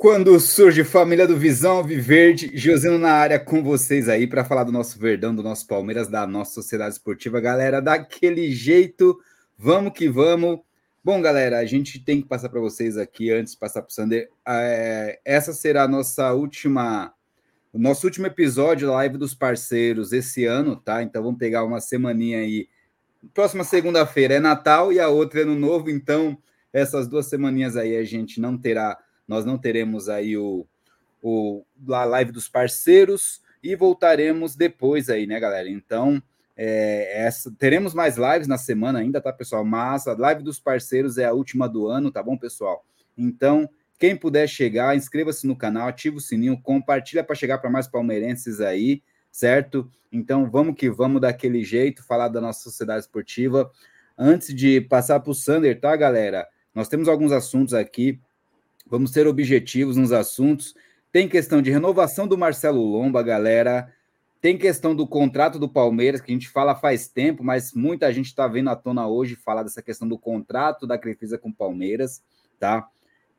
Quando surge família do Visão Viverde, Josino na área com vocês aí para falar do nosso Verdão, do nosso Palmeiras, da nossa sociedade esportiva. Galera, daquele jeito, vamos que vamos. Bom, galera, a gente tem que passar para vocês aqui, antes de passar para o Sander, é, essa será a nossa última, o nosso último episódio da live dos parceiros esse ano, tá? Então vamos pegar uma semaninha aí. Próxima segunda-feira é Natal e a outra é Ano Novo, então essas duas semaninhas aí a gente não terá nós não teremos aí o, o a live dos parceiros e voltaremos depois aí, né, galera? Então, é, essa, teremos mais lives na semana ainda, tá, pessoal? Mas a live dos parceiros é a última do ano, tá bom, pessoal? Então, quem puder chegar, inscreva-se no canal, ativa o sininho, compartilha para chegar para mais palmeirenses aí, certo? Então, vamos que vamos daquele jeito, falar da nossa sociedade esportiva. Antes de passar para o Sander, tá, galera? Nós temos alguns assuntos aqui Vamos ser objetivos nos assuntos. Tem questão de renovação do Marcelo Lomba, galera. Tem questão do contrato do Palmeiras, que a gente fala faz tempo, mas muita gente está vendo à tona hoje falar dessa questão do contrato da Crefisa com o Palmeiras, tá?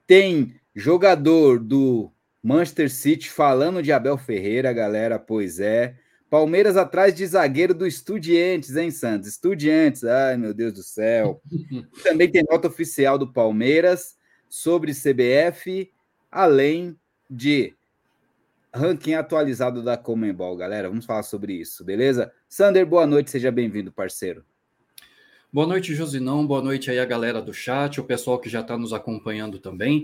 Tem jogador do Manchester City falando de Abel Ferreira, galera, pois é. Palmeiras atrás de zagueiro do Estudiantes, hein, Santos? Estudiantes, ai meu Deus do céu. Também tem nota oficial do Palmeiras sobre CBF, além de ranking atualizado da Comembol, galera. Vamos falar sobre isso, beleza? Sander, boa noite, seja bem-vindo, parceiro. Boa noite, Josinão. Boa noite aí a galera do chat, o pessoal que já está nos acompanhando também.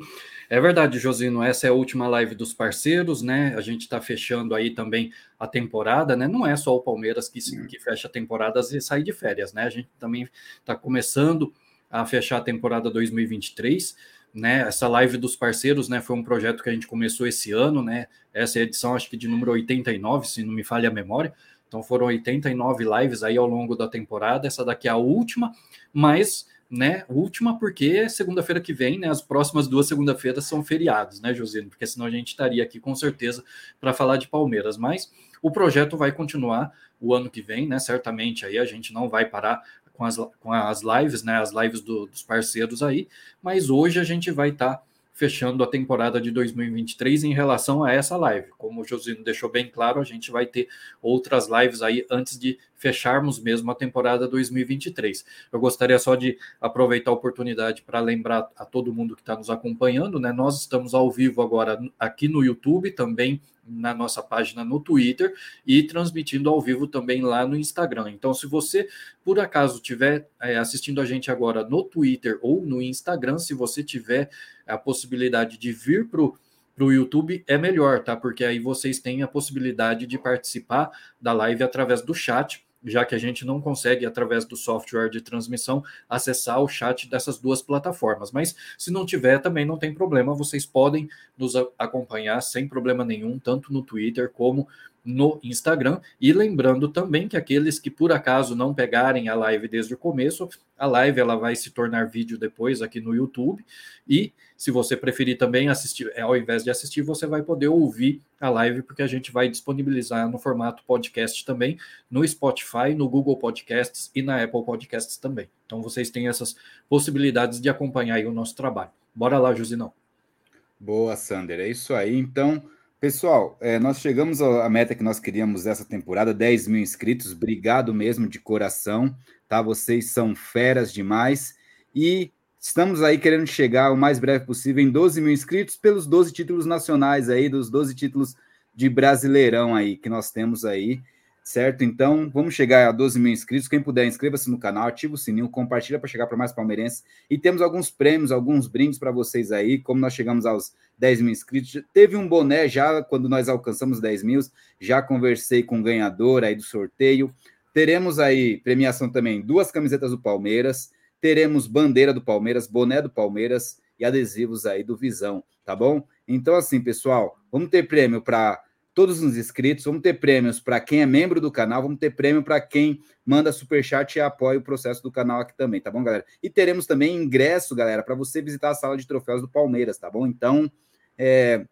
É verdade, Josino, essa é a última live dos parceiros, né? A gente está fechando aí também a temporada, né? Não é só o Palmeiras que, que fecha temporadas e sai de férias, né? A gente também está começando a fechar a temporada 2023 né? Essa live dos parceiros, né, foi um projeto que a gente começou esse ano, né? Essa é edição acho que de número 89, se não me falha a memória. Então foram 89 lives aí ao longo da temporada. Essa daqui é a última, mas né, última porque segunda-feira que vem, né, as próximas duas segunda-feiras são feriados, né, Josino? Porque senão a gente estaria aqui com certeza para falar de Palmeiras, mas o projeto vai continuar o ano que vem, né? Certamente aí a gente não vai parar com as, com as lives, né? As lives do, dos parceiros aí, mas hoje a gente vai estar. Tá fechando a temporada de 2023 em relação a essa live. Como o Josino deixou bem claro, a gente vai ter outras lives aí antes de fecharmos mesmo a temporada 2023. Eu gostaria só de aproveitar a oportunidade para lembrar a todo mundo que está nos acompanhando, né? Nós estamos ao vivo agora aqui no YouTube, também na nossa página no Twitter e transmitindo ao vivo também lá no Instagram. Então, se você por acaso estiver é, assistindo a gente agora no Twitter ou no Instagram, se você tiver a possibilidade de vir para o YouTube é melhor, tá? Porque aí vocês têm a possibilidade de participar da live através do chat já que a gente não consegue, através do software de transmissão, acessar o chat dessas duas plataformas. Mas se não tiver, também não tem problema, vocês podem nos acompanhar sem problema nenhum, tanto no Twitter como no Instagram. E lembrando também que aqueles que por acaso não pegarem a live desde o começo, a live ela vai se tornar vídeo depois aqui no YouTube. E se você preferir também assistir, ao invés de assistir, você vai poder ouvir a live, porque a gente vai disponibilizar no formato podcast também, no Spotify, no Google Podcasts e na Apple Podcasts também. Então vocês têm essas possibilidades de acompanhar o nosso trabalho. Bora lá, Josinão. Boa, Sander. É isso aí. Então, pessoal, é, nós chegamos à meta que nós queríamos essa temporada, 10 mil inscritos. Obrigado mesmo de coração, tá? Vocês são feras demais. E estamos aí querendo chegar o mais breve possível em 12 mil inscritos pelos 12 títulos nacionais aí, dos 12 títulos de Brasileirão aí que nós temos aí certo? Então, vamos chegar a 12 mil inscritos. Quem puder, inscreva-se no canal, ativa o sininho, compartilha para chegar para mais palmeirenses. E temos alguns prêmios, alguns brindes para vocês aí. Como nós chegamos aos 10 mil inscritos, teve um boné já quando nós alcançamos 10 mil. Já conversei com o ganhador aí do sorteio. Teremos aí premiação também, duas camisetas do Palmeiras. Teremos bandeira do Palmeiras, boné do Palmeiras e adesivos aí do Visão, tá bom? Então, assim, pessoal, vamos ter prêmio para todos os inscritos. Vamos ter prêmios para quem é membro do canal, vamos ter prêmio para quem manda super chat e apoia o processo do canal aqui também, tá bom, galera? E teremos também ingresso, galera, para você visitar a sala de troféus do Palmeiras, tá bom? Então, é,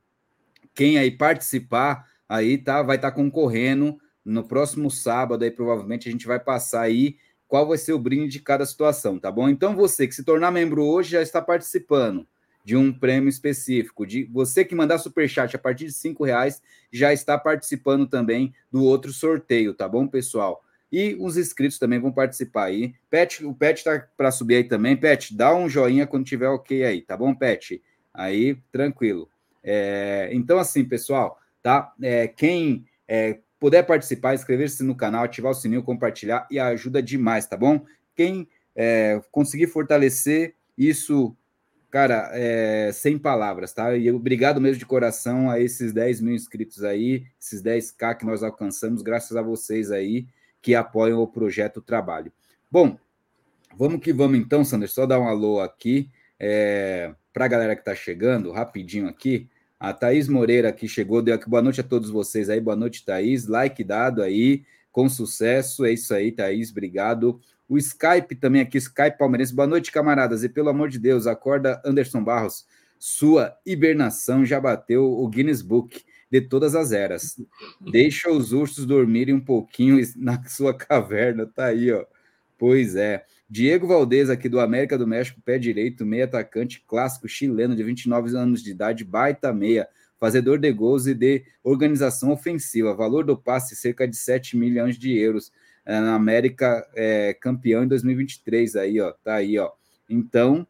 quem aí participar aí tá vai estar tá concorrendo no próximo sábado aí provavelmente a gente vai passar aí qual vai ser o brinde de cada situação, tá bom? Então você que se tornar membro hoje já está participando de um prêmio específico. De você que mandar super chat a partir de cinco reais já está participando também do outro sorteio, tá bom, pessoal? E os inscritos também vão participar aí. Pet, o Pet tá para subir aí também. Pet, dá um joinha quando tiver ok aí, tá bom, Pet? Aí, tranquilo. É, então, assim, pessoal, tá? É, quem é, puder participar, inscrever-se no canal, ativar o sininho, compartilhar e ajuda demais, tá bom? Quem é, conseguir fortalecer isso Cara, é, sem palavras, tá? E obrigado mesmo de coração a esses 10 mil inscritos aí, esses 10k que nós alcançamos, graças a vocês aí que apoiam o projeto Trabalho. Bom, vamos que vamos então, Sanders, só dar um alô aqui é, para a galera que está chegando, rapidinho aqui. A Thaís Moreira que chegou, deu aqui boa noite a todos vocês aí, boa noite, Thaís. Like dado aí, com sucesso, é isso aí, Thaís, obrigado. O Skype também aqui, Skype Palmeirense. Boa noite, camaradas. E pelo amor de Deus, acorda Anderson Barros. Sua hibernação já bateu o Guinness Book de todas as eras. Deixa os ursos dormirem um pouquinho na sua caverna. Tá aí, ó. Pois é. Diego Valdez, aqui do América do México, pé direito, meia atacante clássico chileno de 29 anos de idade, baita meia, fazedor de gols e de organização ofensiva. Valor do passe cerca de 7 milhões de euros na América é, campeão em 2023 aí, ó, tá aí, ó. Então,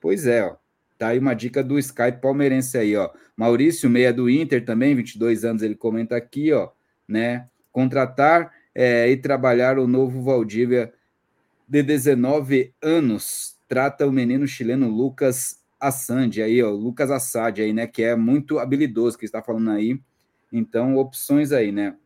pois é, ó, tá aí uma dica do Skype palmeirense aí, ó. Maurício Meia do Inter também, 22 anos, ele comenta aqui, ó, né? Contratar é, e trabalhar o novo Valdívia de 19 anos. Trata o menino chileno Lucas Assad aí, ó, Lucas Assad aí, né, que é muito habilidoso que está falando aí. Então, opções aí, né?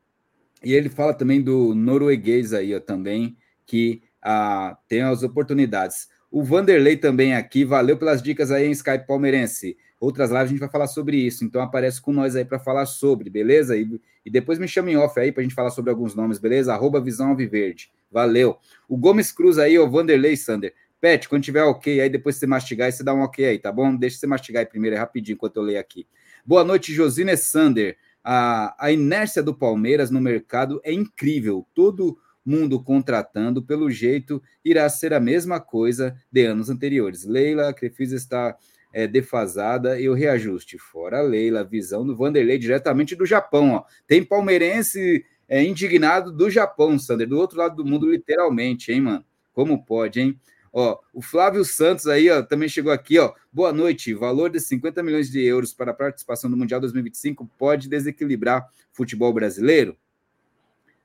E ele fala também do norueguês aí, ó, também, que ah, tem as oportunidades. O Vanderlei também aqui, valeu pelas dicas aí em Skype Palmeirense. Outras lives a gente vai falar sobre isso, então aparece com nós aí para falar sobre, beleza? E, e depois me chame em off aí para a gente falar sobre alguns nomes, beleza? Arroba Visão Alviverde. Valeu. O Gomes Cruz aí, o Vanderlei Sander. Pet, quando tiver ok, aí depois você mastigar, você dá um ok aí, tá bom? Deixa você mastigar aí primeiro, é rapidinho, enquanto eu leio aqui. Boa noite, Josine Sander a, a inércia do Palmeiras no mercado é incrível. Todo mundo contratando, pelo jeito, irá ser a mesma coisa de anos anteriores. Leila, a Crefisa está é, defasada e o reajuste. Fora Leila, visão do Vanderlei diretamente do Japão. Ó. Tem palmeirense é, indignado do Japão, Sander, do outro lado do mundo, literalmente, hein, mano? Como pode, hein? Ó, o Flávio Santos aí, ó, também chegou aqui, ó. Boa noite. Valor de 50 milhões de euros para a participação do Mundial 2025 pode desequilibrar futebol brasileiro?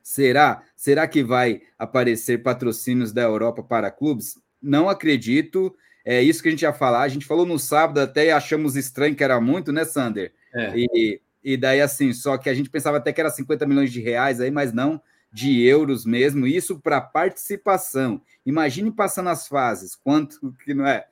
Será? Será que vai aparecer patrocínios da Europa para clubes? Não acredito. É isso que a gente ia falar. A gente falou no sábado até e achamos estranho que era muito, né, Sander? É. E, e daí, assim, só que a gente pensava até que era 50 milhões de reais aí, mas não de euros mesmo, isso para participação. Imagine passando as fases, quanto que não é.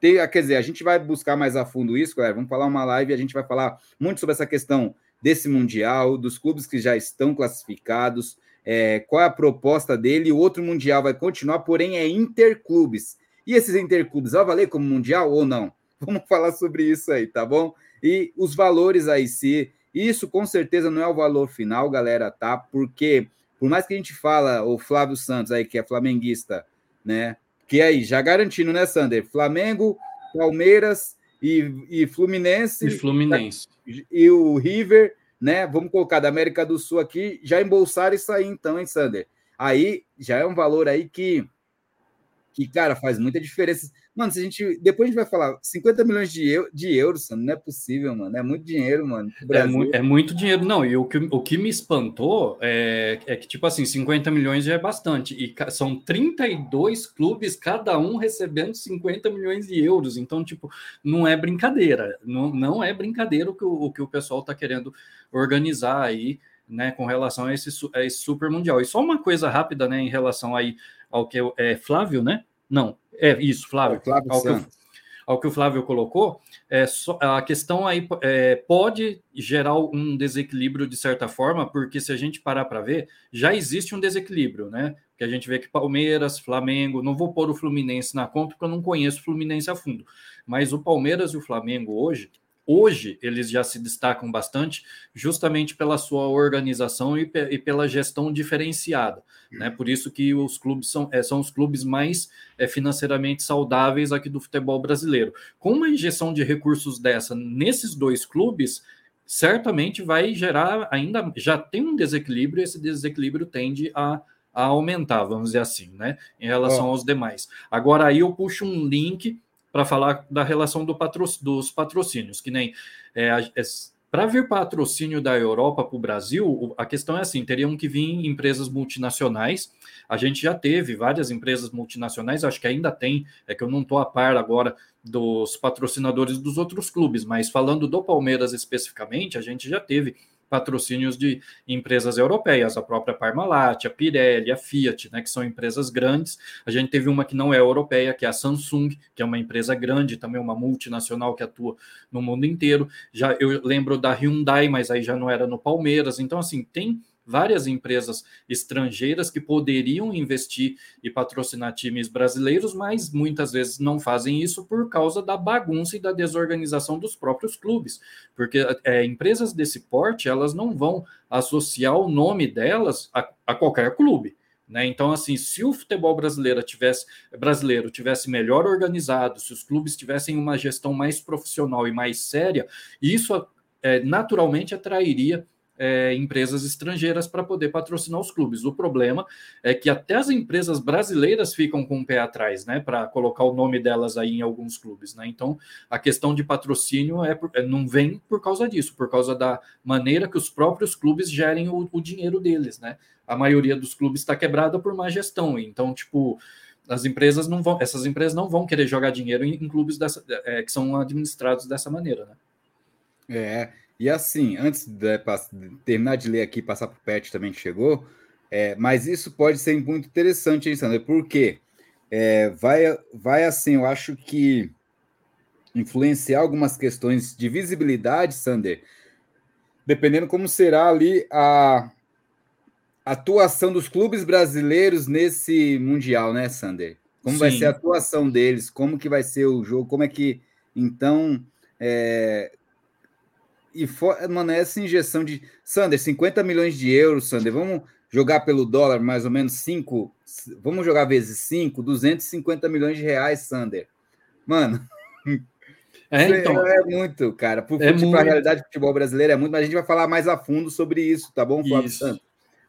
Tem, quer dizer, a gente vai buscar mais a fundo isso, galera. Vamos falar uma live, a gente vai falar muito sobre essa questão desse Mundial, dos clubes que já estão classificados, é, qual é a proposta dele. O outro Mundial vai continuar, porém é interclubes. E esses interclubes vai valer como Mundial ou não? Vamos falar sobre isso aí, tá bom? E os valores aí, se isso com certeza não é o valor final, galera, tá? Porque por mais que a gente fala, o Flávio Santos aí, que é flamenguista, né? Que aí, já garantindo, né, Sander? Flamengo, Palmeiras e, e Fluminense. E Fluminense. E o River, né? Vamos colocar da América do Sul aqui, já embolsaram isso aí, então, hein, Sander? Aí já é um valor aí que, que cara, faz muita diferença. Mano, se a gente. Depois a gente vai falar 50 milhões de, eu, de euros, não é possível, mano. É muito dinheiro, mano. É, mu é, muito dinheiro. Não, e o que, o que me espantou é, é que, tipo assim, 50 milhões já é bastante. E são 32 clubes, cada um recebendo 50 milhões de euros. Então, tipo, não é brincadeira. Não, não é brincadeira o que o, o, que o pessoal tá querendo organizar aí. Né, com relação a esse, a esse super mundial. E só uma coisa rápida, né, em relação aí ao que é Flávio, né? Não, é isso, Flávio. É Flávio ao, que o, ao, que o, Flávio colocou, é só, a questão aí é, pode gerar um desequilíbrio de certa forma, porque se a gente parar para ver, já existe um desequilíbrio, né? Que a gente vê que Palmeiras, Flamengo, não vou pôr o Fluminense na conta, porque eu não conheço o Fluminense a fundo, mas o Palmeiras e o Flamengo hoje Hoje, eles já se destacam bastante justamente pela sua organização e, e pela gestão diferenciada. Né? Por isso que os clubes são, é, são os clubes mais é, financeiramente saudáveis aqui do futebol brasileiro. Com uma injeção de recursos dessa nesses dois clubes, certamente vai gerar ainda já tem um desequilíbrio, e esse desequilíbrio tende a, a aumentar, vamos dizer assim, né? Em relação aos demais. Agora aí eu puxo um link para falar da relação do patro, dos patrocínios, que nem é, é, para vir patrocínio da Europa para o Brasil, a questão é assim: teriam que vir empresas multinacionais. A gente já teve várias empresas multinacionais, acho que ainda tem, é que eu não estou a par agora dos patrocinadores dos outros clubes, mas falando do Palmeiras especificamente, a gente já teve patrocínios de empresas europeias, a própria Parmalat, a Pirelli, a Fiat, né, que são empresas grandes. A gente teve uma que não é europeia, que é a Samsung, que é uma empresa grande, também uma multinacional que atua no mundo inteiro. Já eu lembro da Hyundai, mas aí já não era no Palmeiras. Então assim, tem várias empresas estrangeiras que poderiam investir e patrocinar times brasileiros, mas muitas vezes não fazem isso por causa da bagunça e da desorganização dos próprios clubes, porque é, empresas desse porte elas não vão associar o nome delas a, a qualquer clube. Né? Então, assim, se o futebol brasileiro tivesse, brasileiro tivesse melhor organizado, se os clubes tivessem uma gestão mais profissional e mais séria, isso é, naturalmente atrairia é, empresas estrangeiras para poder patrocinar os clubes. O problema é que até as empresas brasileiras ficam com o pé atrás, né, para colocar o nome delas aí em alguns clubes, né? Então, a questão de patrocínio é, é não vem por causa disso, por causa da maneira que os próprios clubes gerem o, o dinheiro deles, né? A maioria dos clubes está quebrada por má gestão, então, tipo, as empresas não vão, essas empresas não vão querer jogar dinheiro em, em clubes dessa, é, que são administrados dessa maneira, né? É, e assim, antes de, de terminar de ler aqui, passar para o Pet também que chegou, é, mas isso pode ser muito interessante, hein, Sandra? Porque é, vai, vai assim, eu acho que influenciar algumas questões de visibilidade, Sander, dependendo como será ali a atuação dos clubes brasileiros nesse Mundial, né, Sander? Como Sim. vai ser a atuação deles, como que vai ser o jogo, como é que, então, é, e, for, mano, essa injeção de. Sander, 50 milhões de euros, Sander, vamos jogar pelo dólar mais ou menos 5. Vamos jogar vezes 5, 250 milhões de reais, Sander. Mano. É, então, é muito, cara. Por é a realidade do futebol brasileiro é muito, mas a gente vai falar mais a fundo sobre isso, tá bom, Flávio Santos?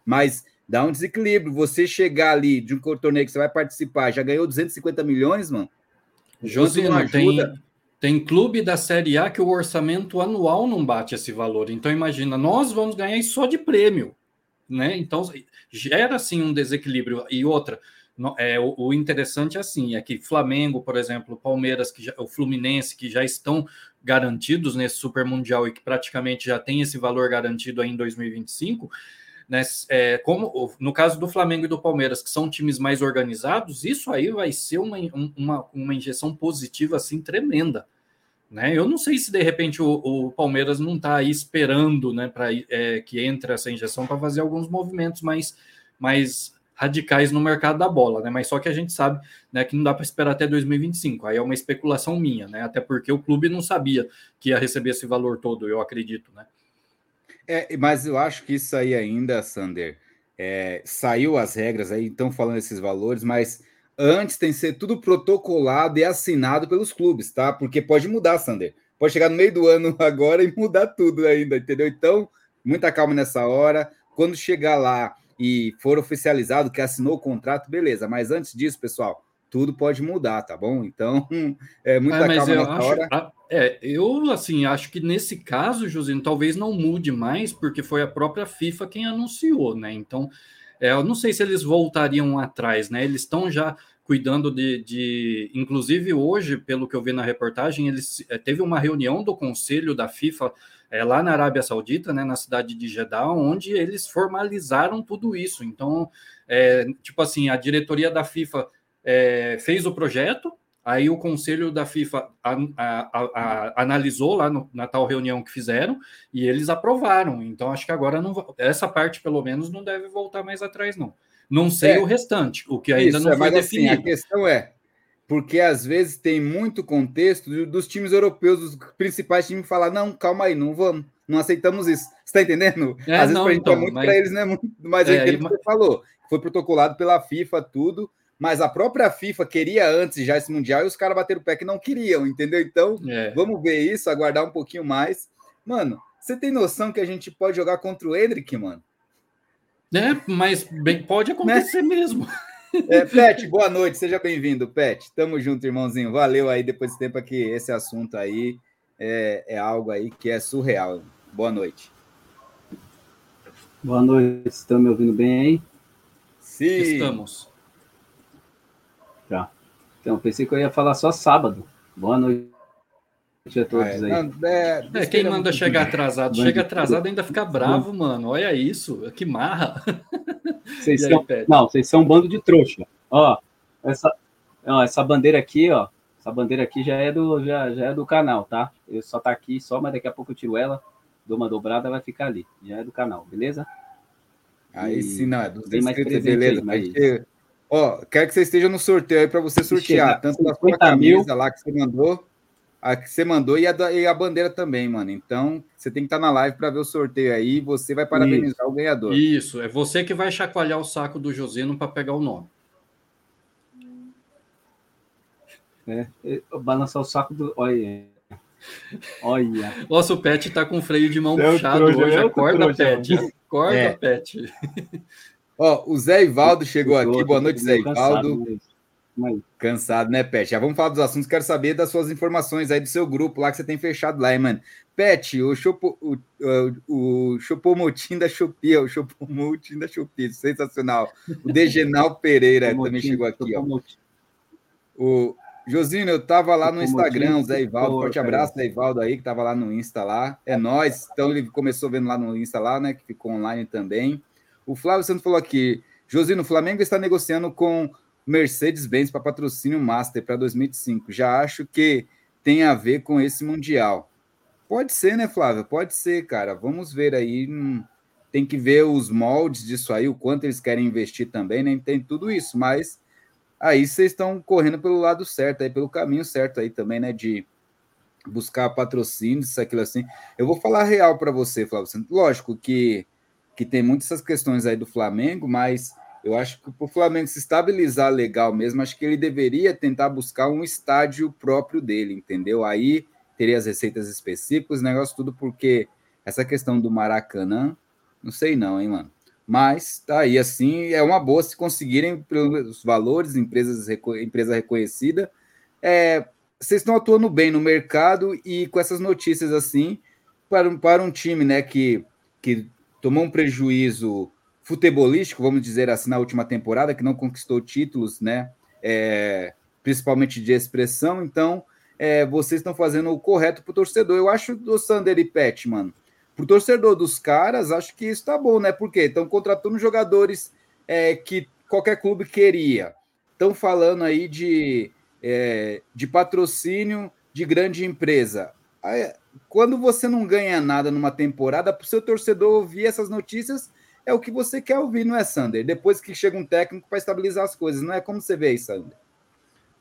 Mas dá um desequilíbrio. Você chegar ali de um torneio que você vai participar, já ganhou 250 milhões, mano. Josino, tem, tem clube da Série A que o orçamento anual não bate esse valor. Então, imagina, nós vamos ganhar isso só de prêmio. Né? Então, gera assim um desequilíbrio. E outra, é, o, o, interessante é assim, é que Flamengo, por exemplo, Palmeiras, que já, o Fluminense, que já estão garantidos nesse Super Mundial e que praticamente já tem esse valor garantido aí em 2025, né? É, como no caso do Flamengo e do Palmeiras, que são times mais organizados, isso aí vai ser uma, uma, uma injeção positiva assim tremenda Né? Eu não sei se de repente o, o Palmeiras não está esperando né, para é, que entre essa injeção para fazer alguns movimentos mais, mais radicais no mercado da bola, né? Mas só que a gente sabe né, que não dá para esperar até 2025. Aí é uma especulação minha, né? Até porque o clube não sabia que ia receber esse valor todo, eu acredito, né? É, mas eu acho que isso aí ainda, Sander, é, saiu as regras aí, estão falando esses valores, mas antes tem que ser tudo protocolado e assinado pelos clubes, tá? Porque pode mudar, Sander. Pode chegar no meio do ano agora e mudar tudo ainda, entendeu? Então, muita calma nessa hora. Quando chegar lá e for oficializado que assinou o contrato, beleza. Mas antes disso, pessoal, tudo pode mudar, tá bom? Então, é muita é, calma nessa acho, hora. É, eu assim acho que nesse caso, Josino, talvez não mude mais, porque foi a própria FIFA quem anunciou, né? Então, é, eu não sei se eles voltariam atrás, né? Eles estão já cuidando de, de, inclusive hoje, pelo que eu vi na reportagem, eles é, teve uma reunião do conselho da FIFA é, lá na Arábia Saudita, né, na cidade de Jeddah, onde eles formalizaram tudo isso. Então, é, tipo assim, a diretoria da FIFA é, fez o projeto, aí o conselho da FIFA a, a, a, analisou lá no, na tal reunião que fizeram e eles aprovaram. Então, acho que agora não, essa parte, pelo menos, não deve voltar mais atrás, não. Não sei é, o restante, o que ainda isso, não é, foi definido. Assim, a questão é, porque às vezes tem muito contexto dos times europeus, dos principais times, falar: não, calma aí, não vamos, não aceitamos isso. Você está entendendo? É, às vezes não, então, é muito mas... para eles, né? Mas é, é, que você falou, foi protocolado pela FIFA, tudo, mas a própria FIFA queria antes já esse Mundial e os caras bateram o pé que não queriam, entendeu? Então, é. vamos ver isso, aguardar um pouquinho mais. Mano, você tem noção que a gente pode jogar contra o Hendrick, mano? É, mas bem, pode acontecer né? mesmo. É, Pet, boa noite, seja bem-vindo, Pet. Tamo junto, irmãozinho. Valeu aí depois desse tempo aqui. Esse assunto aí é, é algo aí que é surreal. Boa noite. Boa noite, estão me ouvindo bem aí? Sim. Estamos. Então, pensei que eu ia falar só sábado. Boa noite a todos é, aí. É, é, quem manda chegar atrasado, chega atrasado ainda fica bravo, mano. Olha isso, que marra. Vocês são, não, vocês são um bando de trouxa. Ó, essa, ó, essa bandeira aqui, ó, essa bandeira aqui já é do já, já é do canal, tá? Eu só tá aqui só, mas daqui a pouco eu tiro ela, dou uma dobrada, vai ficar ali. Já é do canal, beleza? Aí e sim, não, é dos inscritos, beleza. Aí, mas... ó, quero que você esteja no sorteio aí para você sortear, tanto da sua camisa mil. lá que você mandou, a que você mandou e a, da, e a bandeira também, mano. Então, você tem que estar tá na live para ver o sorteio aí. Você vai parabenizar Isso. o ganhador. Isso, é você que vai chacoalhar o saco do Josino para pegar o nome. É, balançar o saco do. Olha. Olha. Nossa, o Pet tá com freio de mão é puxado hoje. É Acorda, Pet. Acorda, é. Pet. Ó, o Zé Ivaldo chegou aqui. Boa noite, Zé Ivaldo. Cansado, né, Pet? Já vamos falar dos assuntos. Quero saber das suas informações aí do seu grupo lá que você tem fechado lá, hein, mano. Pet, o, Chopo, o, o, o Chopomotim da Shopee, o Chopomotim da Shopee, sensacional. O Degenal Pereira também chegou aqui, ó. O Josinho, eu tava lá no Instagram, o Zé Ivaldo, forte abraço, Zé Ivaldo aí, que tava lá no Insta lá. É nós. Então ele começou vendo lá no Insta lá, né, que ficou online também. O Flávio Santos falou aqui, Josino, o Flamengo está negociando com Mercedes-Benz para patrocínio Master para 2005. Já acho que tem a ver com esse Mundial. Pode ser, né, Flávio? Pode ser, cara. Vamos ver aí. Hum, tem que ver os moldes disso aí, o quanto eles querem investir também, né? Tem tudo isso, mas aí vocês estão correndo pelo lado certo, aí, pelo caminho certo aí também, né? De buscar patrocínios, isso, aquilo assim. Eu vou falar real para você, Flávio. Lógico que, que tem muitas essas questões aí do Flamengo, mas eu acho que para o Flamengo se estabilizar legal mesmo, acho que ele deveria tentar buscar um estádio próprio dele, entendeu? Aí teria as receitas específicas, negócio tudo, porque essa questão do Maracanã, não sei não, hein, mano. Mas tá aí, assim, é uma boa se conseguirem pelos valores, empresas, empresa reconhecida. É, vocês estão atuando bem no mercado e com essas notícias assim, para, para um time né, que, que tomou um prejuízo futebolístico, vamos dizer assim, na última temporada, que não conquistou títulos, né? É, principalmente de expressão, então é, vocês estão fazendo o correto para o torcedor. Eu acho do Sander e Pet, mano. Para o torcedor dos caras, acho que isso tá bom, né? Porque estão contratando jogadores é, que qualquer clube queria. Estão falando aí de, é, de patrocínio de grande empresa. Quando você não ganha nada numa temporada, para o seu torcedor ouvir essas notícias, é o que você quer ouvir, não é, Sander? Depois que chega um técnico para estabilizar as coisas, não é como você vê aí, Sander?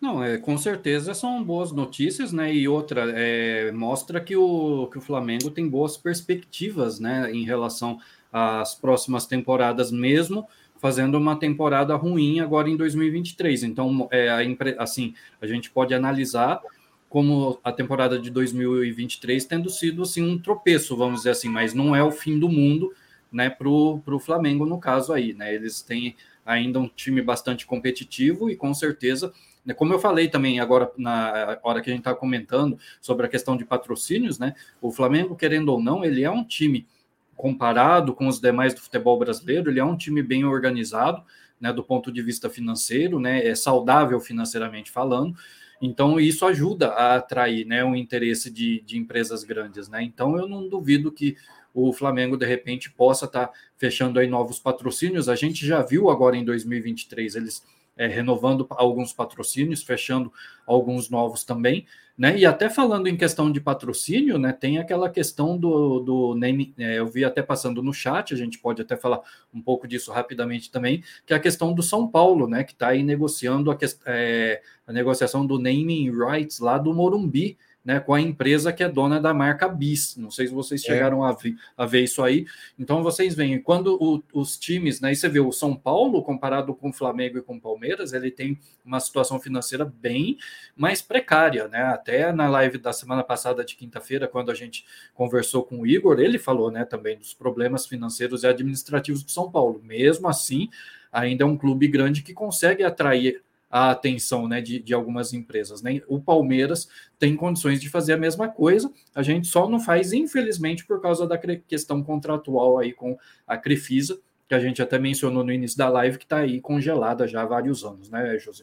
Não, é, com certeza são boas notícias, né? E outra, é, mostra que o, que o Flamengo tem boas perspectivas, né, em relação às próximas temporadas, mesmo fazendo uma temporada ruim agora em 2023. Então, é, assim, a gente pode analisar como a temporada de 2023 tendo sido assim um tropeço, vamos dizer assim, mas não é o fim do mundo, né, para o Flamengo no caso aí, né? Eles têm ainda um time bastante competitivo e com certeza, né, como eu falei também agora na hora que a gente está comentando sobre a questão de patrocínios, né? O Flamengo, querendo ou não, ele é um time comparado com os demais do futebol brasileiro, ele é um time bem organizado, né, do ponto de vista financeiro, né, é saudável financeiramente falando, então, isso ajuda a atrair né, o interesse de, de empresas grandes. Né? Então, eu não duvido que o Flamengo, de repente, possa estar tá fechando aí novos patrocínios. A gente já viu agora em 2023 eles é, renovando alguns patrocínios, fechando alguns novos também, né? E até falando em questão de patrocínio, né? Tem aquela questão do, do name, é, eu vi até passando no chat, a gente pode até falar um pouco disso rapidamente também, que é a questão do São Paulo, né? Que está aí negociando a, é, a negociação do naming rights lá do Morumbi, né, com a empresa que é dona da marca Bis. Não sei se vocês é. chegaram é. a, ver, a, ver, isso aí. Então vocês veem, quando o, os times, né, e você vê o São Paulo comparado com o Flamengo e com o Palmeiras, ele tem uma situação financeira bem mais precária, né? Até na live da semana passada de quinta-feira, quando a gente conversou com o Igor, ele falou, né, também dos problemas financeiros e administrativos do São Paulo. Mesmo assim, ainda é um clube grande que consegue atrair a atenção né, de, de algumas empresas. Né? O Palmeiras tem condições de fazer a mesma coisa, a gente só não faz, infelizmente, por causa da questão contratual aí com a Crefisa, que a gente até mencionou no início da live, que está aí congelada já há vários anos, né, José?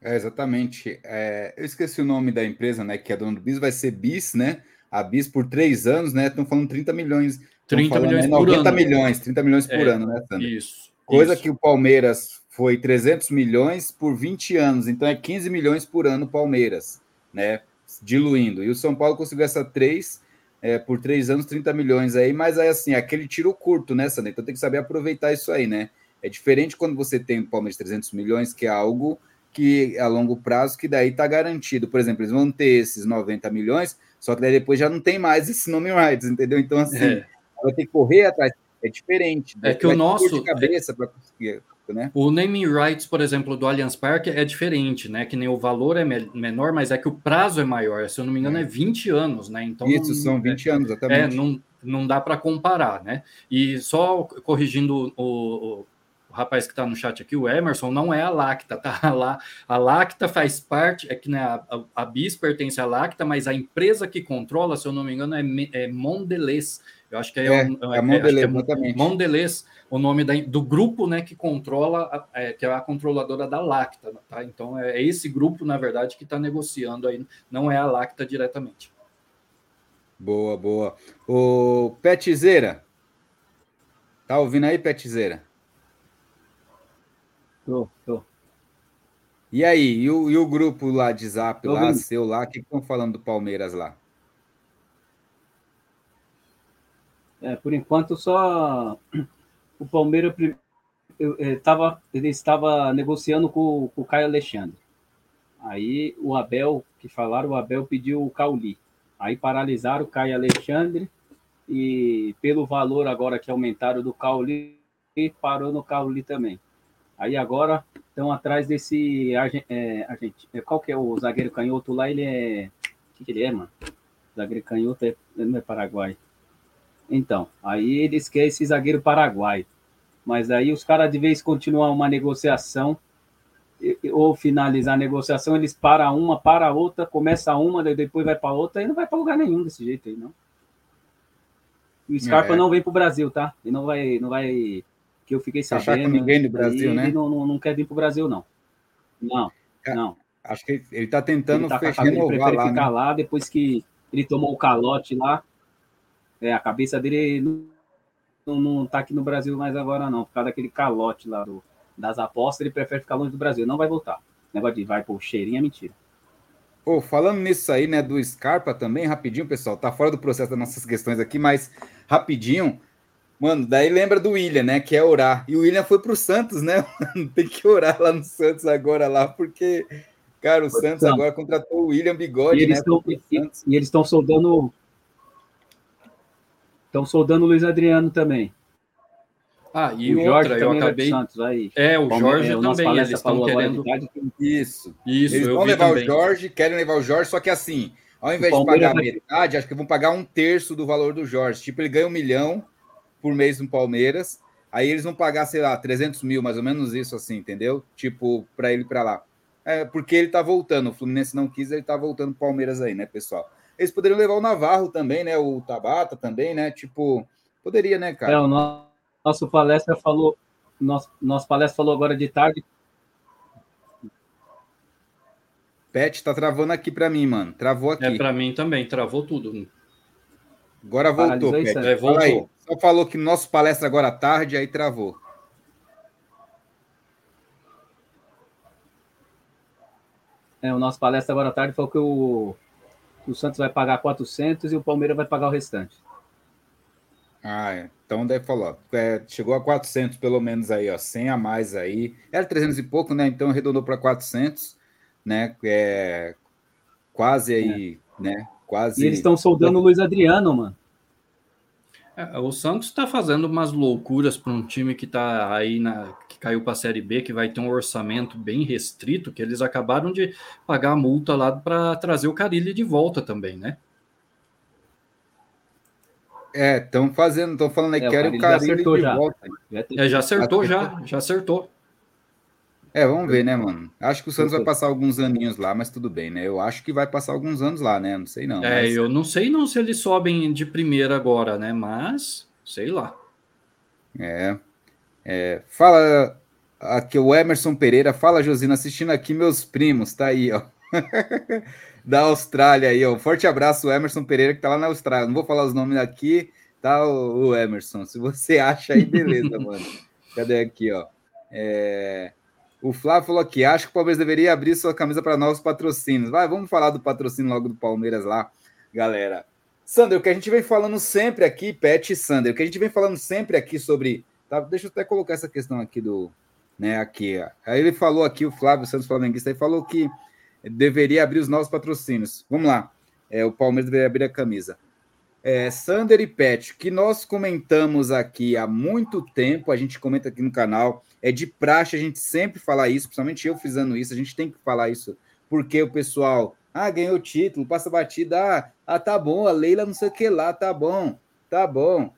É, exatamente. É, eu esqueci o nome da empresa, né? Que é dona do Bis, vai ser Bis, né? A Bis por três anos, né? Estão falando 30 milhões. 30 falando, milhões né, por 90 ano. milhões, 30 milhões por é, ano, né, Sandra? Isso. Coisa isso. que o Palmeiras foi 300 milhões por 20 anos, então é 15 milhões por ano Palmeiras, né? Diluindo. E o São Paulo conseguiu essa três é, por três anos, 30 milhões aí, mas aí assim, aquele tiro curto, né, Sandra? Então tem que saber aproveitar isso aí, né? É diferente quando você tem o Palmeiras 300 milhões, que é algo que a longo prazo, que daí tá garantido. Por exemplo, eles vão ter esses 90 milhões, só que daí depois já não tem mais esse nome rights, entendeu? Então, assim, é. vai ter que correr atrás. É diferente. É que o nosso. cabeça para conseguir né? O naming rights, por exemplo, do Allianz Parque é diferente, né? Que nem o valor é me menor, mas é que o prazo é maior. Se eu não me engano, é, é 20 anos, né? Então Isso, não, são 20 é, anos, exatamente. É, não, não dá para comparar, né? E só corrigindo o, o, rapaz que está no chat aqui, o Emerson, não é a Lacta, tá? A, La, a Lacta faz parte, é que né, a, a, a BIS pertence à Lacta, mas a empresa que controla, se eu não me engano, é, é Mondelez. Eu acho que é, é, um, é, é Mondelez, é exatamente. Mondelez o nome da, do grupo né, que controla, é, que é a controladora da Lacta. Tá? Então é, é esse grupo, na verdade, que está negociando aí, não é a Lacta diretamente. Boa, boa. O Petizeira. Tá ouvindo aí, Petizeira? Tô, tô. E aí, e o, e o grupo lá de zap, tô lá, ouvindo. seu lá, o que estão falando do Palmeiras lá? É, por enquanto só o Palmeiras eu, eu, tava, ele estava negociando com, com, o Caio Alexandre. Aí o Abel, que falaram, o Abel pediu o Cauli. Aí paralisaram o Caio Alexandre e pelo valor agora que aumentaram do Cauli, parou no Cauli também. Aí agora estão atrás desse é, gente, é, qual que é o zagueiro canhoto lá? Ele é o que, que ele é, mano? O zagueiro canhoto é, não é Paraguai. Então, aí eles querem esse zagueiro paraguaio. Mas aí os caras, de vez continuar uma negociação, ou finalizar a negociação, eles param uma, para outra, começa uma, depois vai para outra, e não vai para lugar nenhum desse jeito aí, não. E o Scarpa é. não vem para o Brasil, tá? E não vai, não vai. Que eu fiquei sabendo. Achar com ninguém do Brasil, né? Ele não, não, não quer vir para o Brasil, não. Não, é, não. Acho que ele está tentando ele tá fechar, ele prefere lá, ficar né? lá depois que ele tomou o calote lá. É, a cabeça dele não, não tá aqui no Brasil mais agora, não. Por causa daquele calote lá do, das apostas, ele prefere ficar longe do Brasil. Não vai voltar. O negócio de vai por cheirinho é mentira. Oh, falando nisso aí, né, do Scarpa também, rapidinho, pessoal, tá fora do processo das nossas questões aqui, mas rapidinho, mano, daí lembra do William, né, que é orar. E o William foi pro Santos, né? Tem que orar lá no Santos agora lá, porque, cara, o Santos agora contratou o William Bigode, e eles né? Tão, e, e, eles estão soldando. Estão soldando o Luiz Adriano também. Ah, e o Jorge outra, eu acabei. Santos, aí. É, o Jorge é, o também. Eles estão querendo. Isso. Isso. Eles vão levar também. o Jorge, querem levar o Jorge, só que assim, ao invés de pagar vai... metade, acho que vão pagar um terço do valor do Jorge. Tipo, ele ganha um milhão por mês no Palmeiras. Aí eles vão pagar, sei lá, 300 mil, mais ou menos isso, assim, entendeu? Tipo, para ele para lá. É, porque ele tá voltando. O Fluminense não quis, ele tá voltando pro Palmeiras aí, né, pessoal? Eles poderiam levar o Navarro também, né? O Tabata também, né? Tipo, poderia, né, cara? É, o nosso palestra falou, nosso, nosso palestra falou agora de tarde. Pet tá travando aqui para mim, mano. Travou aqui. É para mim também, travou tudo. Agora voltou, Pet. É, voltou. Aí, só falou que nosso palestra agora à tarde, aí travou. É, o nosso palestra agora à tarde falou que o, o Santos vai pagar 400 e o Palmeiras vai pagar o restante. Ah, é. Então deve falar. É, chegou a 400 pelo menos aí, ó, 100 a mais aí. Era 300 e pouco, né? Então arredondou para 400, né? É quase aí, é. né? Quase. E eles estão soldando o Luiz Adriano, mano. É, o Santos está fazendo umas loucuras para um time que está aí na que caiu para a Série B, que vai ter um orçamento bem restrito, que eles acabaram de pagar a multa lá para trazer o Carilli de volta também, né? É, estão fazendo, estão falando aí que querem o Carilli de já. volta. Já, é, já acertou, já, já acertou. É, vamos ver, né, mano? Acho que o Santos vai passar alguns aninhos lá, mas tudo bem, né? Eu acho que vai passar alguns anos lá, né? Não sei não. É, mas... eu não sei não se eles sobem de primeira agora, né? Mas, sei lá. É. é. Fala aqui o Emerson Pereira, fala Josina, assistindo aqui meus primos, tá aí, ó. da Austrália aí, ó. Forte abraço, o Emerson Pereira, que tá lá na Austrália. Não vou falar os nomes aqui, tá, o, o Emerson. Se você acha aí, beleza, mano. Cadê aqui, ó? É... O Flávio falou aqui: acho que o Palmeiras deveria abrir sua camisa para novos patrocínios. Vai, vamos falar do patrocínio logo do Palmeiras lá, galera. Sander, o que a gente vem falando sempre aqui, Pet e Sander, o que a gente vem falando sempre aqui sobre. Tá, deixa eu até colocar essa questão aqui do. Né, aqui. Aí ele falou aqui, o Flávio Santos Flamenguista, aí falou que deveria abrir os novos patrocínios. Vamos lá. É, o Palmeiras deveria abrir a camisa. É, Sander e Pet, que nós comentamos aqui há muito tempo, a gente comenta aqui no canal, é de praxe a gente sempre falar isso, principalmente eu fazendo isso, a gente tem que falar isso, porque o pessoal, ah, ganhou título, passa batida, ah, ah, tá bom, a Leila não sei o que lá, tá bom, tá bom.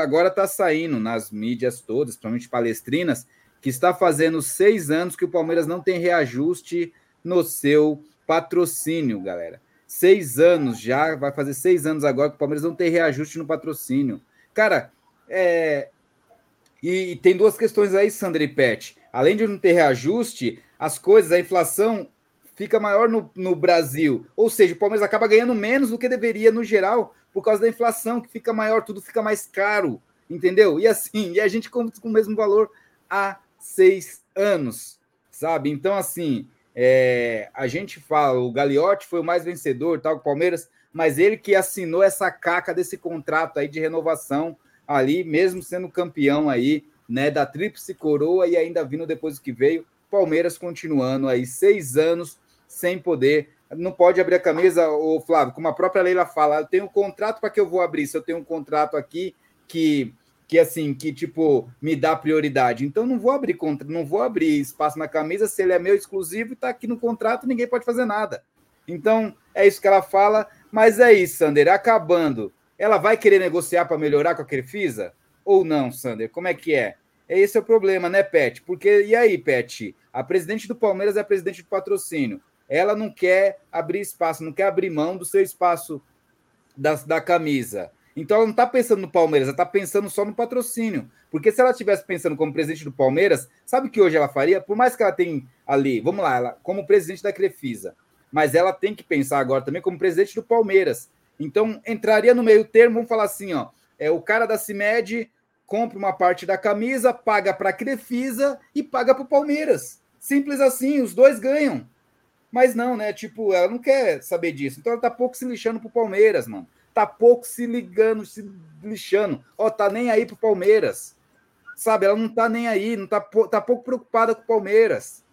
Agora tá saindo nas mídias todas, principalmente palestrinas, que está fazendo seis anos que o Palmeiras não tem reajuste no seu patrocínio, galera. Seis anos já, vai fazer seis anos agora que o Palmeiras não tem reajuste no patrocínio. Cara, é... e, tem duas questões aí, Sandra e Pet. Além de não ter reajuste, as coisas, a inflação fica maior no, no Brasil. Ou seja, o Palmeiras acaba ganhando menos do que deveria no geral, por causa da inflação, que fica maior, tudo fica mais caro. Entendeu? E assim, e a gente compra com o mesmo valor há seis anos, sabe? Então, assim, é, a gente fala, o Gagliotti foi o mais vencedor, tal, o Palmeiras, mas ele que assinou essa caca desse contrato aí de renovação ali, mesmo sendo campeão aí, né, da tríplice coroa e ainda vindo depois do que veio, Palmeiras continuando aí seis anos sem poder, não pode abrir a camisa, o Flávio, como a própria Leila fala, eu tenho um contrato para que eu vou abrir, se eu tenho um contrato aqui que que assim, que tipo, me dá prioridade. Então não vou abrir contra, não vou abrir espaço na camisa se ele é meu exclusivo e tá aqui no contrato, ninguém pode fazer nada. Então, é isso que ela fala, mas é isso, Sander, acabando. Ela vai querer negociar para melhorar com a Crefisa ou não, Sander? Como é que é? Esse é o problema, né, Pet? Porque e aí, Pet? A presidente do Palmeiras é a presidente do patrocínio. Ela não quer abrir espaço, não quer abrir mão do seu espaço da, da camisa. Então ela não está pensando no Palmeiras, ela está pensando só no patrocínio. Porque se ela estivesse pensando como presidente do Palmeiras, sabe o que hoje ela faria? Por mais que ela tenha ali, vamos lá, ela como presidente da Crefisa, mas ela tem que pensar agora também como presidente do Palmeiras. Então entraria no meio termo, vamos falar assim, ó, é o cara da CIMED compra uma parte da camisa, paga para a Crefisa e paga para o Palmeiras. Simples assim, os dois ganham. Mas não, né? Tipo, ela não quer saber disso. Então ela tá pouco se lixando pro Palmeiras, mano. Tá pouco se ligando, se lixando. Ó, tá nem aí pro Palmeiras. Sabe? Ela não tá nem aí, não tá, tá pouco preocupada com o Palmeiras.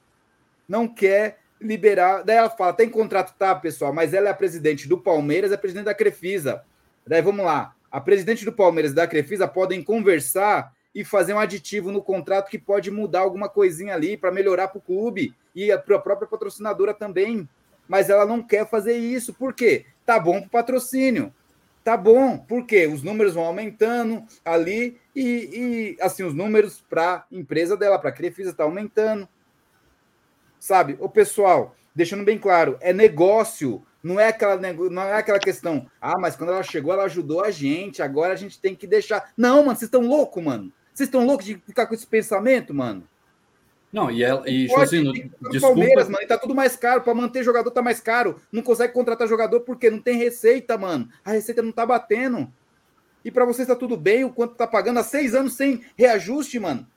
Não quer liberar. Daí ela fala: tem contrato, tá, pessoal, mas ela é a presidente do Palmeiras, é a presidente da Crefisa. Daí vamos lá. A presidente do Palmeiras e da Crefisa podem conversar e fazer um aditivo no contrato que pode mudar alguma coisinha ali para melhorar para o clube e para a própria patrocinadora também. Mas ela não quer fazer isso. Por quê? Tá bom para o patrocínio. Tá bom, porque os números vão aumentando ali e, e assim, os números para empresa dela, para a Crefisa, tá aumentando. Sabe? O pessoal, deixando bem claro, é negócio. Não é aquela não é aquela questão. Ah, mas quando ela chegou, ela ajudou a gente. Agora a gente tem que deixar. Não, mano, vocês estão loucos, mano. Vocês estão loucos de ficar com esse pensamento, mano? Não, e ela e Josino, desculpa. Palmeiras, mano, tá tudo mais caro. Para manter jogador tá mais caro. Não consegue contratar jogador porque não tem receita, mano. A receita não tá batendo. E para vocês tá tudo bem, o quanto tá pagando há seis anos sem reajuste, mano.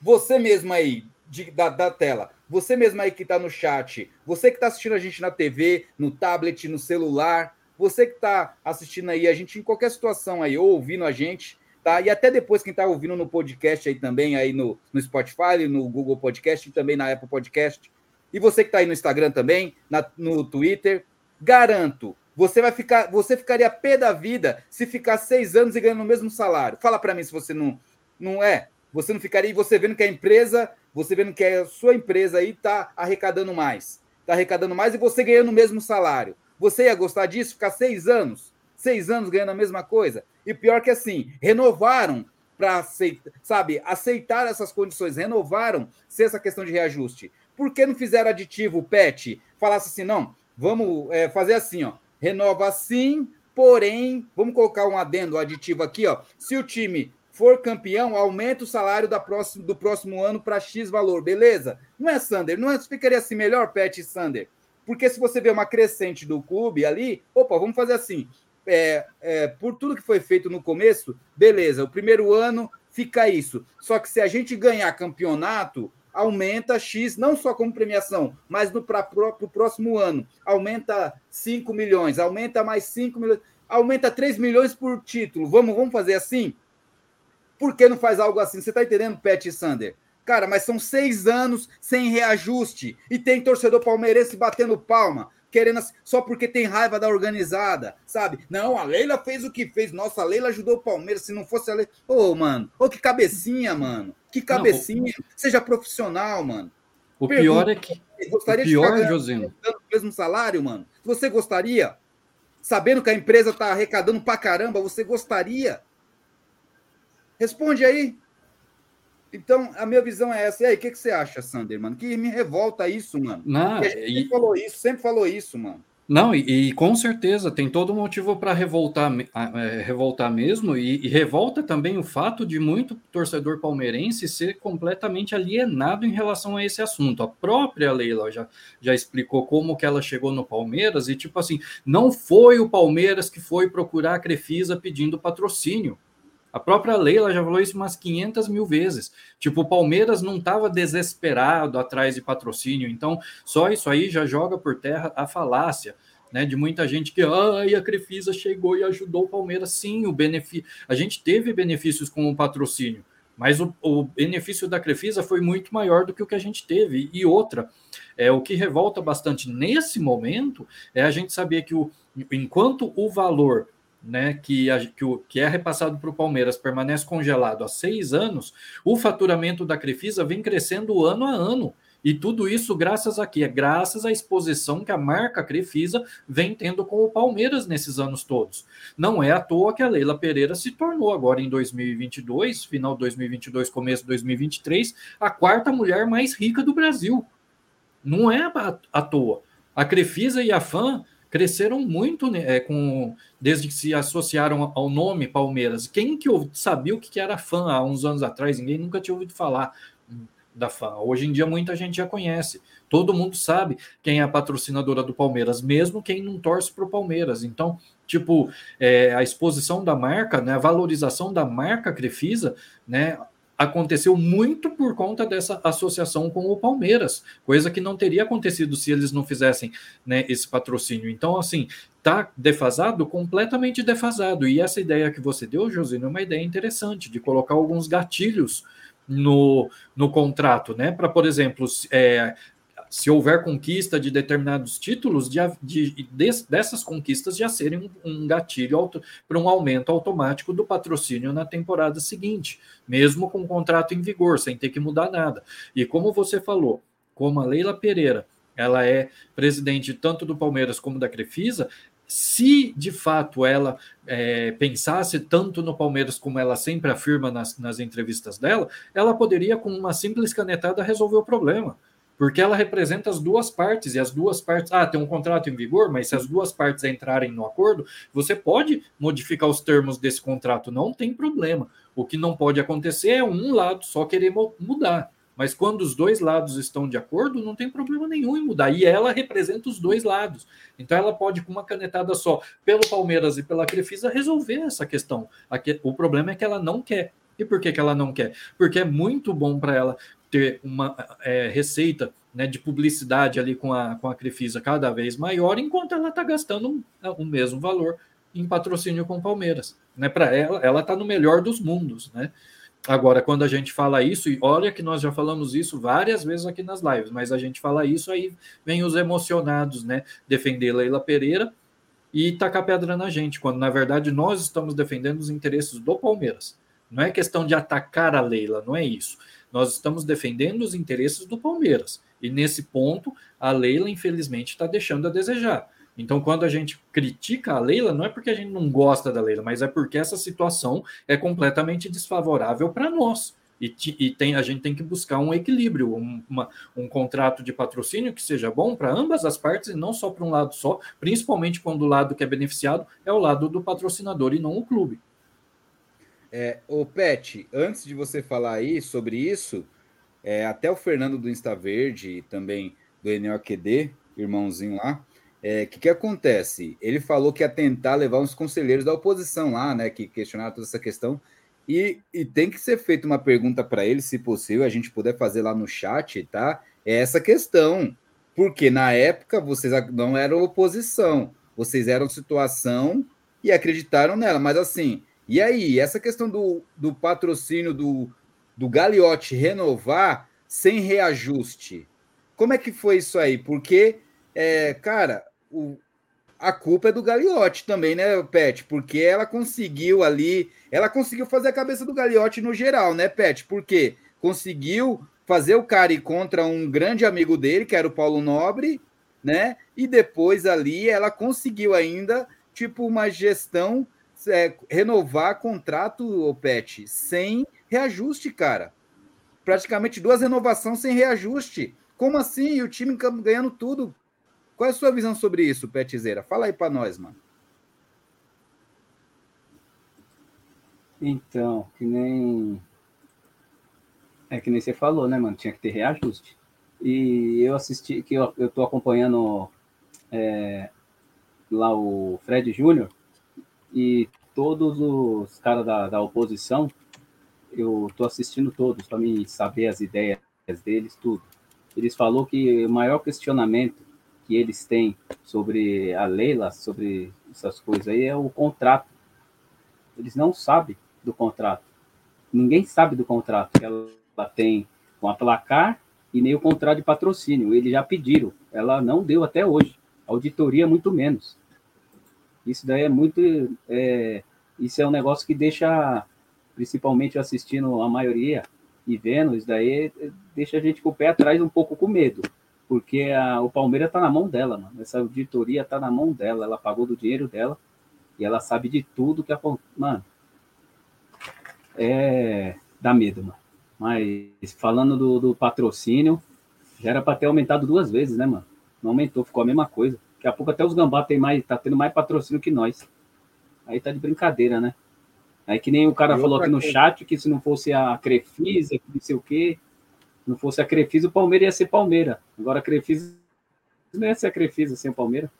Você mesmo aí, de, da, da tela, você mesmo aí que tá no chat, você que tá assistindo a gente na TV, no tablet, no celular, você que tá assistindo aí a gente em qualquer situação aí, ou ouvindo a gente, tá? E até depois quem tá ouvindo no podcast aí também, aí no, no Spotify, no Google Podcast e também na Apple Podcast. E você que tá aí no Instagram também, na, no Twitter, garanto, você vai ficar, você ficaria pé da vida se ficar seis anos e ganhando o mesmo salário. Fala para mim se você não, não é. Você não ficaria, e você vendo que a empresa, você vendo que a sua empresa aí tá arrecadando mais, tá arrecadando mais e você ganhando o mesmo salário. Você ia gostar disso? Ficar seis anos, seis anos ganhando a mesma coisa? E pior que assim, renovaram para aceitar, sabe, aceitar essas condições, renovaram se essa questão de reajuste. Por que não fizeram aditivo, PET? Falasse assim, não, vamos é, fazer assim, ó, renova assim, porém, vamos colocar um adendo aditivo aqui, ó. Se o time for campeão, aumenta o salário da próximo, do próximo ano para X valor, beleza? Não é, Sander? Não é, ficaria assim melhor, Pet e Sander? Porque se você vê uma crescente do clube ali, opa, vamos fazer assim é, é, por tudo que foi feito no começo, beleza, o primeiro ano fica isso. Só que se a gente ganhar campeonato, aumenta X, não só como premiação, mas para o próximo ano. Aumenta 5 milhões, aumenta mais 5 milhões, aumenta 3 milhões por título. Vamos, vamos fazer assim? Por que não faz algo assim? Você está entendendo, Pet Sander? Cara, mas são seis anos sem reajuste e tem torcedor palmeirense batendo palma querendo só porque tem raiva da organizada, sabe? Não, a Leila fez o que fez. Nossa, a Leila ajudou o Palmeiras. Se não fosse a Leila. Ô, oh, mano, ô, oh, que cabecinha, mano. Que cabecinha. Não, Seja profissional, mano. O Pergunta, pior é que. Gostaria o pior, de Josino. o mesmo salário, mano? Você gostaria? Sabendo que a empresa tá arrecadando pra caramba, você gostaria? Responde aí. Então, a minha visão é essa. E aí, o que, que você acha, Sander, mano? Que me revolta isso, mano. Não, a gente e... sempre falou isso, sempre falou isso, mano. Não, e, e com certeza tem todo motivo para revoltar, é, revoltar mesmo, e, e, revolta também o fato de muito torcedor palmeirense ser completamente alienado em relação a esse assunto. A própria Leila já, já explicou como que ela chegou no Palmeiras, e tipo assim, não foi o Palmeiras que foi procurar a Crefisa pedindo patrocínio. A própria Leila já falou isso umas 500 mil vezes. Tipo, o Palmeiras não estava desesperado atrás de patrocínio, então só isso aí já joga por terra a falácia. Né, de muita gente que ai, a Crefisa chegou e ajudou o Palmeiras. Sim, o benefício. A gente teve benefícios com o patrocínio, mas o, o, benefício da Crefisa foi muito maior do que o que a gente teve. E outra, é o que revolta bastante nesse momento é a gente saber que o, enquanto o valor né, que, a, que, o, que é repassado para o Palmeiras permanece congelado há seis anos, o faturamento da Crefisa vem crescendo ano a ano. E tudo isso graças a quê? Graças à exposição que a marca Crefisa vem tendo com o Palmeiras nesses anos todos. Não é à toa que a Leila Pereira se tornou agora em 2022, final de 2022, começo de 2023, a quarta mulher mais rica do Brasil. Não é à toa. A Crefisa e a FAM cresceram muito né, é, com desde que se associaram ao nome Palmeiras. Quem que sabia o que era fã há uns anos atrás? Ninguém nunca tinha ouvido falar da fã. Hoje em dia muita gente já conhece. Todo mundo sabe quem é a patrocinadora do Palmeiras, mesmo quem não torce para o Palmeiras. Então, tipo, é, a exposição da marca, né, a valorização da marca Crefisa, né, aconteceu muito por conta dessa associação com o Palmeiras, coisa que não teria acontecido se eles não fizessem né, esse patrocínio. Então, assim, tá defasado, completamente defasado. E essa ideia que você deu, Josino, é uma ideia interessante de colocar alguns gatilhos no, no contrato, né? Para, por exemplo, é, se houver conquista de determinados títulos, de, de, de dessas conquistas já serem um, um gatilho para um aumento automático do patrocínio na temporada seguinte, mesmo com o contrato em vigor, sem ter que mudar nada. E como você falou, como a Leila Pereira ela é presidente tanto do Palmeiras como da Crefisa, se de fato ela é, pensasse tanto no Palmeiras como ela sempre afirma nas, nas entrevistas dela, ela poderia, com uma simples canetada, resolver o problema porque ela representa as duas partes, e as duas partes, ah, tem um contrato em vigor, mas se as duas partes entrarem no acordo, você pode modificar os termos desse contrato, não tem problema. O que não pode acontecer é um lado só querer mudar. Mas quando os dois lados estão de acordo, não tem problema nenhum em mudar. E ela representa os dois lados. Então ela pode, com uma canetada só, pelo Palmeiras e pela Crefisa, resolver essa questão. O problema é que ela não quer. E por que, que ela não quer? Porque é muito bom para ela ter uma é, receita né, de publicidade ali com a, com a Crefisa cada vez maior, enquanto ela está gastando o mesmo valor em patrocínio com Palmeiras. Né? Para ela, ela está no melhor dos mundos. Né? Agora, quando a gente fala isso, e olha que nós já falamos isso várias vezes aqui nas lives, mas a gente fala isso, aí vem os emocionados, né? Defender Leila Pereira e tacar pedra na gente, quando na verdade nós estamos defendendo os interesses do Palmeiras. Não é questão de atacar a Leila, não é isso. Nós estamos defendendo os interesses do Palmeiras. E nesse ponto, a Leila, infelizmente, está deixando a desejar. Então, quando a gente critica a Leila, não é porque a gente não gosta da Leila, mas é porque essa situação é completamente desfavorável para nós. E, e, tem, a gente tem que buscar um equilíbrio, um, uma, um contrato de patrocínio que seja bom para ambas as partes e não só para um lado só, principalmente quando o lado que é beneficiado é o lado do patrocinador e não o clube. É, o Pet, antes de você falar aí sobre isso, é, até o Fernando do Insta Verde e também do NOQD, irmãozinho lá, o é, que, que acontece? Ele falou que ia tentar levar uns conselheiros da oposição lá, né, que questionaram toda essa questão, e, e tem que ser feita uma pergunta para ele, se possível, a gente puder fazer lá no chat, tá? É essa questão, porque na época vocês não eram oposição, vocês eram situação e acreditaram nela, mas assim, e aí, essa questão do, do patrocínio do, do Gagliotti renovar sem reajuste, como é que foi isso aí? Porque, é, cara, o, a culpa é do Gagliotti também, né, Pet? Porque ela conseguiu ali, ela conseguiu fazer a cabeça do Gagliotti no geral, né, Pet? Porque conseguiu fazer o cara ir contra um grande amigo dele, que era o Paulo Nobre, né? E depois ali ela conseguiu ainda, tipo, uma gestão é, renovar contrato, o Pet, sem reajuste, cara. Praticamente duas renovações sem reajuste. Como assim? E o time ganhando tudo. Qual é a sua visão sobre isso, Petzeira? Fala aí para nós, mano. Então, que nem. É que nem você falou, né, mano? Tinha que ter reajuste. E eu assisti, que eu, eu tô acompanhando é, lá o Fred Júnior, e todos os caras da, da oposição, eu estou assistindo todos para me saber as ideias deles, tudo. Eles falou que o maior questionamento que eles têm sobre a Leila, sobre essas coisas aí, é o contrato. Eles não sabem do contrato. Ninguém sabe do contrato que ela tem com a placar e nem o contrato de patrocínio. Eles já pediram, ela não deu até hoje. Auditoria, muito menos. Isso daí é muito. É, isso é um negócio que deixa, principalmente assistindo a maioria e vendo, isso daí deixa a gente com o pé atrás um pouco com medo. Porque a, o Palmeiras está na mão dela, mano. Essa auditoria está na mão dela. Ela pagou do dinheiro dela e ela sabe de tudo que acontece. Mano, é. dá medo, mano. Mas falando do, do patrocínio, já era para ter aumentado duas vezes, né, mano? Não aumentou, ficou a mesma coisa. Daqui a pouco até os gambá tem mais, tá tendo mais patrocínio que nós. Aí tá de brincadeira, né? Aí que nem o cara e falou aqui no chat que se não fosse a Crefisa, que não sei o quê, não fosse a Crefisa, o Palmeiras ia ser Palmeiras. Agora a Crefisa não ia ser a Crefisa sem o Palmeiras.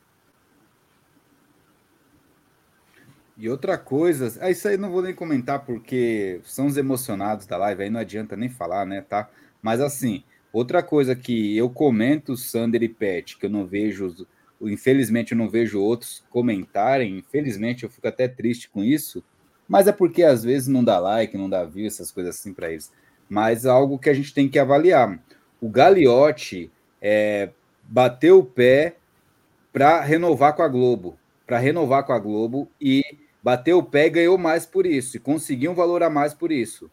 E outra coisa, ah, isso aí não vou nem comentar porque são os emocionados da live, aí não adianta nem falar, né, tá? Mas assim, outra coisa que eu comento, Sander e Pet, que eu não vejo, infelizmente eu não vejo outros comentarem, infelizmente eu fico até triste com isso, mas é porque às vezes não dá like, não dá view, essas coisas assim para eles. Mas é algo que a gente tem que avaliar. O Gagliotti é, bateu o pé para renovar com a Globo, para renovar com a Globo e bateu o pé e ganhou mais por isso, e conseguiu um valor a mais por isso,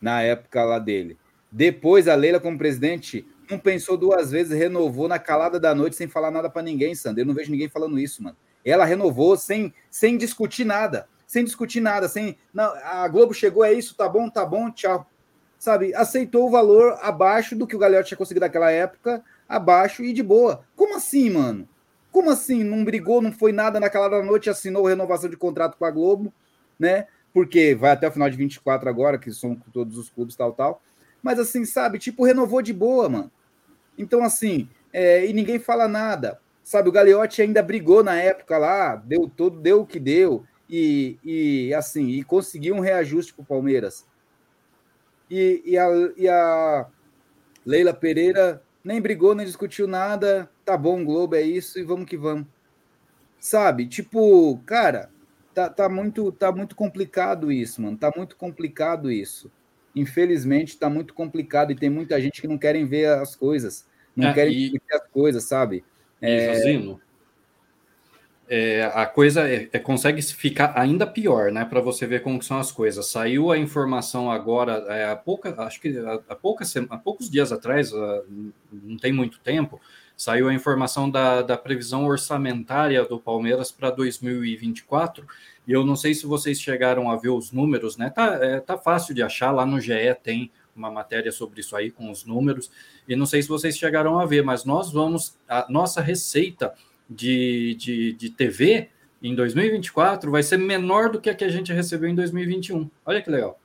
na época lá dele. Depois, a Leila, como presidente, não pensou duas vezes, renovou na calada da noite, sem falar nada para ninguém, Sander. Eu não vejo ninguém falando isso, mano. Ela renovou sem, sem discutir nada, sem discutir nada, sem. Não, a Globo chegou, é isso, tá bom, tá bom, tchau. Sabe, aceitou o valor abaixo do que o Galhote tinha conseguido naquela época, abaixo e de boa. Como assim, mano? Como assim? Não brigou, não foi nada naquela da noite, assinou renovação de contrato com a Globo, né? Porque vai até o final de 24 agora, que são todos os clubes, tal, tal. Mas assim, sabe, tipo, renovou de boa, mano. Então, assim, é, e ninguém fala nada. Sabe, o Galeotti ainda brigou na época lá, deu todo, deu o que deu, e, e assim, e conseguiu um reajuste pro Palmeiras. E, e, a, e a Leila Pereira nem brigou, nem discutiu nada. Tá bom, Globo é isso e vamos que vamos. Sabe? Tipo, cara, tá, tá muito tá muito complicado isso, mano. Tá muito complicado isso. Infelizmente tá muito complicado e tem muita gente que não querem ver as coisas, não é, querem e... as coisas, sabe? É... É, a coisa é, é, consegue ficar ainda pior, né? Para você ver como são as coisas. Saiu a informação agora, é, há pouca, acho que há, há, poucas, há poucos dias atrás, não tem muito tempo, saiu a informação da, da previsão orçamentária do Palmeiras para 2024. E eu não sei se vocês chegaram a ver os números, né? Tá, é, tá fácil de achar, lá no GE tem uma matéria sobre isso aí com os números. E não sei se vocês chegaram a ver, mas nós vamos, a nossa receita de, de, de TV em 2024 vai ser menor do que a que a gente recebeu em 2021. Olha que legal.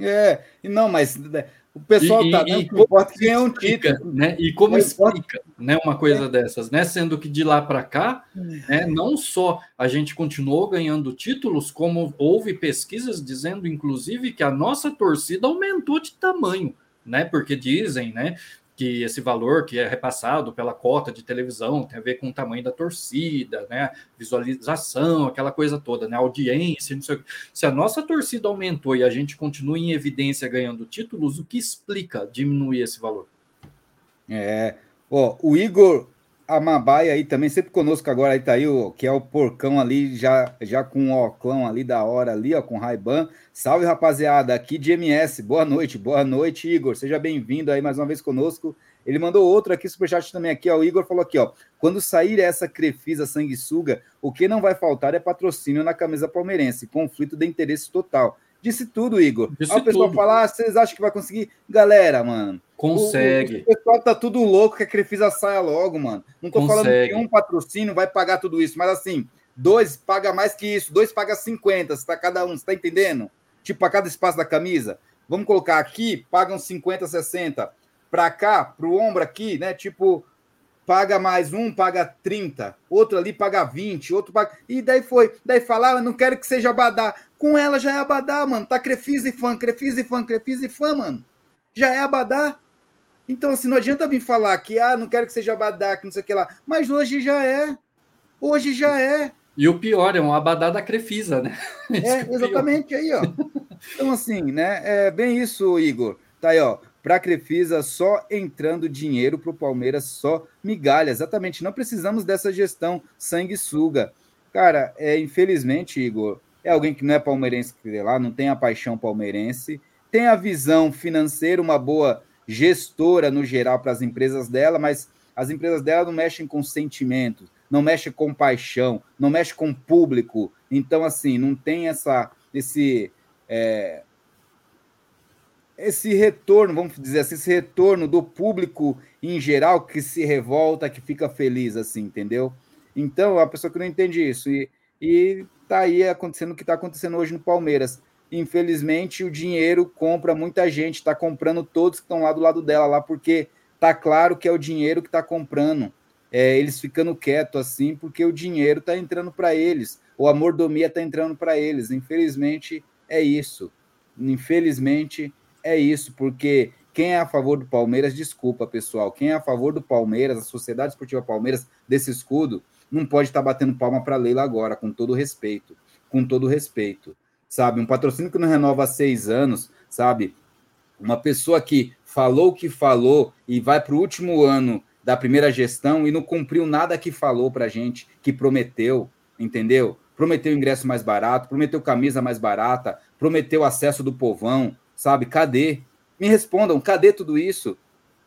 É, não, mas né, o pessoal e, tá e, importa que é um título, né? E como não explica, né, uma coisa é. dessas, né? Sendo que de lá para cá, é. né, não só a gente continuou ganhando títulos, como houve pesquisas dizendo, inclusive, que a nossa torcida aumentou de tamanho, né? Porque dizem, né, que esse valor que é repassado pela cota de televisão tem a ver com o tamanho da torcida, né? Visualização, aquela coisa toda, né? Audiência, não sei Se a nossa torcida aumentou e a gente continua em evidência ganhando títulos, o que explica diminuir esse valor? É, ó, o Igor Amabai aí também, sempre conosco agora, aí tá aí, que é o porcão ali, já, já com o oclão ali da hora ali, ó, com Raiban. Salve, rapaziada, aqui de MS, boa noite, boa noite, Igor, seja bem-vindo aí mais uma vez conosco. Ele mandou outro aqui, superchat também aqui, ó, o Igor falou aqui, ó, quando sair essa Crefisa sanguessuga, o que não vai faltar é patrocínio na camisa palmeirense, conflito de interesse total. Disse tudo, Igor. Disse Aí o pessoal tudo. fala, ah, vocês acham que vai conseguir? Galera, mano. Consegue. O, o, pessoal tá tudo louco que a Crefisa saia logo, mano. Não tô Consegue. falando que um patrocínio vai pagar tudo isso, mas assim, dois paga mais que isso, dois paga 50, tá cada um, você tá entendendo? Tipo, a cada espaço da camisa. Vamos colocar aqui, pagam 50, 60. Pra cá, pro ombro aqui, né? Tipo, paga mais um, paga 30, outro ali paga 20, outro paga. E daí foi. Daí falar, ah, não quero que seja Abadá. Com ela já é Abadá, mano. Tá Crefisa e fã, Crefisa e fã, Crefisa e fã, mano. Já é Abadá. Então, assim, não adianta vir falar que, ah, não quero que seja Abadá, que não sei o que lá. Mas hoje já é. Hoje já é. E o pior, é um abadá da Crefisa, né? É, exatamente aí, ó. Então, assim, né? É bem isso, Igor. Tá aí, ó para a Crefisa só entrando dinheiro para o Palmeiras, só migalha. Exatamente, não precisamos dessa gestão sanguessuga. Cara, é, infelizmente, Igor, é alguém que não é palmeirense que lá, não tem a paixão palmeirense, tem a visão financeira, uma boa gestora no geral para as empresas dela, mas as empresas dela não mexem com sentimentos, não mexem com paixão, não mexem com público. Então, assim, não tem essa, esse, é, esse retorno, vamos dizer assim, esse retorno do público em geral que se revolta, que fica feliz, assim, entendeu? Então, a pessoa que não entende isso. E, e tá aí acontecendo o que está acontecendo hoje no Palmeiras. Infelizmente, o dinheiro compra muita gente, está comprando todos que estão lá do lado dela, lá, porque tá claro que é o dinheiro que está comprando. é, eles ficando quietos assim, porque o dinheiro está entrando para eles, ou a mordomia está entrando para eles. Infelizmente, é isso. Infelizmente, é isso, porque quem é a favor do Palmeiras, desculpa, pessoal, quem é a favor do Palmeiras, a Sociedade Esportiva Palmeiras, desse escudo, não pode estar tá batendo palma para Leila agora, com todo respeito. Com todo respeito. Sabe? Um patrocínio que não renova há seis anos, sabe? Uma pessoa que falou o que falou e vai para o último ano da primeira gestão e não cumpriu nada que falou para gente, que prometeu, entendeu? Prometeu ingresso mais barato, prometeu camisa mais barata, prometeu acesso do povão, sabe? Cadê? Me respondam, cadê tudo isso?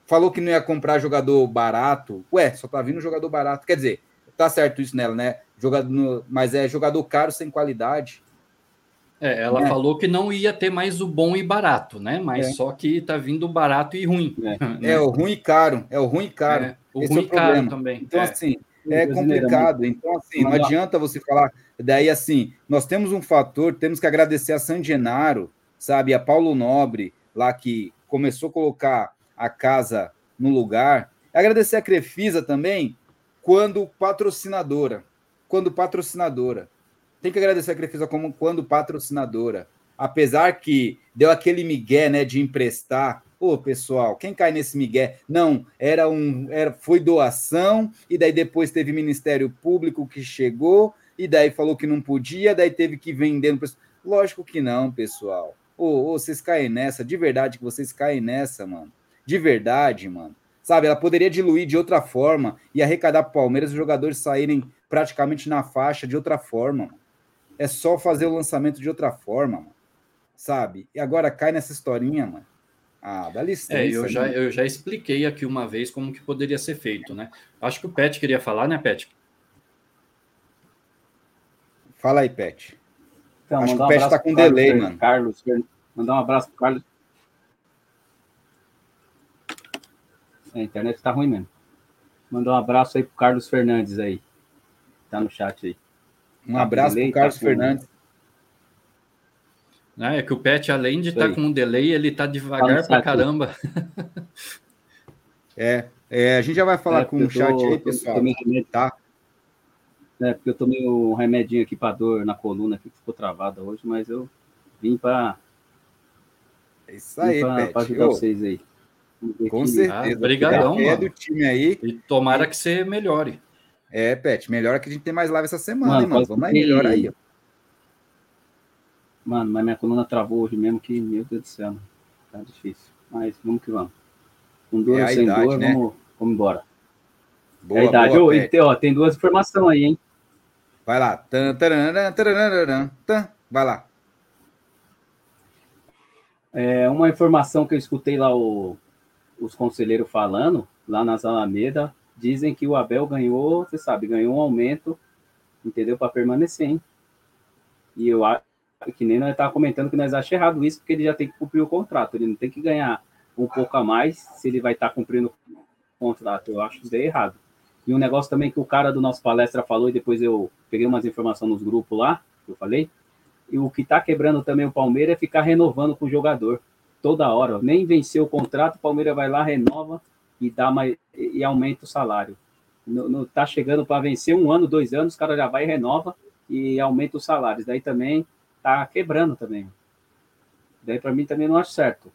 Falou que não ia comprar jogador barato. Ué, só tá vindo jogador barato. Quer dizer, tá certo isso nela, né? Jogador, mas é jogador caro sem qualidade. É, ela é. falou que não ia ter mais o bom e barato, né? Mas é. só que tá vindo barato e ruim. É, né? é o ruim e caro. É o ruim e caro. É, o Esse ruim e caro também. Então, é. assim, é complicado. Então, assim, não adianta você falar. Daí, assim, nós temos um fator, temos que agradecer a San Genaro, sabe, a Paulo Nobre, lá que começou a colocar a casa no lugar. Agradecer a Crefisa também, quando patrocinadora. Quando patrocinadora tem que agradecer a Crefisa como quando patrocinadora. Apesar que deu aquele migué, né, de emprestar. Ô, pessoal, quem cai nesse migué? Não, era um, era, foi doação e daí depois teve Ministério Público que chegou e daí falou que não podia, daí teve que vender. Lógico que não, pessoal. Ô, ô, vocês caem nessa, de verdade que vocês caem nessa, mano. De verdade, mano. Sabe, ela poderia diluir de outra forma e arrecadar para Palmeiras os jogadores saírem praticamente na faixa de outra forma. Mano é só fazer o lançamento de outra forma, mano. sabe? E agora cai nessa historinha, mano. Ah, dá licença. É, eu já, eu já expliquei aqui uma vez como que poderia ser feito, né? Acho que o Pet queria falar, né, Pet? Fala aí, Pet. Então, Acho que o Pet um tá com delay, Carlos, mano. Carlos, mandar um abraço pro Carlos. A internet tá ruim mesmo. Mandar um abraço aí pro Carlos Fernandes aí. Tá no chat aí. Um abraço para o Carlos tá Fernandes. É, é que o Pet, além de estar tá com um delay, ele está devagar para caramba. é, é, a gente já vai falar é, com o chat tô, aí, pessoal. Tá? É, porque eu tomei um remedinho aqui para dor na coluna que ficou travada hoje, mas eu vim para. É isso aí, Pet. Para ajudar vocês aí. Com certeza. Ah, obrigadão, é do time aí. E tomara que você melhore. É, Pet, melhor que a gente tem mais live essa semana, mano, hein, mano? Vamos aí, melhor aí, ó. Mano, mas minha coluna travou hoje mesmo, que, meu Deus do céu, mano. tá difícil. Mas vamos que vamos. Com dor, é sem idade, dor, né? vamos, vamos embora. Boa, é a idade. Boa, Ô, e, ó, tem duas informações aí, hein? Vai lá. Tan, taran, taran, tan. Vai lá. É, uma informação que eu escutei lá o, os conselheiros falando, lá nas Alameda, dizem que o Abel ganhou, você sabe, ganhou um aumento, entendeu? Para permanecer, hein? E eu acho que nem nós estávamos comentando que nós achamos errado isso, porque ele já tem que cumprir o contrato, ele não tem que ganhar um pouco a mais se ele vai estar tá cumprindo o contrato. Eu acho isso daí errado. E um negócio também que o cara do nosso palestra falou, e depois eu peguei umas informações nos grupos lá, que eu falei, e o que está quebrando também o Palmeiras é ficar renovando com o jogador toda hora. Nem venceu o contrato, o Palmeiras vai lá, renova, e dá mais e aumenta o salário. No tá chegando para vencer um ano, dois anos, o cara já vai e renova e aumenta os salários. Daí também tá quebrando também. Daí para mim também não acho certo.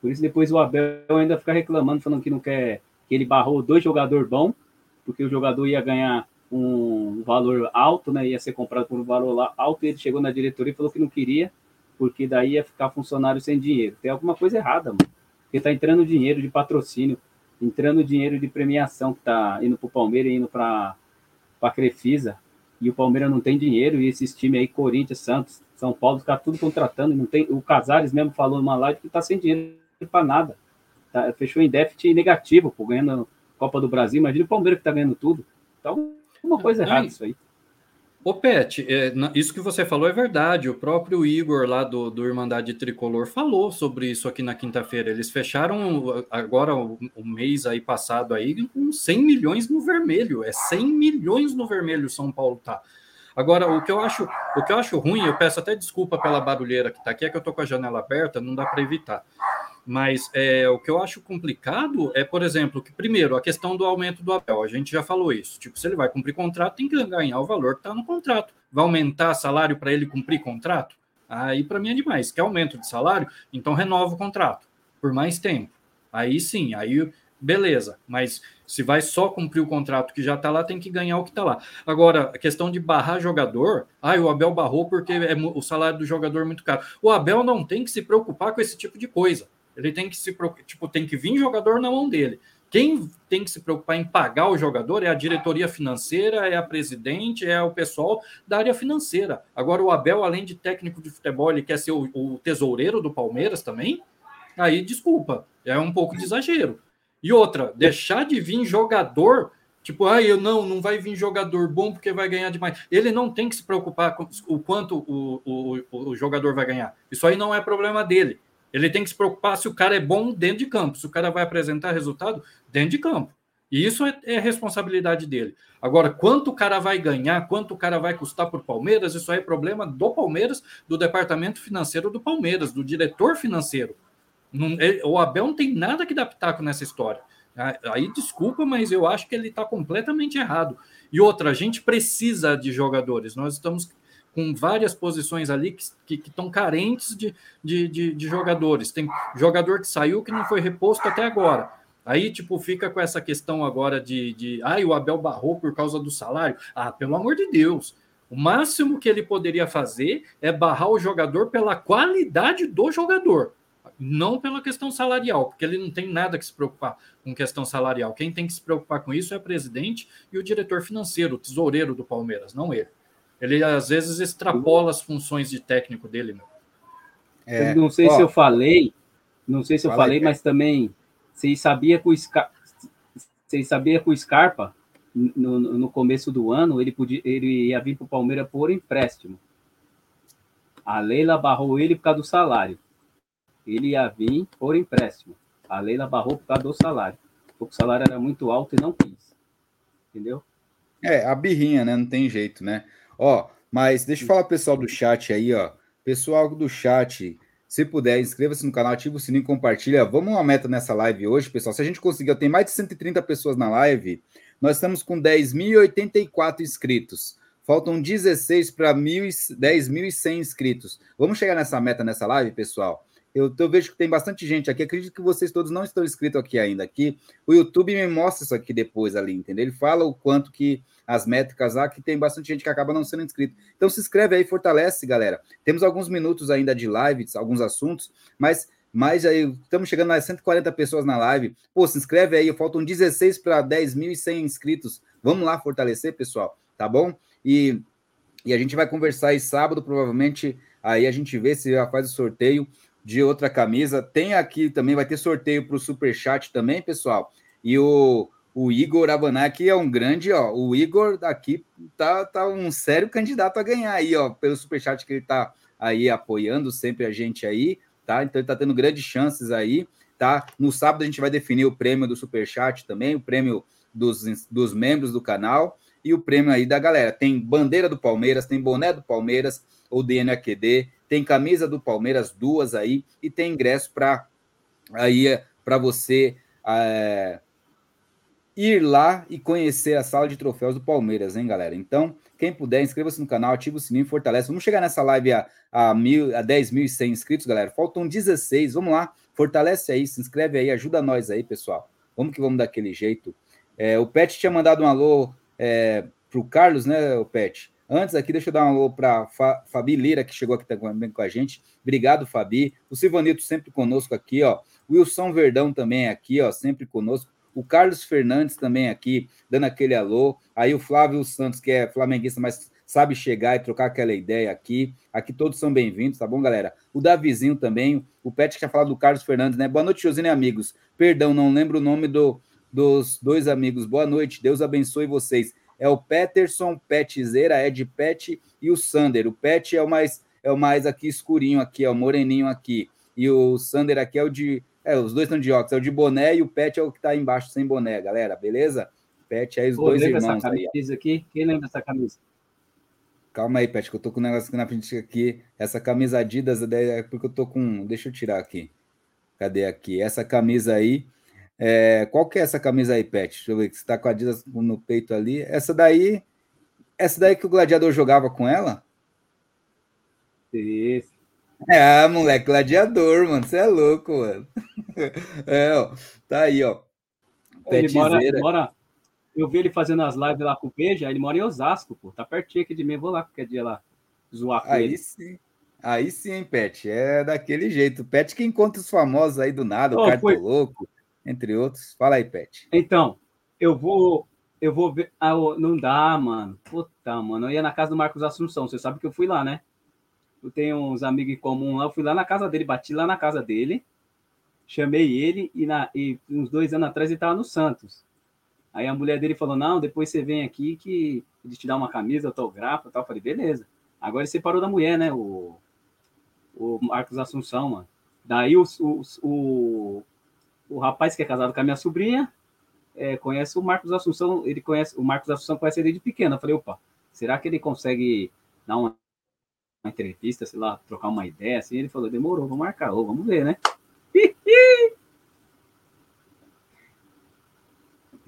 Por isso depois o Abel ainda fica reclamando, falando que não quer que ele barrou dois jogadores bons, porque o jogador ia ganhar um valor alto, né? Ia ser comprado por um valor alto, e ele chegou na diretoria e falou que não queria, porque daí ia ficar funcionário sem dinheiro. Tem alguma coisa errada, mano. Porque tá entrando dinheiro de patrocínio entrando dinheiro de premiação que está indo para o Palmeiras e indo para a Crefisa, e o Palmeiras não tem dinheiro, e esses times aí, Corinthians, Santos, São Paulo, ficar tudo contratando, não tem, o Casares mesmo falou numa live que está sem dinheiro para nada, tá, fechou em déficit negativo, por ganhando Copa do Brasil, imagina o Palmeiras que está ganhando tudo, então, uma coisa errada isso aí. Ô, Pet, é, isso que você falou é verdade. O próprio Igor lá do, do Irmandade Tricolor falou sobre isso aqui na quinta-feira. Eles fecharam agora o, o, mês aí passado aí com 100 milhões no vermelho. É 100 milhões no vermelho São Paulo tá. Agora, o que eu acho, o que eu acho ruim, eu peço até desculpa pela barulheira que tá aqui, é que eu tô com a janela aberta, não dá para evitar. Mas é, o que eu acho complicado é, por exemplo, que primeiro a questão do aumento do Abel, a gente já falou isso. Tipo, se ele vai cumprir contrato, tem que ganhar o valor que está no contrato. Vai aumentar salário para ele cumprir contrato? Aí para mim é demais. Quer aumento de salário? Então renova o contrato por mais tempo. Aí sim, aí beleza. Mas se vai só cumprir o contrato que já está lá, tem que ganhar o que está lá. Agora, a questão de barrar jogador, ah, o Abel barrou porque é, o salário do jogador é muito caro. O Abel não tem que se preocupar com esse tipo de coisa. Ele tem que se tipo, tem que vir jogador na mão dele. Quem tem que se preocupar em pagar o jogador é a diretoria financeira, é a presidente, é o pessoal da área financeira. Agora, o Abel, além de técnico de futebol, ele quer ser o, o tesoureiro do Palmeiras também? Aí, desculpa, é um pouco de exagero. E outra, deixar de vir jogador, tipo, ah, eu não, não vai vir jogador bom porque vai ganhar demais. Ele não tem que se preocupar com o quanto o, o, o jogador vai ganhar. Isso aí não é problema dele. Ele tem que se preocupar se o cara é bom dentro de campo, se o cara vai apresentar resultado dentro de campo. E isso é, é responsabilidade dele. Agora, quanto o cara vai ganhar, quanto o cara vai custar para o Palmeiras, isso aí é problema do Palmeiras, do departamento financeiro do Palmeiras, do diretor financeiro. Não, ele, o Abel não tem nada que dar pitaco nessa história. Aí desculpa, mas eu acho que ele está completamente errado. E outra, a gente precisa de jogadores. Nós estamos com várias posições ali que estão carentes de, de, de, de, jogadores. Tem jogador que saiu que não foi reposto até agora. Aí, tipo, fica com essa questão agora de, de ah, o Abel barrou por causa do salário. Ah, pelo amor de Deus. O máximo que ele poderia fazer é barrar o jogador pela qualidade do jogador não pela questão salarial, porque ele não tem nada que se preocupar com questão salarial. Quem tem que se preocupar com isso é o presidente e o diretor financeiro, o tesoureiro do Palmeiras, não ele. Ele às vezes extrapola as funções de técnico dele. Meu. É, não sei ó, se eu falei, não sei se eu falei, mas também vocês sabia que o Scar... vocês sabia que o Scarpa no, no começo do ano ele podia ele ia vir para o Palmeiras por empréstimo. A Leila barrou ele por causa do salário ele ia vir por empréstimo. A Leila barrou por causa do salário. Porque o salário era muito alto e não quis. Entendeu? É, a birrinha, né? Não tem jeito, né? Ó, mas deixa eu falar pessoal do chat aí, ó. Pessoal do chat, se puder, inscreva-se no canal, ativa o sininho, compartilha. Vamos uma meta nessa live hoje, pessoal. Se a gente conseguir, tem mais de 130 pessoas na live. Nós estamos com 10.084 inscritos. Faltam 16 para 10.100 inscritos. Vamos chegar nessa meta nessa live, pessoal? Eu, eu, vejo que tem bastante gente aqui. Acredito que vocês todos não estão inscritos aqui ainda. Aqui, o YouTube me mostra isso aqui depois ali, entendeu? Ele fala o quanto que as métricas lá, que tem bastante gente que acaba não sendo inscrito. Então se inscreve aí, fortalece, galera. Temos alguns minutos ainda de live, alguns assuntos, mas mais aí, estamos chegando a 140 pessoas na live. Pô, se inscreve aí, faltam 16 para 10.100 inscritos. Vamos lá fortalecer, pessoal, tá bom? E, e a gente vai conversar aí sábado, provavelmente. Aí a gente vê se já faz o sorteio de outra camisa. Tem aqui também, vai ter sorteio para o Super Chat também, pessoal. E o, o Igor Abanaki é um grande, ó. O Igor daqui tá, tá um sério candidato a ganhar aí, ó, pelo Super Chat que ele tá aí apoiando sempre a gente aí, tá? Então ele tá tendo grandes chances aí, tá? No sábado a gente vai definir o prêmio do Super Chat também, o prêmio dos, dos membros do canal e o prêmio aí da galera. Tem bandeira do Palmeiras, tem boné do Palmeiras, ou DNAQD, tem camisa do Palmeiras, duas aí, e tem ingresso para aí para você é, ir lá e conhecer a sala de troféus do Palmeiras, hein, galera? Então, quem puder, inscreva-se no canal, ativa o sininho, fortalece. Vamos chegar nessa live a, a, mil, a 10.100 inscritos, galera. Faltam 16, vamos lá, fortalece aí, se inscreve aí, ajuda nós aí, pessoal. Vamos que vamos daquele jeito. É, o Pet tinha mandado um alô é, para o Carlos, né, o Pet? Antes aqui, deixa eu dar um alô para Fa, Fabi Lira, que chegou aqui também com a gente. Obrigado, Fabi. O Silvanito sempre conosco aqui, ó. Wilson Verdão também aqui, ó, sempre conosco. O Carlos Fernandes também aqui, dando aquele alô. Aí o Flávio Santos, que é flamenguista, mas sabe chegar e trocar aquela ideia aqui. Aqui todos são bem-vindos, tá bom, galera? O Davizinho também, o Pet que já falado do Carlos Fernandes, né? Boa noite, Josine amigos. Perdão, não lembro o nome do, dos dois amigos. Boa noite, Deus abençoe vocês é o Peterson, Petzeira, Ed Pet e o Sander. O Pet é o mais é o mais aqui escurinho aqui, é o moreninho aqui. E o Sander aqui é o de é, os dois estão de óculos, é o de boné e o Pet é o que está embaixo sem boné, galera, beleza? Pet aí os Pô, dois irmãos essa camisa aí. Aqui? Quem lembra dessa camisa? Calma aí, Pet, que eu tô com um negócio aqui na frente aqui. Essa camisa Adidas é porque eu tô com. Deixa eu tirar aqui. Cadê aqui? Essa camisa aí. É, qual que é essa camisa aí, Pet? Deixa eu ver que você tá com a Adidas no peito ali. Essa daí. Essa daí que o gladiador jogava com ela? Isso. É, moleque, gladiador, mano. Você é louco, mano. É, ó. Tá aí, ó. Ele mora, ele mora, Eu vi ele fazendo as lives lá com o Beija, ele mora em Osasco, pô. Tá pertinho aqui de mim. Vou lá qualquer dia lá zoar com aí ele. Sim. Aí sim, Pet. É daquele jeito. Pet que encontra os famosos aí do nada, oh, o Cartoloco, foi... entre outros. Fala aí, Pet. Então, eu vou. Eu vou ver. Ah, não dá, mano. Puta, mano. Eu ia na casa do Marcos Assunção. Você sabe que eu fui lá, né? Eu tenho uns amigos em comum lá. Eu fui lá na casa dele, bati lá na casa dele. Chamei ele e, na, e uns dois anos atrás ele tava no Santos. Aí a mulher dele falou: Não, depois você vem aqui que ele te dá uma camisa, autografa e tal. Eu falei: Beleza. Agora ele separou da mulher, né? O, o Marcos Assunção, mano. Daí o, o, o, o rapaz que é casado com a minha sobrinha é, conhece o Marcos Assunção, ele conhece, o Marcos Assunção conhece ele de pequeno. Eu falei, opa, será que ele consegue dar uma, uma entrevista, sei lá, trocar uma ideia assim? Ele falou, demorou, vou marcar, ou vamos ver, né?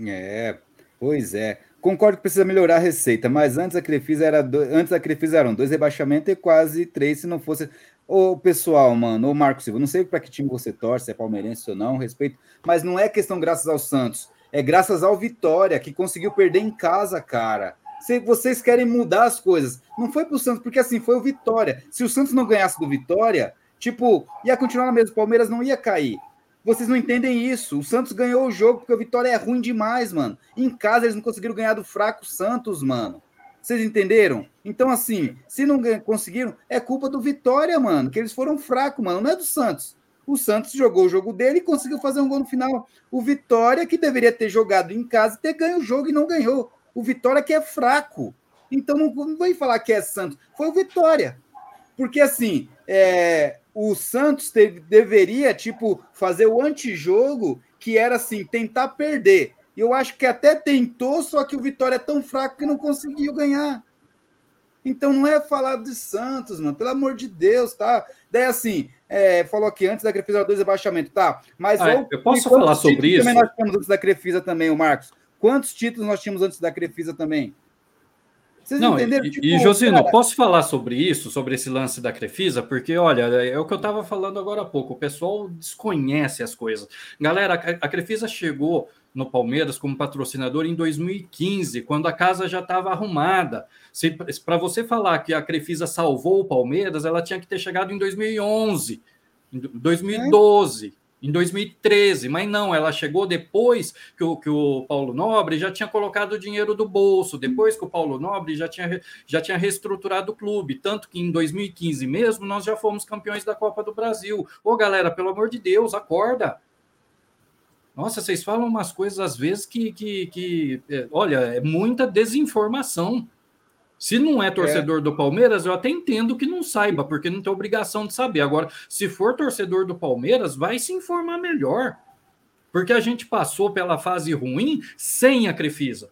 É, pois é. Concordo que precisa melhorar a receita, mas antes a Crefisa era do... antes a Crefisa eram dois rebaixamentos e quase três se não fosse Ô, pessoal, mano, ô Marco Silva, não sei para que time você torce, se é palmeirense ou não, respeito, mas não é questão graças ao Santos, é graças ao Vitória, que conseguiu perder em casa, cara. Se vocês querem mudar as coisas, não foi pro Santos, porque assim, foi o Vitória. Se o Santos não ganhasse do Vitória, tipo, ia continuar na mesma, o Palmeiras não ia cair. Vocês não entendem isso. O Santos ganhou o jogo porque o Vitória é ruim demais, mano. Em casa eles não conseguiram ganhar do fraco Santos, mano. Vocês entenderam? Então, assim, se não conseguiram, é culpa do Vitória, mano, que eles foram fracos, mano, não é do Santos. O Santos jogou o jogo dele e conseguiu fazer um gol no final. O Vitória, que deveria ter jogado em casa, ter ganho o jogo e não ganhou. O Vitória que é fraco. Então, não, não vem falar que é Santos. Foi o Vitória. Porque, assim, é, o Santos teve, deveria, tipo, fazer o antijogo, que era, assim, tentar perder e eu acho que até tentou, só que o Vitória é tão fraco que não conseguiu ganhar. Então não é falar de Santos, mano, pelo amor de Deus, tá? Daí assim, é, falou aqui antes da Crefisa 2 rebaixamento, tá? Mas ah, eu posso falar sobre isso? Também nós tínhamos antes da Crefisa também, o Marcos. Quantos títulos nós tínhamos antes da Crefisa também? Vocês não, entenderam? E, tipo, e Josino, cara... posso falar sobre isso, sobre esse lance da Crefisa? Porque, olha, é o que eu estava falando agora há pouco, o pessoal desconhece as coisas. Galera, a Crefisa chegou no Palmeiras como patrocinador em 2015, quando a casa já estava arrumada. Para você falar que a Crefisa salvou o Palmeiras, ela tinha que ter chegado em 2011, em 2012 em 2013, mas não, ela chegou depois que o, que o Paulo Nobre já tinha colocado o dinheiro do bolso, depois que o Paulo Nobre já tinha, já tinha reestruturado o clube, tanto que em 2015 mesmo nós já fomos campeões da Copa do Brasil. Ô galera, pelo amor de Deus, acorda! Nossa, vocês falam umas coisas às vezes que, que, que é, olha, é muita desinformação. Se não é torcedor é. do Palmeiras, eu até entendo que não saiba, porque não tem obrigação de saber. Agora, se for torcedor do Palmeiras, vai se informar melhor. Porque a gente passou pela fase ruim sem a Crefisa.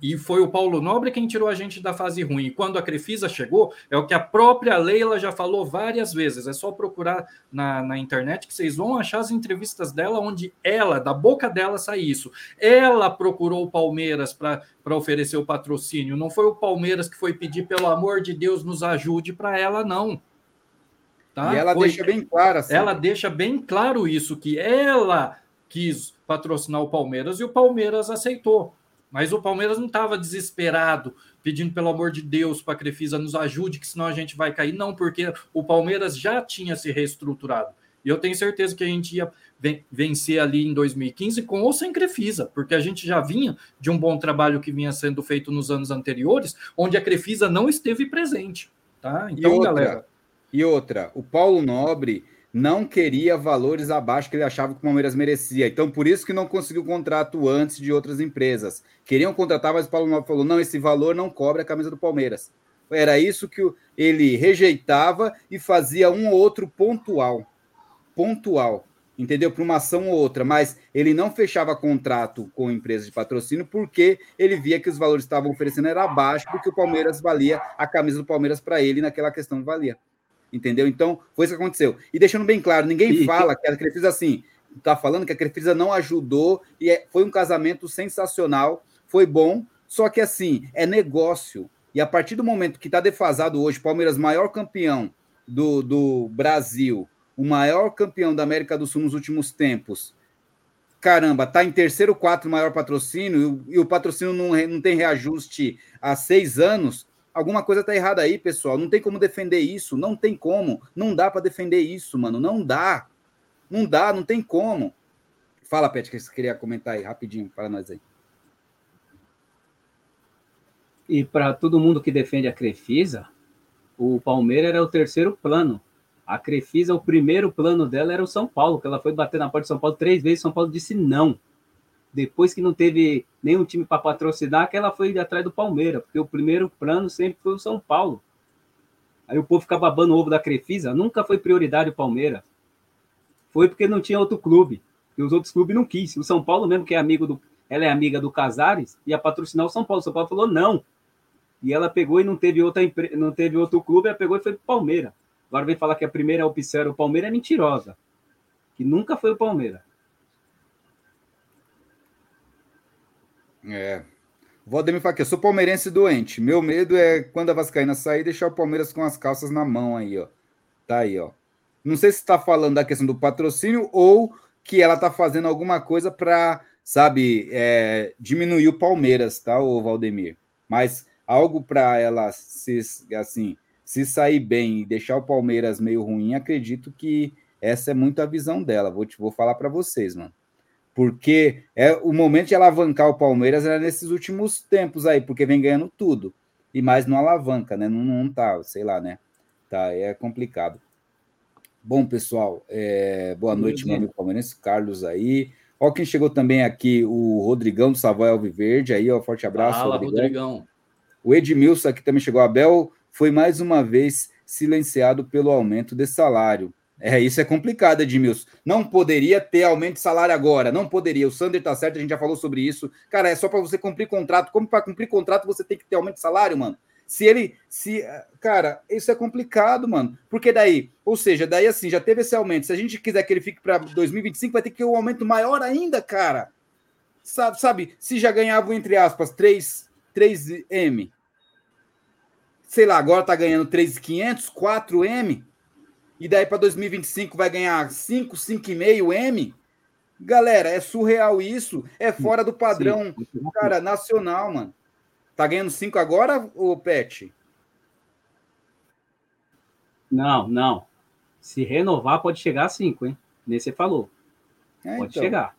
E foi o Paulo Nobre quem tirou a gente da fase ruim. E quando a Crefisa chegou, é o que a própria Leila já falou várias vezes. É só procurar na, na internet que vocês vão achar as entrevistas dela, onde ela, da boca dela, sai isso. Ela procurou o Palmeiras para oferecer o patrocínio. Não foi o Palmeiras que foi pedir, pelo amor de Deus, nos ajude para ela, não. Tá? E ela foi, deixa bem claro assim. Ela deixa bem claro isso, que ela quis patrocinar o Palmeiras e o Palmeiras aceitou. Mas o Palmeiras não estava desesperado, pedindo pelo amor de Deus para a Crefisa nos ajude, que senão a gente vai cair. Não, porque o Palmeiras já tinha se reestruturado. E eu tenho certeza que a gente ia vencer ali em 2015 com ou sem Crefisa, porque a gente já vinha de um bom trabalho que vinha sendo feito nos anos anteriores, onde a Crefisa não esteve presente. Tá? Então, e outra, galera. E outra, o Paulo Nobre não queria valores abaixo que ele achava que o Palmeiras merecia. Então, por isso que não conseguiu contrato antes de outras empresas. Queriam contratar, mas o Paulo Nobre falou: não, esse valor não cobre a camisa do Palmeiras. Era isso que ele rejeitava e fazia um ou outro pontual. Pontual. Entendeu? Para uma ação ou outra, mas ele não fechava contrato com empresas de patrocínio porque ele via que os valores que estavam oferecendo era abaixo do que o Palmeiras valia, a camisa do Palmeiras para ele naquela questão valia. Entendeu? Então, foi isso que aconteceu. E deixando bem claro, ninguém e, fala que a Crefisa, assim, tá falando que a Crefisa não ajudou e é, foi um casamento sensacional, foi bom, só que assim, é negócio. E a partir do momento que está defasado hoje, Palmeiras, maior campeão do, do Brasil, o maior campeão da América do Sul nos últimos tempos, caramba, tá em terceiro, quatro maior patrocínio e o patrocínio não, não tem reajuste há seis anos, alguma coisa tá errada aí, pessoal. Não tem como defender isso, não tem como. Não dá para defender isso, mano. Não dá. Não dá, não tem como. Fala, Pet, que você queria comentar aí rapidinho para nós aí. E para todo mundo que defende a Crefisa, o Palmeiras era o terceiro plano. A Crefisa, o primeiro plano dela era o São Paulo, que ela foi bater na porta de São Paulo três vezes, São Paulo disse não. Depois que não teve nenhum time para patrocinar, que ela foi atrás do Palmeiras, porque o primeiro plano sempre foi o São Paulo. Aí o povo fica babando o ovo da Crefisa, nunca foi prioridade o Palmeiras. Foi porque não tinha outro clube, e os outros clubes não quis. O São Paulo mesmo, que é amigo do, ela é amiga do Casares, ia patrocinar o São Paulo. O São Paulo falou não. E ela pegou e não teve, outra, não teve outro clube, ela pegou e foi para o Palmeiras. Agora vem falar que a primeira opção era o Palmeiras, é mentirosa. Que nunca foi o Palmeiras. É. Valdemir fala aqui, eu sou palmeirense doente. Meu medo é quando a Vascaína sair deixar o Palmeiras com as calças na mão aí, ó. Tá aí, ó. Não sei se está falando da questão do patrocínio ou que ela está fazendo alguma coisa para, sabe, é, diminuir o Palmeiras, tá, o Valdemir? Mas algo para ela se assim se sair bem e deixar o Palmeiras meio ruim, acredito que essa é muito a visão dela. Vou te vou falar para vocês, mano. Porque é o momento de alavancar o Palmeiras era nesses últimos tempos aí, porque vem ganhando tudo. E mais não alavanca, né? Não, não tá, sei lá, né? Tá, é complicado. Bom, pessoal, é... boa noite, meu amigo palmeirense, Carlos aí. Ó, quem chegou também aqui, o Rodrigão do Savoy Alviverde aí, ó, forte abraço. Fala, Rodrigão. Rodrigão. O Edmilson aqui também chegou. Abel foi mais uma vez silenciado pelo aumento de salário. É, isso é complicado, Edmilson. Não poderia ter aumento de salário agora, não poderia. O Sander tá certo, a gente já falou sobre isso. Cara, é só para você cumprir contrato. Como para cumprir contrato você tem que ter aumento de salário, mano? Se ele, se, cara, isso é complicado, mano. Porque daí, ou seja, daí assim, já teve esse aumento. Se a gente quiser que ele fique para 2025, vai ter que ter um aumento maior ainda, cara. Sabe, sabe, se já ganhava entre aspas 3 3M. Sei lá, agora tá ganhando 3.500, 4M. E daí para 2025 vai ganhar 5, 5,5 M. Galera, é surreal isso. É fora do padrão, Sim. cara, nacional, mano. Tá ganhando 5 agora, ô Pet? Não, não. Se renovar, pode chegar a 5, hein? Nesse você falou. É, pode então. chegar.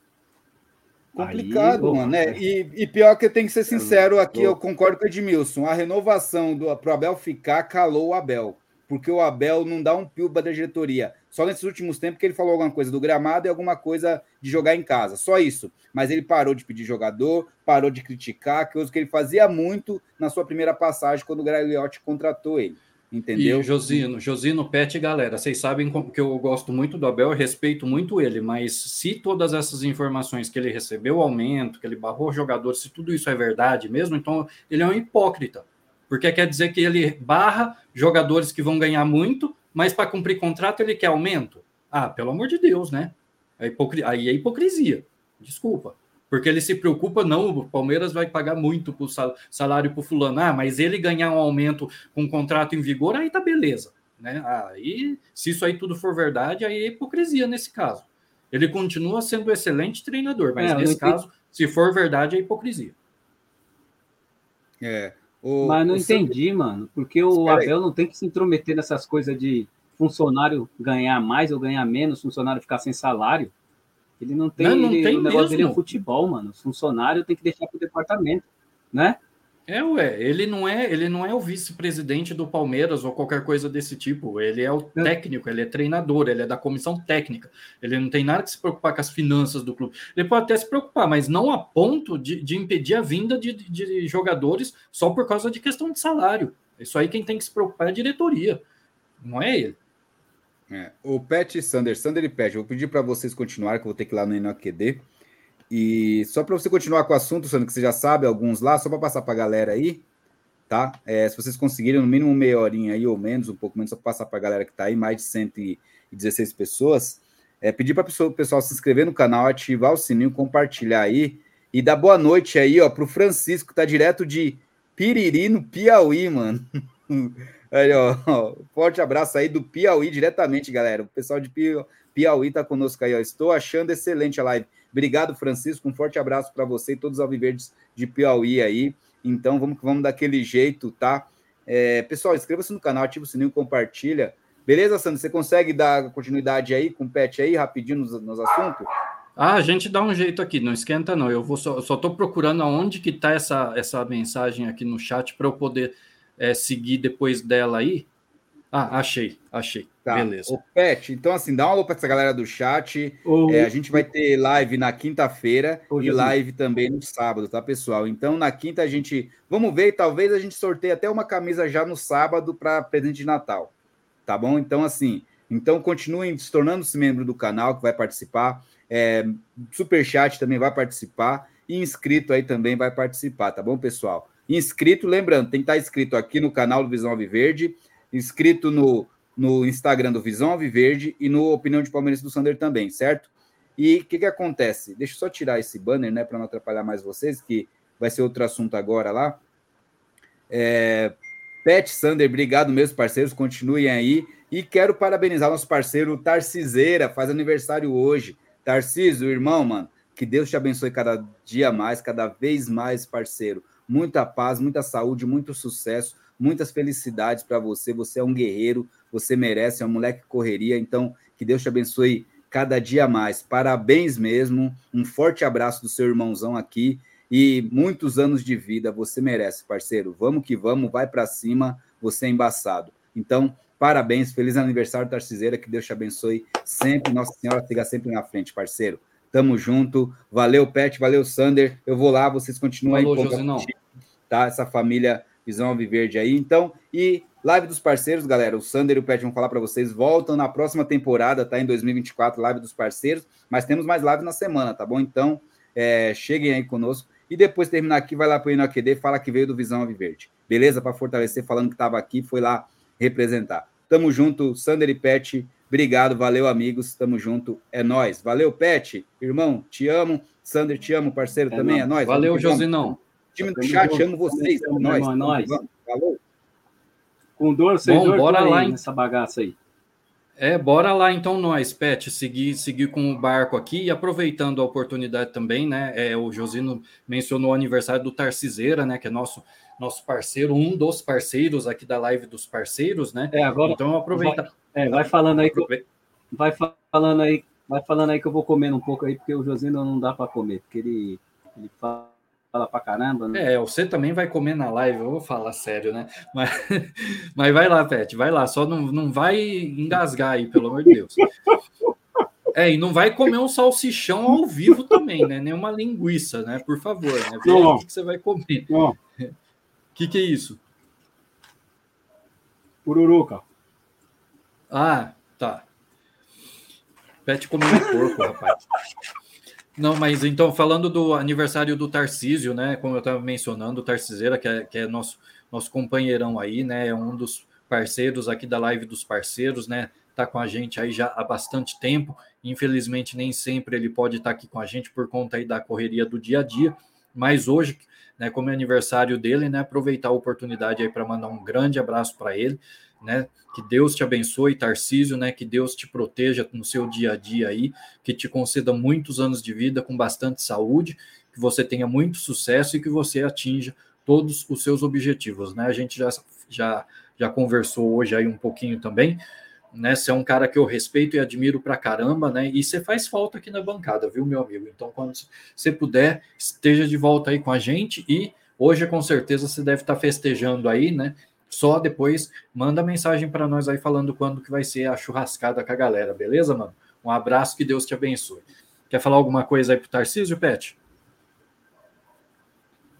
Complicado, Aí, mano, né? E, e, pior que eu tenho que ser sincero aqui, eu concordo com o Edmilson. A renovação do pro Abel ficar calou o Abel, porque o Abel não dá um pio para a diretoria. Só nesses últimos tempos que ele falou alguma coisa do gramado e alguma coisa de jogar em casa. Só isso. Mas ele parou de pedir jogador, parou de criticar, que que ele fazia muito na sua primeira passagem quando o Gagliotti contratou ele. Entendeu? E Josino, Josino, Pet, galera, vocês sabem que eu gosto muito do Abel, respeito muito ele, mas se todas essas informações que ele recebeu aumento, que ele barrou jogadores, se tudo isso é verdade mesmo, então ele é um hipócrita. Porque quer dizer que ele barra jogadores que vão ganhar muito, mas para cumprir contrato ele quer aumento? Ah, pelo amor de Deus, né? É Aí é hipocrisia. Desculpa. Porque ele se preocupa, não, o Palmeiras vai pagar muito por salário para o fulano. Ah, mas ele ganhar um aumento com um contrato em vigor, aí tá beleza. Né? Aí, se isso aí tudo for verdade, aí é hipocrisia nesse caso. Ele continua sendo um excelente treinador, mas é, nesse caso, se for verdade, é hipocrisia. É. O, mas não entendi, seu... mano, porque o Abel não tem que se intrometer nessas coisas de funcionário ganhar mais ou ganhar menos, funcionário ficar sem salário. Ele não tem, não, não ele, tem o negócio mesmo. dele é futebol, mano. Os funcionários tem que deixar pro departamento, né? É, ué, ele não é, ele não é o vice-presidente do Palmeiras ou qualquer coisa desse tipo. Ele é o técnico, ele é treinador, ele é da comissão técnica. Ele não tem nada que se preocupar com as finanças do clube. Ele pode até se preocupar, mas não a ponto de, de impedir a vinda de, de jogadores só por causa de questão de salário. Isso aí quem tem que se preocupar é a diretoria, não é ele. É, o Pet Sander, Sander e Pet, vou pedir para vocês continuarem, que eu vou ter que ir lá no INOQD. E só para você continuar com o assunto, Sandro, que você já sabe alguns lá, só para passar para a galera aí. tá? É, se vocês conseguirem no mínimo meia horinha aí ou menos, um pouco menos, só passar para a galera que está aí, mais de 116 pessoas, é, pedir para o pessoal se inscrever no canal, ativar o sininho, compartilhar aí e dar boa noite aí, ó, para o Francisco, que tá direto de Piriri, no Piauí, mano. aí, ó, forte abraço aí do Piauí diretamente, galera. O pessoal de Piauí tá conosco aí, ó. Estou achando excelente a live. Obrigado, Francisco. Um forte abraço para você e todos os alviverdes de Piauí aí. Então, vamos vamos daquele jeito, tá? É, pessoal, inscreva-se no canal, ativa o sininho, compartilha. Beleza, Sandro? Você consegue dar continuidade aí com o Pet aí, rapidinho nos, nos assuntos? Ah, a gente dá um jeito aqui, não esquenta não. Eu vou só, só tô procurando aonde que tá essa, essa mensagem aqui no chat para eu poder é, seguir depois dela aí. Ah, achei, achei. Tá. Beleza. O Pet, então assim, dá uma alô para essa galera do chat. É, a gente vai ter live na quinta-feira e live também no sábado, tá, pessoal? Então na quinta a gente, vamos ver, talvez a gente sorteie até uma camisa já no sábado para presente de Natal. Tá bom? Então assim, então continuem se tornando-se membro do canal que vai participar. É, super chat também vai participar e inscrito aí também vai participar, tá bom, pessoal? Inscrito, lembrando, tem que estar inscrito aqui no canal do Visão Alviverde inscrito no, no Instagram do Visão Alviverde e no Opinião de Palmeiras do Sander também, certo? E o que, que acontece? Deixa eu só tirar esse banner, né, para não atrapalhar mais vocês, que vai ser outro assunto agora lá. É, Pet Sander, obrigado meus parceiros, continuem aí. E quero parabenizar nosso parceiro Tarciseira, faz aniversário hoje. Tarcísio, irmão, mano, que Deus te abençoe cada dia mais, cada vez mais, parceiro. Muita paz, muita saúde, muito sucesso muitas felicidades para você. Você é um guerreiro, você merece, é um moleque correria. Então, que Deus te abençoe cada dia mais. Parabéns mesmo. Um forte abraço do seu irmãozão aqui e muitos anos de vida. Você merece, parceiro. Vamos que vamos, vai para cima. Você é embaçado. Então, parabéns, feliz aniversário, Tarciseira. Que Deus te abençoe sempre. Nossa Senhora siga sempre na frente, parceiro. Tamo junto. Valeu, Pet. Valeu, Sander. Eu vou lá, vocês continuam Falou, aí. Tá? Essa família Visão Alviverde aí. Então, e live dos parceiros, galera. O Sander e o Pet vão falar para vocês. Voltam na próxima temporada, tá? Em 2024, live dos parceiros. Mas temos mais live na semana, tá bom? Então, é, cheguem aí conosco. E depois terminar aqui, vai lá pro InoQD, fala que veio do Visão Alviverde. Beleza? Para fortalecer, falando que estava aqui, foi lá representar. Tamo junto, Sander e Pet. Obrigado, valeu, amigos. Tamo junto. É nós. Valeu, Pet. Irmão, te amo. Sander, te amo, parceiro, é também. Nós. É nós. Valeu, Josinão. Time do chat, amo vocês. É nós. É nós. Falou. Com dor, sem Bom, dor, bora lá nessa bagaça aí. É, bora lá então nós, Pet, seguir, seguir com o barco aqui e aproveitando a oportunidade também, né? É, o Josino mencionou o aniversário do Tarciseira, né? Que é nosso, nosso parceiro, um dos parceiros aqui da live dos parceiros, né? É, agora. Então aproveita. Vai, é, vai falando aí. Que, vai falando aí, vai falando aí que eu vou comendo um pouco aí, porque o Josino não dá para comer, porque ele, ele fala fala pra caramba. Né? É, você também vai comer na live, eu vou falar sério, né? Mas, mas vai lá, Pet, vai lá, só não, não vai engasgar aí, pelo amor de Deus. É, e não vai comer um salsichão ao vivo também, né? Nem uma linguiça, né? Por favor, né? Vê o que, que você vai comer. O que, que é isso? Pururuca. Ah, tá. Pet comeu um porco, rapaz. Não, mas então, falando do aniversário do Tarcísio, né? Como eu estava mencionando, o Tarciseira, que é, que é nosso, nosso companheirão aí, né? É um dos parceiros aqui da live dos parceiros, né? Tá com a gente aí já há bastante tempo. Infelizmente, nem sempre ele pode estar tá aqui com a gente por conta aí da correria do dia a dia. Mas hoje, né, como é aniversário dele, né? Aproveitar a oportunidade aí para mandar um grande abraço para ele né? Que Deus te abençoe, Tarcísio, né? Que Deus te proteja no seu dia a dia aí, que te conceda muitos anos de vida com bastante saúde, que você tenha muito sucesso e que você atinja todos os seus objetivos, né? A gente já, já, já conversou hoje aí um pouquinho também, né? Você é um cara que eu respeito e admiro pra caramba, né? E você faz falta aqui na bancada, viu, meu amigo? Então, quando você puder, esteja de volta aí com a gente e hoje, com certeza, você deve estar festejando aí, né? Só depois manda mensagem para nós aí falando quando que vai ser a churrascada com a galera, beleza, mano? Um abraço, que Deus te abençoe. Quer falar alguma coisa aí pro Tarcísio, Pet?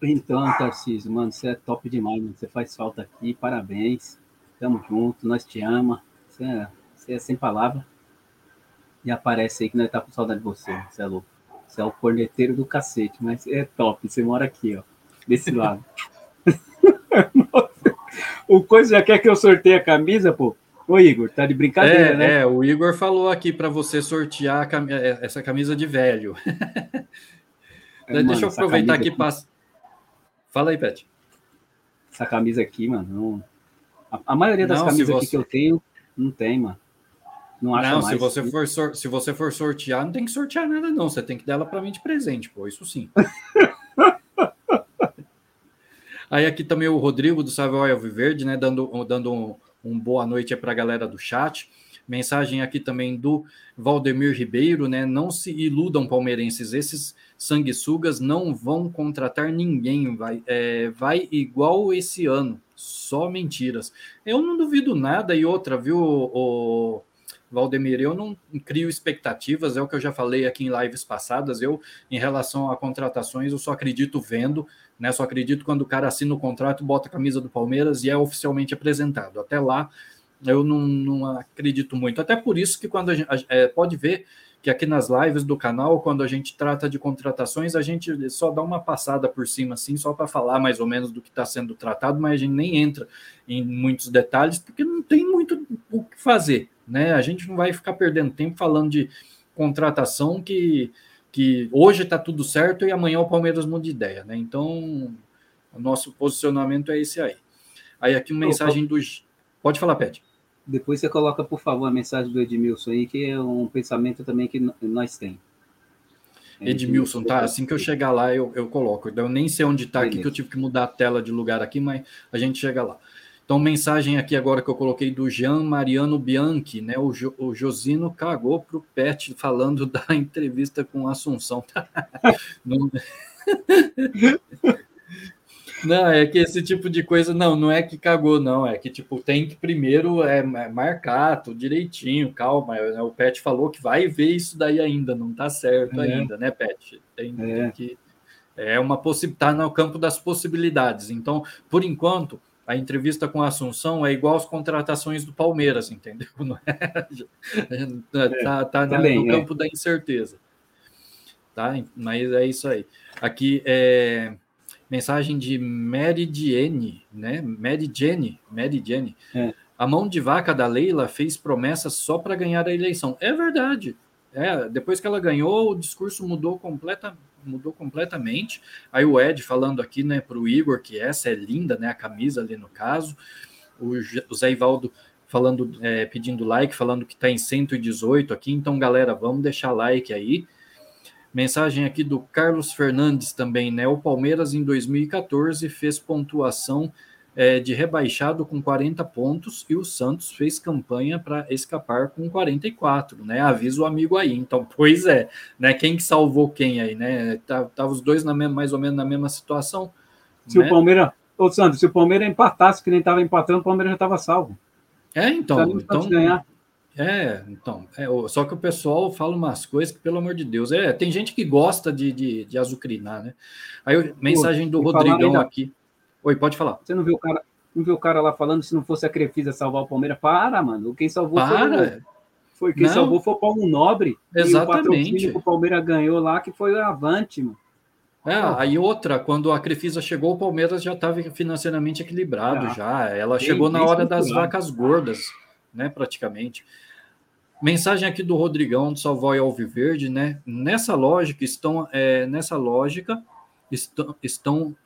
Então, Tarcísio, mano, você é top demais, mano. Você faz falta aqui, parabéns. Tamo junto, nós te ama. Você é, você é sem palavra. E aparece aí que nós tá com saudade de você, você é louco. Você é o corneteiro do cacete, mas é top. Você mora aqui, ó, desse lado. o Coisa já quer que eu sorteie a camisa, pô. Ô, Igor, tá de brincadeira, é, né? É, o Igor falou aqui para você sortear cam... É, essa camisa de velho. É, Deixa mano, eu aproveitar aqui para. Fala aí, Pet. Essa camisa aqui, mano. Não... A, a, maioria das não, camisas você... aqui que eu tenho, não tem, mano. Não, não se, você for sor... se você for sortear, não tem que sortear nada, não. Você tem que dar ela para mim de presente, pô. Isso sim. Aí aqui também o Rodrigo do Savoy Alviverde, né? Dando, dando um, um boa noite para a galera do chat. Mensagem aqui também do Valdemir Ribeiro, né? Não se iludam, palmeirenses. Esses sanguessugas não vão contratar ninguém. Vai, é, vai igual esse ano. Só mentiras. Eu não duvido nada. E outra, viu, o, Valdemir, eu não crio expectativas, é o que eu já falei aqui em lives passadas. Eu, em relação a contratações, eu só acredito vendo, né? Só acredito quando o cara assina o contrato, bota a camisa do Palmeiras e é oficialmente apresentado. Até lá, eu não, não acredito muito. Até por isso que quando a gente é, pode ver que aqui nas lives do canal, quando a gente trata de contratações, a gente só dá uma passada por cima, assim, só para falar mais ou menos do que está sendo tratado, mas a gente nem entra em muitos detalhes, porque não tem muito o que fazer, né? A gente não vai ficar perdendo tempo falando de contratação que, que hoje está tudo certo e amanhã o Palmeiras muda de ideia, né? Então, o nosso posicionamento é esse aí. Aí aqui uma mensagem dos... Pode falar, Pet. Depois você coloca, por favor, a mensagem do Edmilson aí, que é um pensamento também que nós temos. É, Edmilson, tá? Assim que eu chegar lá, eu, eu coloco. Eu nem sei onde está aqui, que eu tive que mudar a tela de lugar aqui, mas a gente chega lá. Então, mensagem aqui agora que eu coloquei do Jean Mariano Bianchi, né? O, jo, o Josino cagou pro Pet falando da entrevista com Assunção. Não... Não, é que esse tipo de coisa, não, não é que cagou, não, é que, tipo, tem que primeiro é, marcar tudo direitinho, calma, né, o Pet falou que vai ver isso daí ainda, não tá certo é. ainda, né, Pet? Tem, é. tem que... É uma possibilidade, tá no campo das possibilidades, então, por enquanto, a entrevista com a Assunção é igual às contratações do Palmeiras, entendeu? Não é? é tá, tá Também, no é. campo da incerteza. Tá? Mas é isso aí. Aqui é Mensagem de Mary Jane, né? Mary Jane, Mary Jane. É. A mão de vaca da Leila fez promessas só para ganhar a eleição. É verdade. É, depois que ela ganhou, o discurso mudou, completa, mudou completamente. Aí o Ed falando aqui, né, para o Igor, que essa é linda, né, a camisa ali no caso. O, o Zé Ivaldo falando, é, pedindo like, falando que está em 118 aqui. Então, galera, vamos deixar like aí. Mensagem aqui do Carlos Fernandes também, né? O Palmeiras em 2014 fez pontuação é, de rebaixado com 40 pontos e o Santos fez campanha para escapar com 44, né? Avisa o amigo aí. Então, pois é, né? Quem que salvou quem aí, né? Tava, tá, tava os dois na mesma, mais ou menos na mesma situação. Se né? o Palmeiras, ô Santos, se o Palmeiras empatasse, que nem estava empatando, o Palmeiras já estava salvo. É, então. então ganhar. É, então, é, só que o pessoal fala umas coisas que, pelo amor de Deus, é, tem gente que gosta de, de, de azucrinar, né? Aí, mensagem do Rodrigão aqui. Oi, pode falar. Você não viu o cara, não viu o cara lá falando se não fosse a Crefisa salvar o Palmeiras? Para, mano. Quem salvou Para. foi, foi quem não. salvou foi o Paulo Nobre. Exatamente. O que o Palmeiras ganhou lá, que foi o Avante, mano. É, aí outra, quando a Crefisa chegou, o Palmeiras já estava financeiramente equilibrado já. já. Ela bem, chegou na hora das vacas gordas, né, praticamente. Mensagem aqui do Rodrigão do Salvói Alviverde, né? Nessa lógica estão, é, nessa lógica estão, estão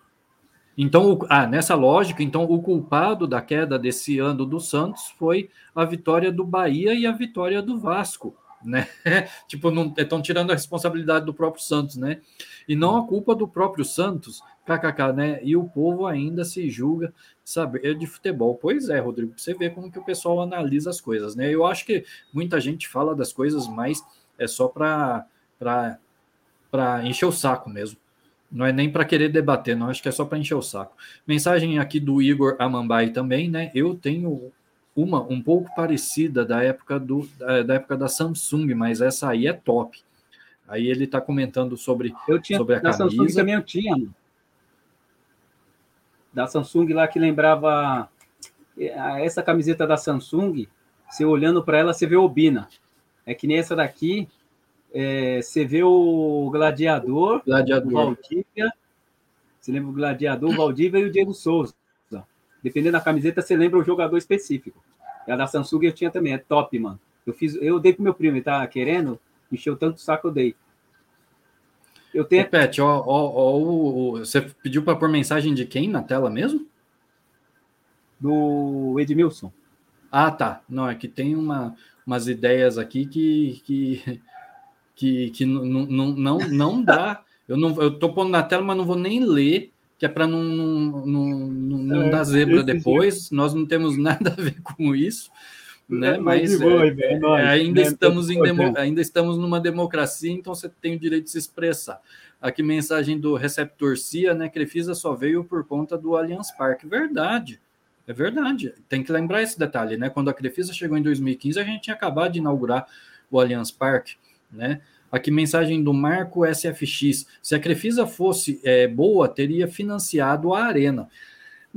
então, ah, nessa lógica, então o culpado da queda desse ano do Santos foi a vitória do Bahia e a vitória do Vasco, né? tipo, não estão tirando a responsabilidade do próprio Santos, né? E não a culpa do próprio Santos, kkk, né? E o povo ainda se julga saber de futebol. Pois é, Rodrigo, você vê como que o pessoal analisa as coisas, né? Eu acho que muita gente fala das coisas, mas é só para para encher o saco mesmo. Não é nem para querer debater, não, acho que é só para encher o saco. Mensagem aqui do Igor Amambai também, né? Eu tenho uma um pouco parecida da época do da época da Samsung, mas essa aí é top. Aí ele está comentando sobre, eu tinha, sobre a da camisa. Samsung também eu tinha, mano da Samsung lá que lembrava é, essa camiseta da Samsung, você olhando para ela, você vê o Bina. É que nem essa daqui, é, você vê o Gladiador, Gladiador. o Valdívia, você lembra o Gladiador, o Valdívia e o Diego Souza. dependendo da camiseta, você lembra o jogador específico. A da Samsung eu tinha também, é top, mano. Eu fiz, eu dei pro meu primo, ele tá querendo, encheu tanto saco, eu dei. Eu tenho. Ô, Pet, ó, ó, ó, você pediu para pôr mensagem de quem na tela mesmo? Do Edmilson. Ah, tá. Não, é que tem uma, umas ideias aqui que, que, que, que não, não, não, não dá. Eu não eu tô pondo na tela, mas não vou nem ler, que é para não, não, não, não é, dar zebra depois. Dia. Nós não temos nada a ver com isso. Né? É, mas é, é, ainda, né? estamos em demo, ainda estamos numa democracia, então você tem o direito de se expressar. Aqui, mensagem do receptor CIA, né? Crefisa só veio por conta do Allianz Parque. Verdade. É verdade. Tem que lembrar esse detalhe, né? Quando a Crefisa chegou em 2015, a gente tinha acabado de inaugurar o Allianz Parque, né? Aqui, mensagem do Marco SFX. Se a Crefisa fosse é, boa, teria financiado a Arena.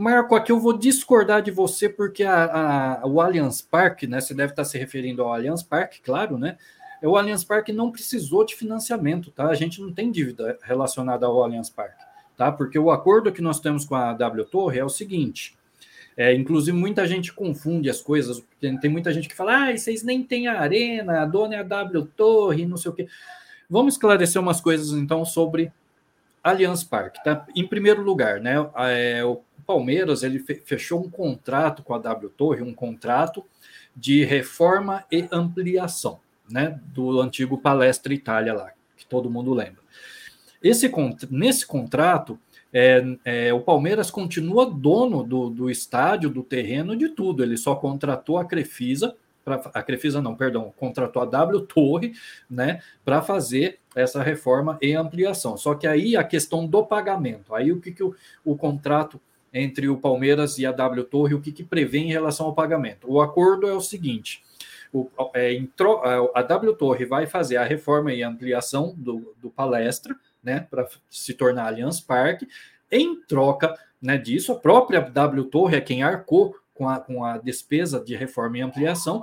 Marco, aqui eu vou discordar de você, porque a, a, o Allianz Parque, né? Você deve estar se referindo ao Allianz Parque, claro, né? O Allianz Parque não precisou de financiamento, tá? A gente não tem dívida relacionada ao Allianz Parque, tá? Porque o acordo que nós temos com a W Torre é o seguinte: é, inclusive, muita gente confunde as coisas. Tem, tem muita gente que fala, ah, vocês nem têm a arena, a dona é a W Torre, não sei o quê. Vamos esclarecer umas coisas, então, sobre Allianz Parque. Tá? Em primeiro lugar, né, é, o Palmeiras ele fechou um contrato com a W Torre, um contrato de reforma e ampliação né, do antigo Palestra Itália lá, que todo mundo lembra. Esse, nesse contrato, é, é, o Palmeiras continua dono do, do estádio, do terreno, de tudo. Ele só contratou a Crefisa, pra, a Crefisa não, perdão, contratou a W Torre, né, para fazer essa reforma e ampliação. Só que aí a questão do pagamento, aí o que, que o, o contrato entre o Palmeiras e a W Torre, o que, que prevê em relação ao pagamento? O acordo é o seguinte: o, é, a W Torre vai fazer a reforma e ampliação do, do palestra, né, para se tornar Allianz Parque. Em troca né, disso, a própria W Torre é quem arcou com a, com a despesa de reforma e ampliação.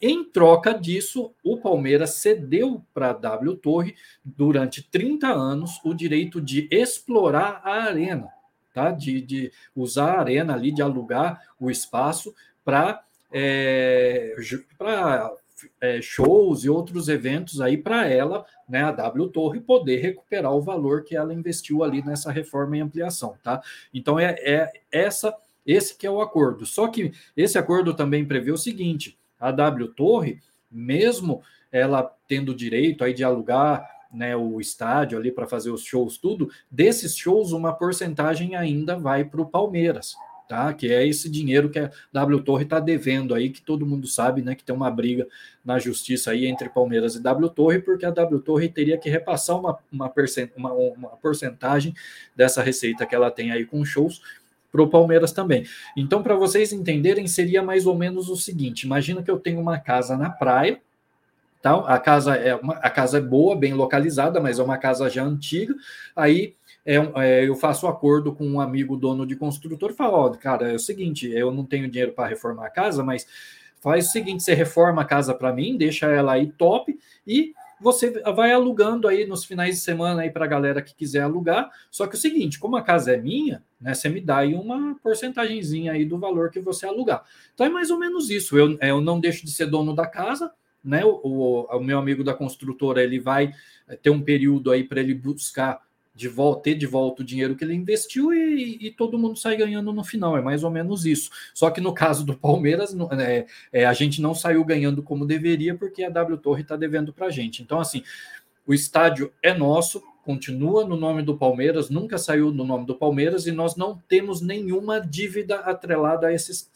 Em troca disso, o Palmeiras cedeu para a W Torre, durante 30 anos, o direito de explorar a arena, tá? de, de usar a arena ali, de alugar o espaço para é, é, shows e outros eventos aí para ela, né, a W Torre, poder recuperar o valor que ela investiu ali nessa reforma e ampliação, tá? Então é, é essa esse que é o acordo. Só que esse acordo também prevê o seguinte: a W Torre, mesmo ela tendo direito aí de alugar né, o estádio ali para fazer os shows, tudo, desses shows, uma porcentagem ainda vai para o Palmeiras, tá? Que é esse dinheiro que a W Torre está devendo aí, que todo mundo sabe, né? Que tem uma briga na justiça aí entre Palmeiras e W Torre, porque a W Torre teria que repassar uma, uma, uma, uma porcentagem dessa receita que ela tem aí com shows para o Palmeiras também. Então, para vocês entenderem, seria mais ou menos o seguinte: imagina que eu tenho uma casa na praia. Tá? A casa é uma, a casa é boa, bem localizada, mas é uma casa já antiga. Aí é, é, eu faço um acordo com um amigo dono de construtor e falo, ó, cara, é o seguinte, eu não tenho dinheiro para reformar a casa, mas faz o seguinte, você reforma a casa para mim, deixa ela aí top e você vai alugando aí nos finais de semana aí para a galera que quiser alugar. Só que é o seguinte, como a casa é minha, né, você me dá aí uma porcentagemzinha aí do valor que você alugar. Então é mais ou menos isso. Eu, eu não deixo de ser dono da casa, né? O, o, o meu amigo da construtora ele vai ter um período aí para ele buscar de volta, ter de volta o dinheiro que ele investiu e, e, todo mundo sai ganhando no final. É mais ou menos isso. Só que no caso do Palmeiras, é, é, a gente não saiu ganhando como deveria, porque a W Torre está devendo para a gente. Então, assim, o estádio é nosso, continua no nome do Palmeiras, nunca saiu no nome do Palmeiras e nós não temos nenhuma dívida atrelada a esse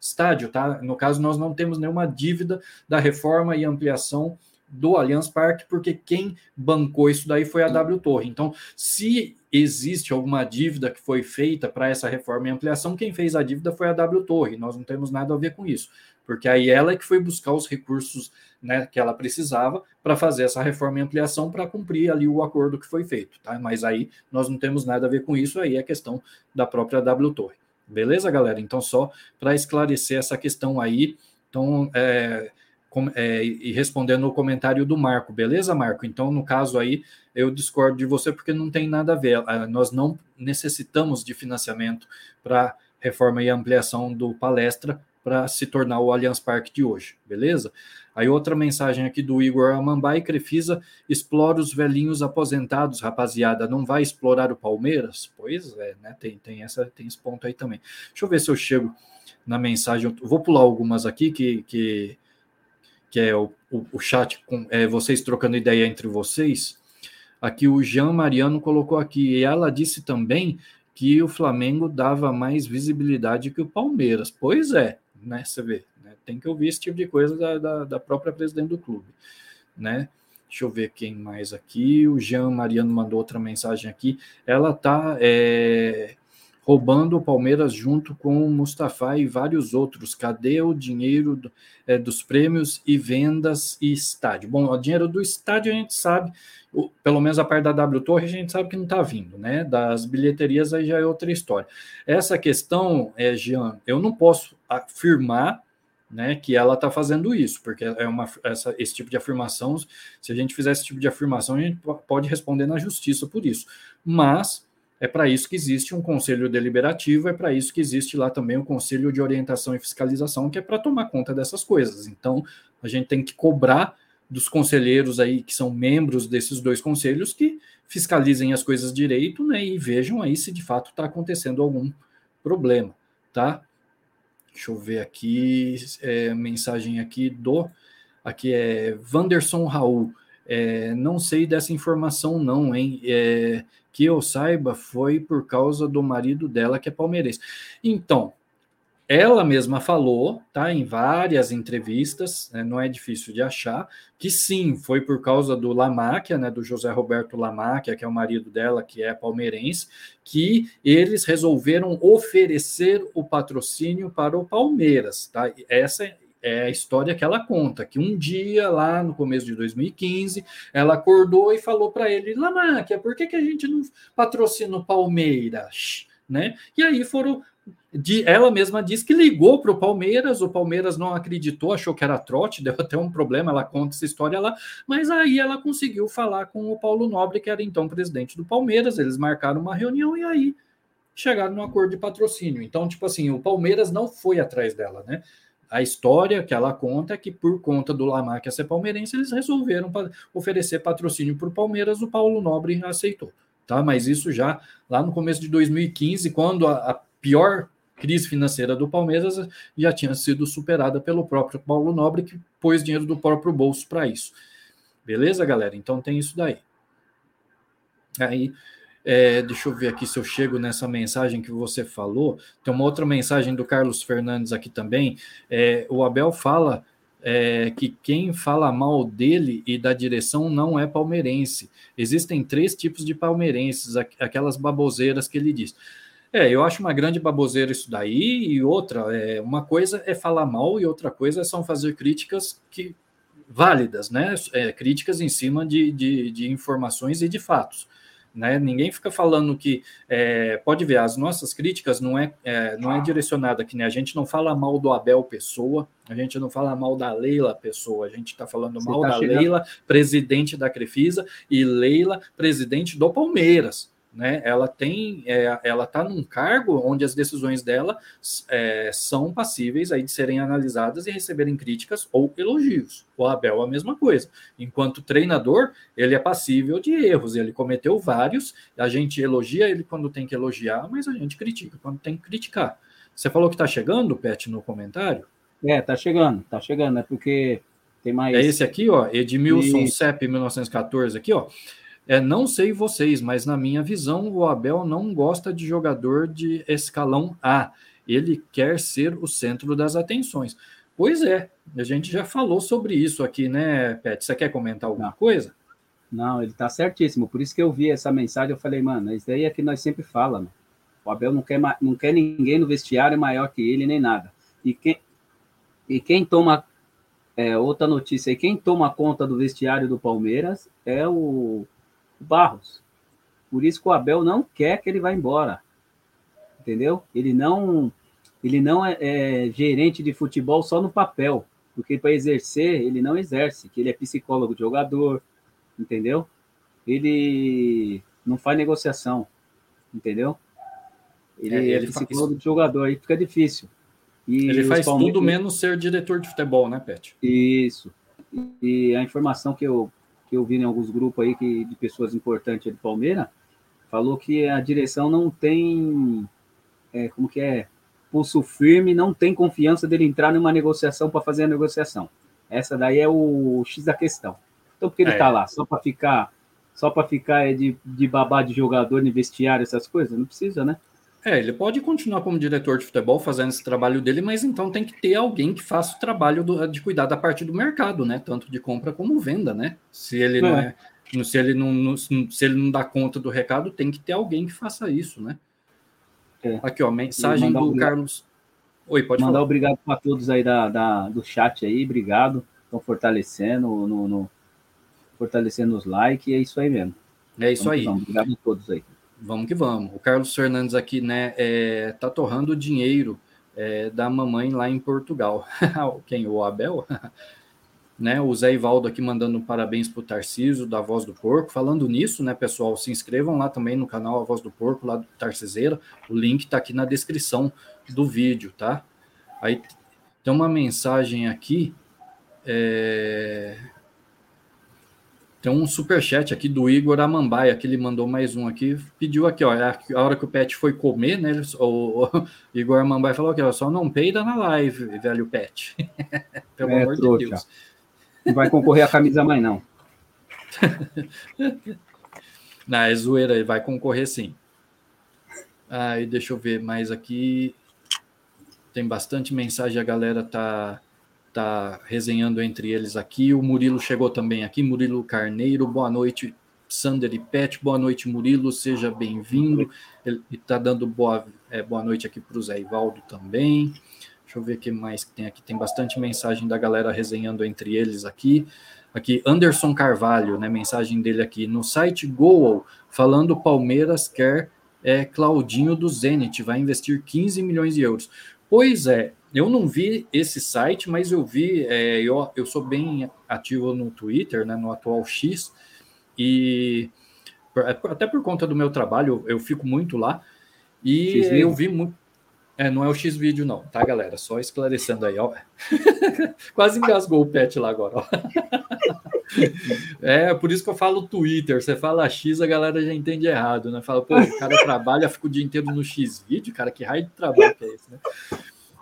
estádio, tá? No caso, nós não temos nenhuma dívida da reforma e ampliação do Allianz Parque, porque quem bancou isso daí foi a W Torre. Então, se existe alguma dívida que foi feita para essa reforma e ampliação, quem fez a dívida foi a W Torre. Nós não temos nada a ver com isso, porque aí ela é que foi buscar os recursos né, que ela precisava para fazer essa reforma e ampliação para cumprir ali o acordo que foi feito, tá? Mas aí nós não temos nada a ver com isso, aí é questão da própria W Torre. Beleza, galera? Então, só para esclarecer essa questão aí, então, é, é, e respondendo o comentário do Marco, beleza, Marco? Então, no caso aí, eu discordo de você porque não tem nada a ver. Ah, nós não necessitamos de financiamento para reforma e ampliação do palestra para se tornar o Allianz Parque de hoje, beleza? Aí outra mensagem aqui do Igor Amambai, Crefisa, explora os velhinhos aposentados, rapaziada, não vai explorar o Palmeiras? Pois é, né, tem, tem, essa, tem esse ponto aí também. Deixa eu ver se eu chego na mensagem, vou pular algumas aqui que, que, que é o, o, o chat, com é, vocês trocando ideia entre vocês. Aqui o Jean Mariano colocou aqui, e ela disse também que o Flamengo dava mais visibilidade que o Palmeiras. Pois é, né? Você vê, né? tem que ouvir esse tipo de coisa da, da, da, própria presidente do clube, né? Deixa eu ver quem mais aqui. O Jean Mariano mandou outra mensagem aqui. Ela tá é, roubando o Palmeiras junto com o Mustafa e vários outros. Cadê o dinheiro do, é, dos prêmios e vendas e estádio? Bom, o dinheiro do estádio a gente sabe, o, pelo menos a parte da W Torre a gente sabe que não está vindo, né? Das bilheterias aí já é outra história. Essa questão, é, Jean, eu não posso afirmar né, que ela está fazendo isso, porque é uma, essa, esse tipo de afirmação, se a gente fizer esse tipo de afirmação, a gente pode responder na justiça por isso. Mas é para isso que existe um conselho deliberativo, é para isso que existe lá também o conselho de orientação e fiscalização, que é para tomar conta dessas coisas. Então, a gente tem que cobrar dos conselheiros aí que são membros desses dois conselhos que fiscalizem as coisas direito, né, e vejam aí se de fato está acontecendo algum problema, tá? Deixa eu ver aqui, é, mensagem aqui do. Aqui é Vanderson Raul. É, não sei dessa informação, não, hein? É, que eu saiba, foi por causa do marido dela, que é palmeirense. Então, ela mesma falou, tá, em várias entrevistas, né, não é difícil de achar, que sim, foi por causa do Lamáquia, né, do José Roberto Lamáquia, que é o marido dela, que é palmeirense, que eles resolveram oferecer o patrocínio para o Palmeiras, tá? Essa é a história que ela conta, que um dia, lá no começo de 2015, ela acordou e falou para ele, Lamáquia, por que, que a gente não patrocina o Palmeiras? Né? E aí foram de, ela mesma diz que ligou para o Palmeiras, o Palmeiras não acreditou, achou que era trote, deu até um problema, ela conta essa história lá, mas aí ela conseguiu falar com o Paulo Nobre, que era então presidente do Palmeiras, eles marcaram uma reunião e aí chegaram no acordo de patrocínio. Então, tipo assim, o Palmeiras não foi atrás dela, né? A história que ela conta é que, por conta do Lamarck ser palmeirense, eles resolveram oferecer patrocínio para o Palmeiras, o Paulo Nobre aceitou. Tá? Mas isso já lá no começo de 2015, quando a, a pior crise financeira do Palmeiras já tinha sido superada pelo próprio Paulo Nobre, que pôs dinheiro do próprio bolso para isso. Beleza, galera? Então tem isso daí. Aí, é, deixa eu ver aqui se eu chego nessa mensagem que você falou. Tem uma outra mensagem do Carlos Fernandes aqui também. É, o Abel fala é, que quem fala mal dele e da direção não é palmeirense. Existem três tipos de palmeirenses, aquelas baboseiras que ele diz. É, eu acho uma grande baboseira isso daí, e outra, é, uma coisa é falar mal e outra coisa são fazer críticas que válidas, né? É, críticas em cima de, de, de, informações e de fatos. Né? Ninguém fica falando que é, pode ver, as nossas críticas não é, é, não é direcionada que né? a gente não fala mal do Abel Pessoa, a gente não fala mal da Leila Pessoa, a gente está falando Você mal tá da chegando... Leila, presidente da Crefisa, e Leila, presidente do Palmeiras né? Ela tem, é, ela está num cargo onde as decisões dela é, são passíveis aí de serem analisadas e receberem críticas ou elogios. O Abel a mesma coisa. Enquanto treinador, ele é passível de erros. Ele cometeu vários. A gente elogia ele quando tem que elogiar, mas a gente critica quando tem que criticar. Você falou que está chegando, Pet, no comentário? É, tá chegando, tá chegando, é porque tem mais. É esse aqui, ó, Edmilson e... CEP 1914 aqui, ó. É, não sei vocês, mas na minha visão, o Abel não gosta de jogador de escalão A. Ele quer ser o centro das atenções. Pois é, a gente já falou sobre isso aqui, né, Pet? Você quer comentar alguma não. coisa? Não, ele tá certíssimo. Por isso que eu vi essa mensagem, eu falei, mano, isso daí é que nós sempre falamos. O Abel não quer, não quer ninguém no vestiário maior que ele, nem nada. E quem, e quem toma é, outra notícia aí, quem toma conta do vestiário do Palmeiras é o Barros. Por isso que o Abel não quer que ele vá embora. Entendeu? Ele não ele não é, é gerente de futebol só no papel, porque para exercer, ele não exerce, que ele é psicólogo de jogador, entendeu? Ele não faz negociação, entendeu? Ele, é, ele faz do jogador, aí fica difícil. E ele faz Palmeiras... tudo menos ser diretor de futebol, né, Pet? Isso. E a informação que eu, que eu vi em alguns grupos aí que, de pessoas importantes do Palmeiras falou que a direção não tem, é, como que é, pulso firme, não tem confiança dele entrar numa negociação para fazer a negociação. Essa daí é o X da questão. Então, porque ele está é. lá? Só para ficar só para ficar de, de babá de jogador no vestiário, essas coisas? Não precisa, né? É, ele pode continuar como diretor de futebol fazendo esse trabalho dele, mas então tem que ter alguém que faça o trabalho do, de cuidar da parte do mercado, né? Tanto de compra como venda, né? Se ele é. não é, se ele não, não, se ele não dá conta do recado, tem que ter alguém que faça isso, né? É. Aqui, ó, mensagem do obrigado. Carlos. Oi, pode mandar falar. obrigado para todos aí da, da, do chat aí, obrigado. Estão fortalecendo no, no, fortalecendo os likes, e é isso aí mesmo. É isso vamos aí. Vamos. Obrigado a todos aí. Vamos que vamos. O Carlos Fernandes aqui, né, é, tá torrando dinheiro é, da mamãe lá em Portugal. Quem? O Abel? né, o Zé Ivaldo aqui mandando parabéns pro Tarciso, da Voz do Porco. Falando nisso, né, pessoal, se inscrevam lá também no canal A Voz do Porco, lá do Tarciseira. O link tá aqui na descrição do vídeo, tá? Aí tem uma mensagem aqui. É... Tem um super chat aqui do Igor Amambaia, que ele mandou mais um aqui, pediu aqui, ó, é a hora que o Pet foi comer, né? O, o Igor Amambaia falou aqui, ó, só não peida na live, velho Pet. Pelo é, amor trouxa. de Deus. Não vai concorrer a camisa mais, não. não, é zoeira, ele vai concorrer sim. Aí, deixa eu ver mais aqui. Tem bastante mensagem, a galera tá está resenhando entre eles aqui. O Murilo chegou também aqui, Murilo Carneiro, boa noite, Sander e Pet, boa noite, Murilo, seja bem-vindo. Ele está dando boa, é, boa noite aqui para o Zé Ivaldo também. Deixa eu ver o que mais tem aqui. Tem bastante mensagem da galera resenhando entre eles aqui. Aqui, Anderson Carvalho, né? Mensagem dele aqui no site Goal, falando Palmeiras quer é, Claudinho do Zenit, vai investir 15 milhões de euros. Pois é, eu não vi esse site, mas eu vi, é, eu, eu sou bem ativo no Twitter, né, no atual X, e até por conta do meu trabalho, eu, eu fico muito lá, e eu vi muito. É, não é o X vídeo, não, tá, galera? Só esclarecendo aí, ó. Quase engasgou o pet lá agora, ó. É, por isso que eu falo Twitter. Você fala X, a galera já entende errado, né? Fala, pô, o cara trabalha, fica o dia inteiro no X vídeo, cara, que raio de trabalho que é esse, né?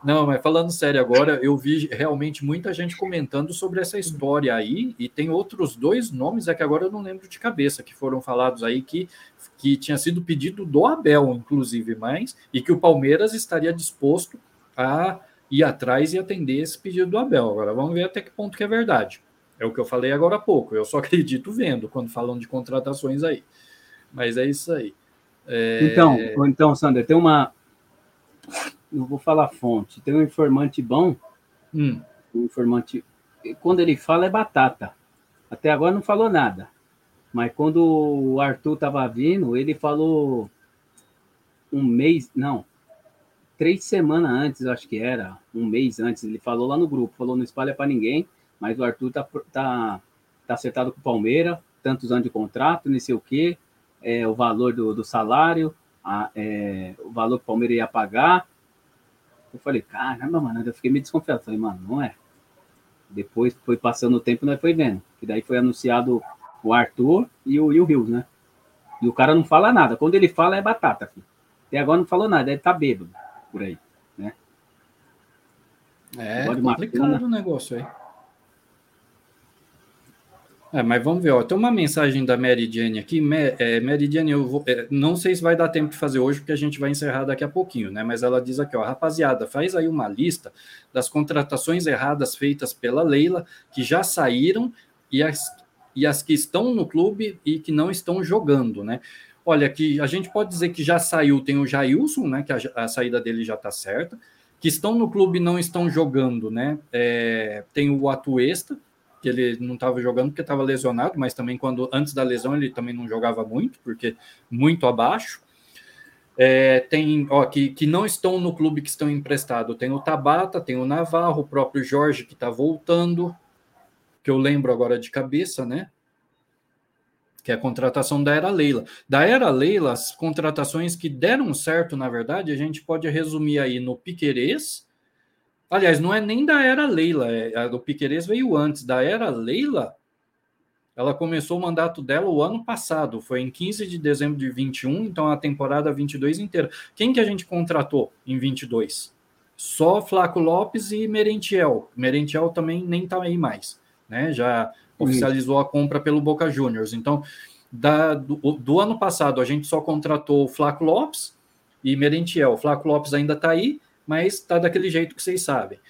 Não, mas falando sério agora, eu vi realmente muita gente comentando sobre essa história aí, e tem outros dois nomes, é que agora eu não lembro de cabeça, que foram falados aí que, que tinha sido pedido do Abel, inclusive, mais, e que o Palmeiras estaria disposto a ir atrás e atender esse pedido do Abel. Agora vamos ver até que ponto que é verdade. É o que eu falei agora há pouco, eu só acredito vendo quando falam de contratações aí. Mas é isso aí. É... Então, então, Sander, tem uma não vou falar fonte, tem um informante bom, hum. um informante, quando ele fala é batata. Até agora não falou nada. Mas quando o Arthur estava vindo, ele falou um mês, não, três semanas antes, acho que era, um mês antes, ele falou lá no grupo, falou não espalha para ninguém, mas o Arthur tá, tá, tá acertado com o Palmeiras, tantos anos de contrato, não sei o quê, é, o valor do, do salário, a, é, o valor que o Palmeiras ia pagar, eu falei, caramba, mano, eu fiquei meio desconfiado. Falei, mano, não é. Depois foi passando o tempo, nós foi vendo. Que daí foi anunciado o Arthur e o, e o Rios, né? E o cara não fala nada. Quando ele fala, é batata, filho. Até agora não falou nada, ele tá bêbado por aí, né? É, complicado o negócio aí. É, mas vamos ver, ó. Tem uma mensagem da Mary Jane aqui. É, Mary Jane, eu vou, é, não sei se vai dar tempo de fazer hoje, porque a gente vai encerrar daqui a pouquinho, né? Mas ela diz aqui, ó, rapaziada, faz aí uma lista das contratações erradas feitas pela Leila, que já saíram, e as, e as que estão no clube e que não estão jogando, né? Olha, que a gente pode dizer que já saiu, tem o Jailson, né? Que a, a saída dele já está certa. Que estão no clube e não estão jogando, né? É, tem o Atuesta, que ele não estava jogando porque estava lesionado, mas também quando antes da lesão ele também não jogava muito, porque muito abaixo. É, tem, ó, que, que não estão no clube que estão emprestados. Tem o Tabata, tem o Navarro, o próprio Jorge que está voltando, que eu lembro agora de cabeça, né? que é a contratação da Era Leila. Da Era Leila, as contratações que deram certo, na verdade, a gente pode resumir aí no Piquerez. Aliás, não é nem da Era Leila, é, a do Piquerez veio antes. Da Era Leila, ela começou o mandato dela o ano passado, foi em 15 de dezembro de 21, então a temporada 22 inteira. Quem que a gente contratou em 22? Só Flaco Lopes e Merentiel. Merentiel também nem tá aí mais, né? Já oficializou a compra pelo Boca Juniors. Então, da, do, do, ano passado, a gente só contratou o Flaco Lopes e Merentiel. O Flaco Lopes ainda está aí, mas está daquele jeito que vocês sabem.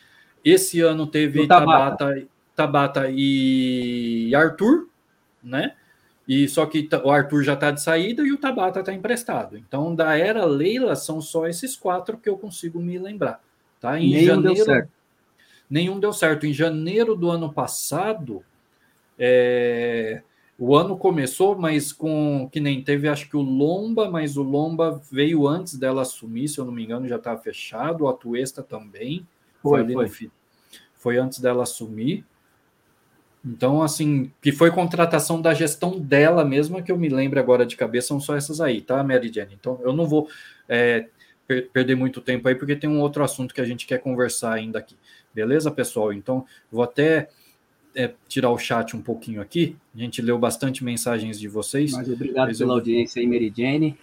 Esse ano teve Tabata. Tabata, Tabata e Arthur, né? E só que o Arthur já está de saída e o Tabata está emprestado. Então, da era Leila, são só esses quatro que eu consigo me lembrar. Tá? Em nenhum janeiro. Nenhum deu certo. Em janeiro do ano passado, é, o ano começou, mas com que nem teve, acho que o Lomba, mas o Lomba veio antes dela assumir, se eu não me engano, já estava fechado. O Atuesta também. Foi, foi. foi. foi antes dela assumir. Então, assim, que foi contratação da gestão dela mesma, que eu me lembro agora de cabeça, são só essas aí, tá, Mary Jane? Então, eu não vou é, per perder muito tempo aí, porque tem um outro assunto que a gente quer conversar ainda aqui. Beleza, pessoal? Então, vou até é, tirar o chat um pouquinho aqui. A gente leu bastante mensagens de vocês. Mas obrigado Mas pela eu... audiência aí, Mary Jane.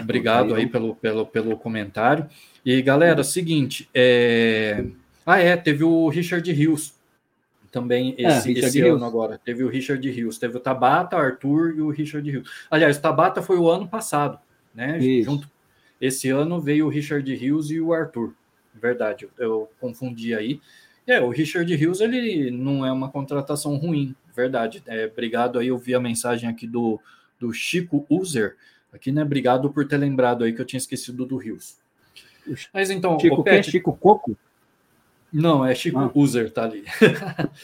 Obrigado aí pelo, pelo, pelo comentário. E, galera, seguinte, é... ah, é, teve o Richard Rios também esse, é, esse ano agora. Teve o Richard Rios, teve o Tabata, Arthur e o Richard Rios. Aliás, o Tabata foi o ano passado, né? Isso. Junto. Esse ano veio o Richard Rios e o Arthur. Verdade, eu, confundi aí. É, o Richard Rios ele não é uma contratação ruim, verdade. É, obrigado aí, eu vi a mensagem aqui do, do Chico User. Aqui, né? Obrigado por ter lembrado aí que eu tinha esquecido do Rios. Mas então, Chico, o Pet, Chico Coco? Não, é Chico ah. User, tá ali.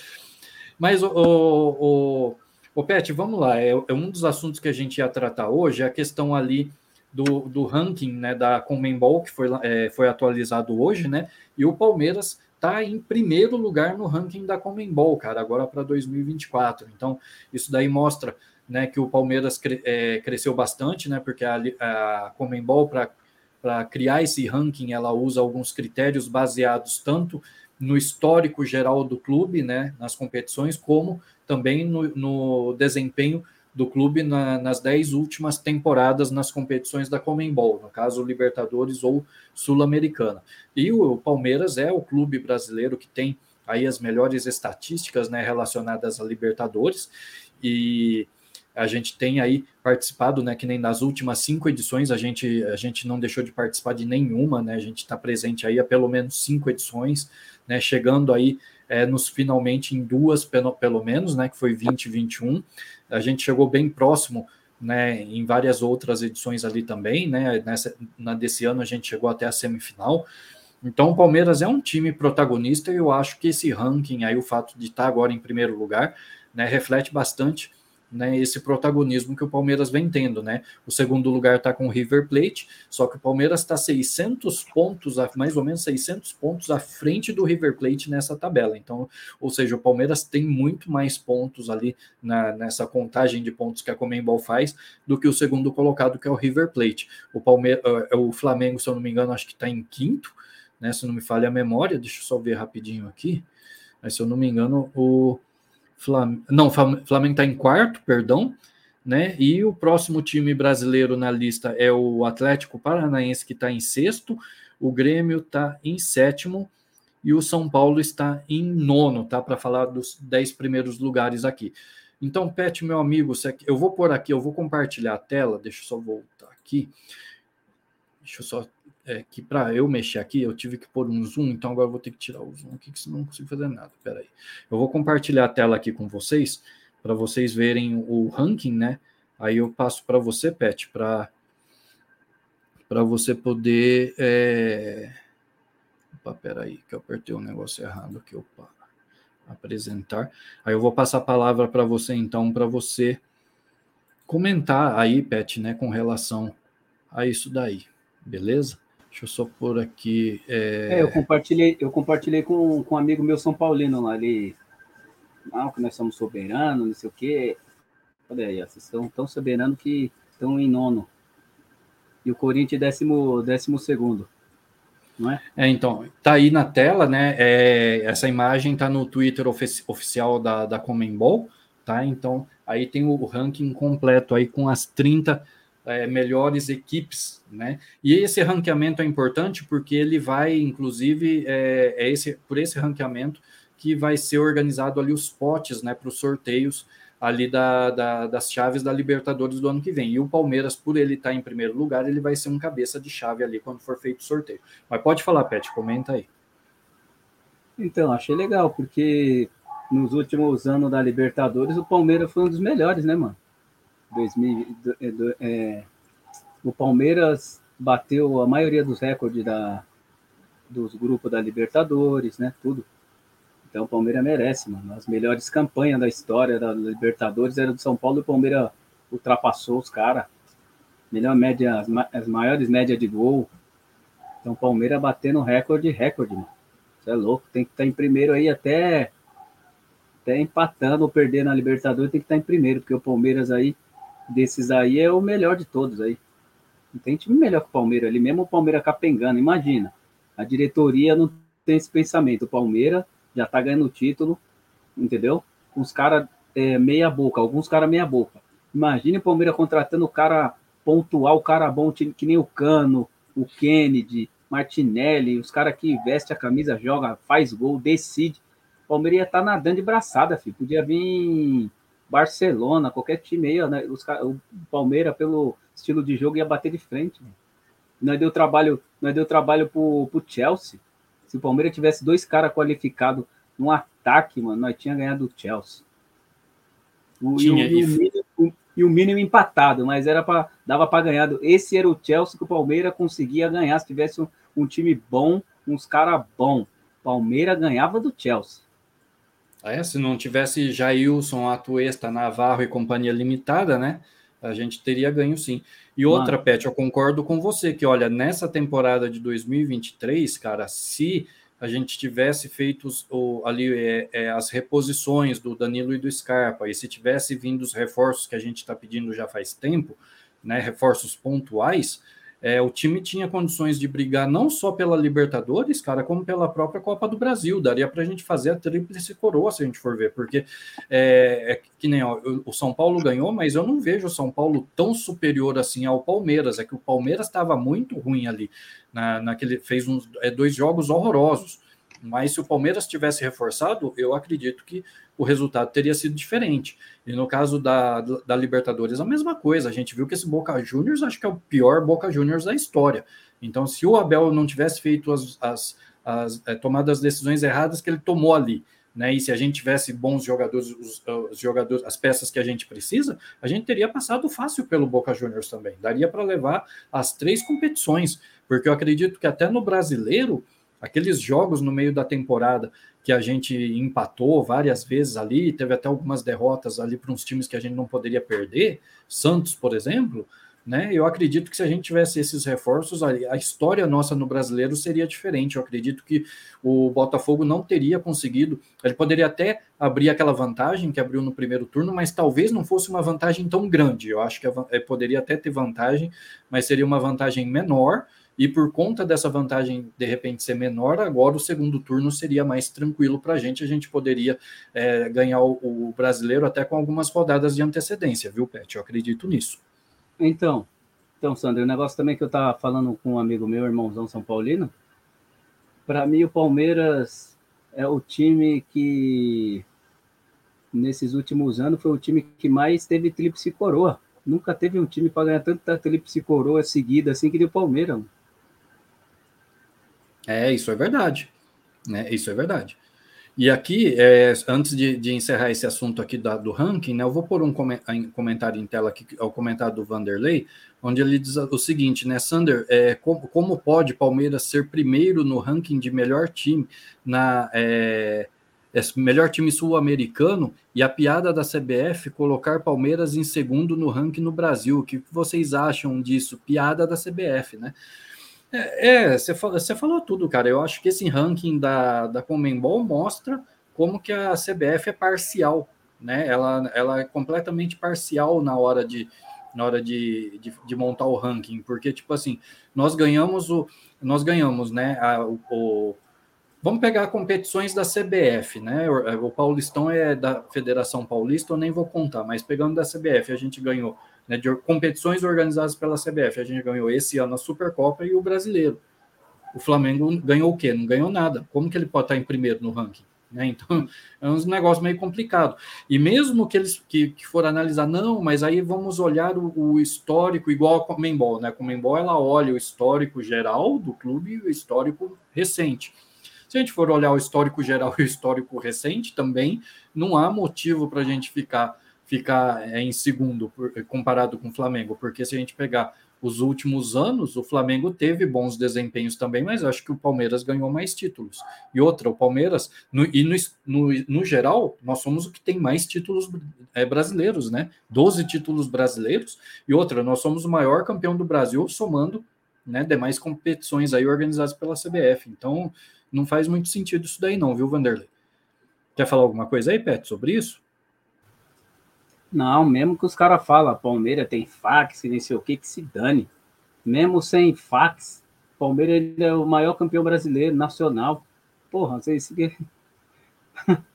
Mas o, o, o, o, Pet, vamos lá. É, é, um dos assuntos que a gente ia tratar hoje, é a questão ali do, do ranking né, da Comembol, que foi, é, foi atualizado hoje, né? E o Palmeiras está em primeiro lugar no ranking da Comembol, cara, agora para 2024. Então, isso daí mostra né, que o Palmeiras cre, é, cresceu bastante, né? Porque a, a Comembol, para criar esse ranking, ela usa alguns critérios baseados tanto no histórico geral do clube, né, nas competições, como também no, no desempenho do clube na, nas dez últimas temporadas nas competições da Comembol, no caso Libertadores ou Sul-Americana. E o Palmeiras é o clube brasileiro que tem aí as melhores estatísticas né, relacionadas a Libertadores e a gente tem aí participado, né, que nem nas últimas cinco edições, a gente, a gente não deixou de participar de nenhuma, né, a gente está presente aí há pelo menos cinco edições, né, chegando aí é, nos finalmente em duas, pelo, pelo menos, né, que foi 2021, a gente chegou bem próximo, né, em várias outras edições ali também, né, nessa, na desse ano a gente chegou até a semifinal, então o Palmeiras é um time protagonista e eu acho que esse ranking aí, o fato de estar agora em primeiro lugar, né, reflete bastante né, esse protagonismo que o Palmeiras vem tendo, né? O segundo lugar está com o River Plate, só que o Palmeiras está 600 pontos, mais ou menos 600 pontos à frente do River Plate nessa tabela. Então, ou seja, o Palmeiras tem muito mais pontos ali na, nessa contagem de pontos que a Comembol faz do que o segundo colocado, que é o River Plate. O Palmeiras, uh, o Flamengo, se eu não me engano, acho que está em quinto, né? Se não me falha a memória, deixa eu só ver rapidinho aqui. Mas se eu não me engano, o Flam... Não, Flamengo está em quarto, perdão, né? E o próximo time brasileiro na lista é o Atlético Paranaense, que está em sexto, o Grêmio está em sétimo e o São Paulo está em nono, tá? Para falar dos dez primeiros lugares aqui. Então, Pet, meu amigo, eu vou por aqui, eu vou compartilhar a tela, deixa eu só voltar aqui. Deixa eu só é, que para eu mexer aqui, eu tive que pôr um zoom, então agora eu vou ter que tirar o zoom aqui, que senão não consigo fazer nada. Espera aí. Eu vou compartilhar a tela aqui com vocês, para vocês verem o ranking, né? Aí eu passo para você, Pet, para para você poder. É... Opa, peraí, que eu apertei um negócio errado aqui. Opa, apresentar. Aí eu vou passar a palavra para você, então, para você comentar aí, Pet, né, com relação a isso daí. Beleza? Deixa eu só pôr aqui. É... é, eu compartilhei, eu compartilhei com, com um amigo meu São Paulino lá ali. Não, que nós somos soberanos, não sei o quê. Olha aí, vocês estão tão soberano que estão em nono. E o Corinthians décimo, décimo segundo. Não é? é, então, tá aí na tela, né? É, essa imagem tá no Twitter ofici oficial da, da Comembol, tá? Então, aí tem o ranking completo aí com as 30 é, melhores equipes, né? E esse ranqueamento é importante porque ele vai, inclusive, é, é esse, por esse ranqueamento que vai ser organizado ali os potes, né, para os sorteios ali da, da, das chaves da Libertadores do ano que vem. E o Palmeiras, por ele estar tá em primeiro lugar, ele vai ser um cabeça de chave ali quando for feito o sorteio. Mas pode falar, Pet, comenta aí. Então, achei legal, porque nos últimos anos da Libertadores, o Palmeiras foi um dos melhores, né, mano? 2000, é, o Palmeiras bateu a maioria dos recordes da, dos grupos da Libertadores, né? Tudo. Então o Palmeiras merece, mano. As melhores campanhas da história da Libertadores era do São Paulo e o Palmeiras ultrapassou os caras. Melhor média, as, as, maiores médias de gol. Então o Palmeiras batendo recorde, recorde, mano. Você é louco. Tem que estar tá em primeiro aí até, até empatando ou perdendo na Libertadores, tem que estar tá em primeiro, porque o Palmeiras aí, desses aí, é o melhor de todos aí. Não tem time melhor que o Palmeiras ali, mesmo o Palmeiras capengando, imagina. A diretoria não tem esse pensamento. O Palmeiras já tá ganhando o título, entendeu? Os caras é, meia boca, alguns caras meia boca. Imagine o Palmeiras contratando o cara pontual, o cara bom, que nem o Cano, o Kennedy, Martinelli, os caras que veste a camisa, joga, faz gol, decide. O Palmeiras ia estar tá nadando de braçada, filho. Podia vir Barcelona, qualquer time aí, né? Os, o Palmeiras, pelo estilo de jogo, ia bater de frente. Nós deu trabalho, nós deu trabalho pro, pro Chelsea. Se o Palmeiras tivesse dois caras qualificados no ataque, mano, nós tinha ganhado o Chelsea. O, tinha, e, o, e, o mínimo, e, o, mínimo, empatado, mas era para dava para ganhar. Esse era o Chelsea que o Palmeiras conseguia ganhar se tivesse um, um time bom, uns caras bons. Palmeiras ganhava do Chelsea. É, se não tivesse Jailson, Atuesta, Navarro e companhia limitada, né? A gente teria ganho sim. E outra, Mano. Pet, eu concordo com você que, olha, nessa temporada de 2023, cara, se a gente tivesse feito o, ali é, é, as reposições do Danilo e do Scarpa, e se tivesse vindo os reforços que a gente está pedindo já faz tempo, né, reforços pontuais, é, o time tinha condições de brigar não só pela Libertadores, cara, como pela própria Copa do Brasil. Daria para a gente fazer a tríplice coroa, se a gente for ver, porque é, é que nem ó, o São Paulo ganhou, mas eu não vejo o São Paulo tão superior assim ao Palmeiras. É que o Palmeiras estava muito ruim ali, na, naquele fez uns, é, dois jogos horrorosos. Mas se o Palmeiras tivesse reforçado, eu acredito que o resultado teria sido diferente. E no caso da, da Libertadores, a mesma coisa. A gente viu que esse Boca Juniors acho que é o pior Boca Juniors da história. Então, se o Abel não tivesse feito as, as, as é, tomado as decisões erradas que ele tomou ali, né? E se a gente tivesse bons jogadores, os, os, jogadores, as peças que a gente precisa, a gente teria passado fácil pelo Boca Juniors também. Daria para levar as três competições, porque eu acredito que até no brasileiro aqueles jogos no meio da temporada que a gente empatou várias vezes ali, teve até algumas derrotas ali para uns times que a gente não poderia perder, Santos, por exemplo, né? Eu acredito que se a gente tivesse esses reforços, a história nossa no brasileiro seria diferente. Eu acredito que o Botafogo não teria conseguido. Ele poderia até abrir aquela vantagem que abriu no primeiro turno, mas talvez não fosse uma vantagem tão grande. Eu acho que eh, poderia até ter vantagem, mas seria uma vantagem menor e por conta dessa vantagem de repente ser menor, agora o segundo turno seria mais tranquilo para a gente. A gente poderia é, ganhar o, o, brasileiro até com algumas rodadas de antecedência, viu, Pet? Eu acredito nisso. Então, então, Sandro, o negócio também que eu estava falando com um amigo meu, irmãozão São Paulino, para mim o Palmeiras é o time que nesses últimos anos foi o time que mais teve tríplice coroa. Nunca teve um time para ganhar tanta tríplice coroa seguida assim que deu o Palmeiras. É, isso é verdade. Né? Isso é verdade. E aqui, é, antes de, de, encerrar esse assunto aqui da, do ranking, né, eu vou pôr um comentário em tela aqui, é o comentário do Vanderlei, onde ele diz o seguinte, né, Sander, é, como, como, pode Palmeiras ser primeiro no ranking de melhor time na é, é melhor time sul-americano e a piada da CBF colocar Palmeiras em segundo no ranking no Brasil? O que vocês acham disso? Piada da CBF, né? É, é, você, falou, você falou tudo, cara. Eu acho que esse ranking da, da Comembol mostra como que a CBF é parcial né? Ela, ela é completamente parcial na hora de na hora de, de, de, montar o ranking, porque tipo assim, nós ganhamos o nós ganhamos, né, a, o, o Vamos pegar competições da CBF, né? O Paulistão é da Federação Paulista, eu nem vou contar, mas pegando da CBF, a gente ganhou, né, de competições organizadas pela CBF, a gente ganhou esse ano a Supercopa e o Brasileiro. O Flamengo ganhou o quê? Não ganhou nada. Como que ele pode estar em primeiro no ranking? Né? Então, é um negócio meio complicado. E mesmo que eles que, que for analisar, não, mas aí vamos olhar o, o histórico, igual a Comembol, né? A Comembol, ela olha o histórico geral do clube e o histórico recente. Se a gente for olhar o histórico geral e o histórico recente, também não há motivo para a gente ficar, ficar é, em segundo comparado com o Flamengo, porque se a gente pegar os últimos anos, o Flamengo teve bons desempenhos também, mas acho que o Palmeiras ganhou mais títulos. E outra, o Palmeiras, no, e no, no, no, geral, nós somos o que tem mais títulos é, brasileiros, né? 12 títulos brasileiros. E outra, nós somos o maior campeão do Brasil, somando né, demais competições aí organizadas pela CBF. Então, não faz muito sentido isso daí, não, viu, Vanderlei? Quer falar alguma coisa aí, Pet, sobre isso? Não, mesmo que os caras falam, Palmeiras tem fax e nem sei o que, que se dane. Mesmo sem fax, Palmeiras é o maior campeão brasileiro, nacional. Porra, vocês.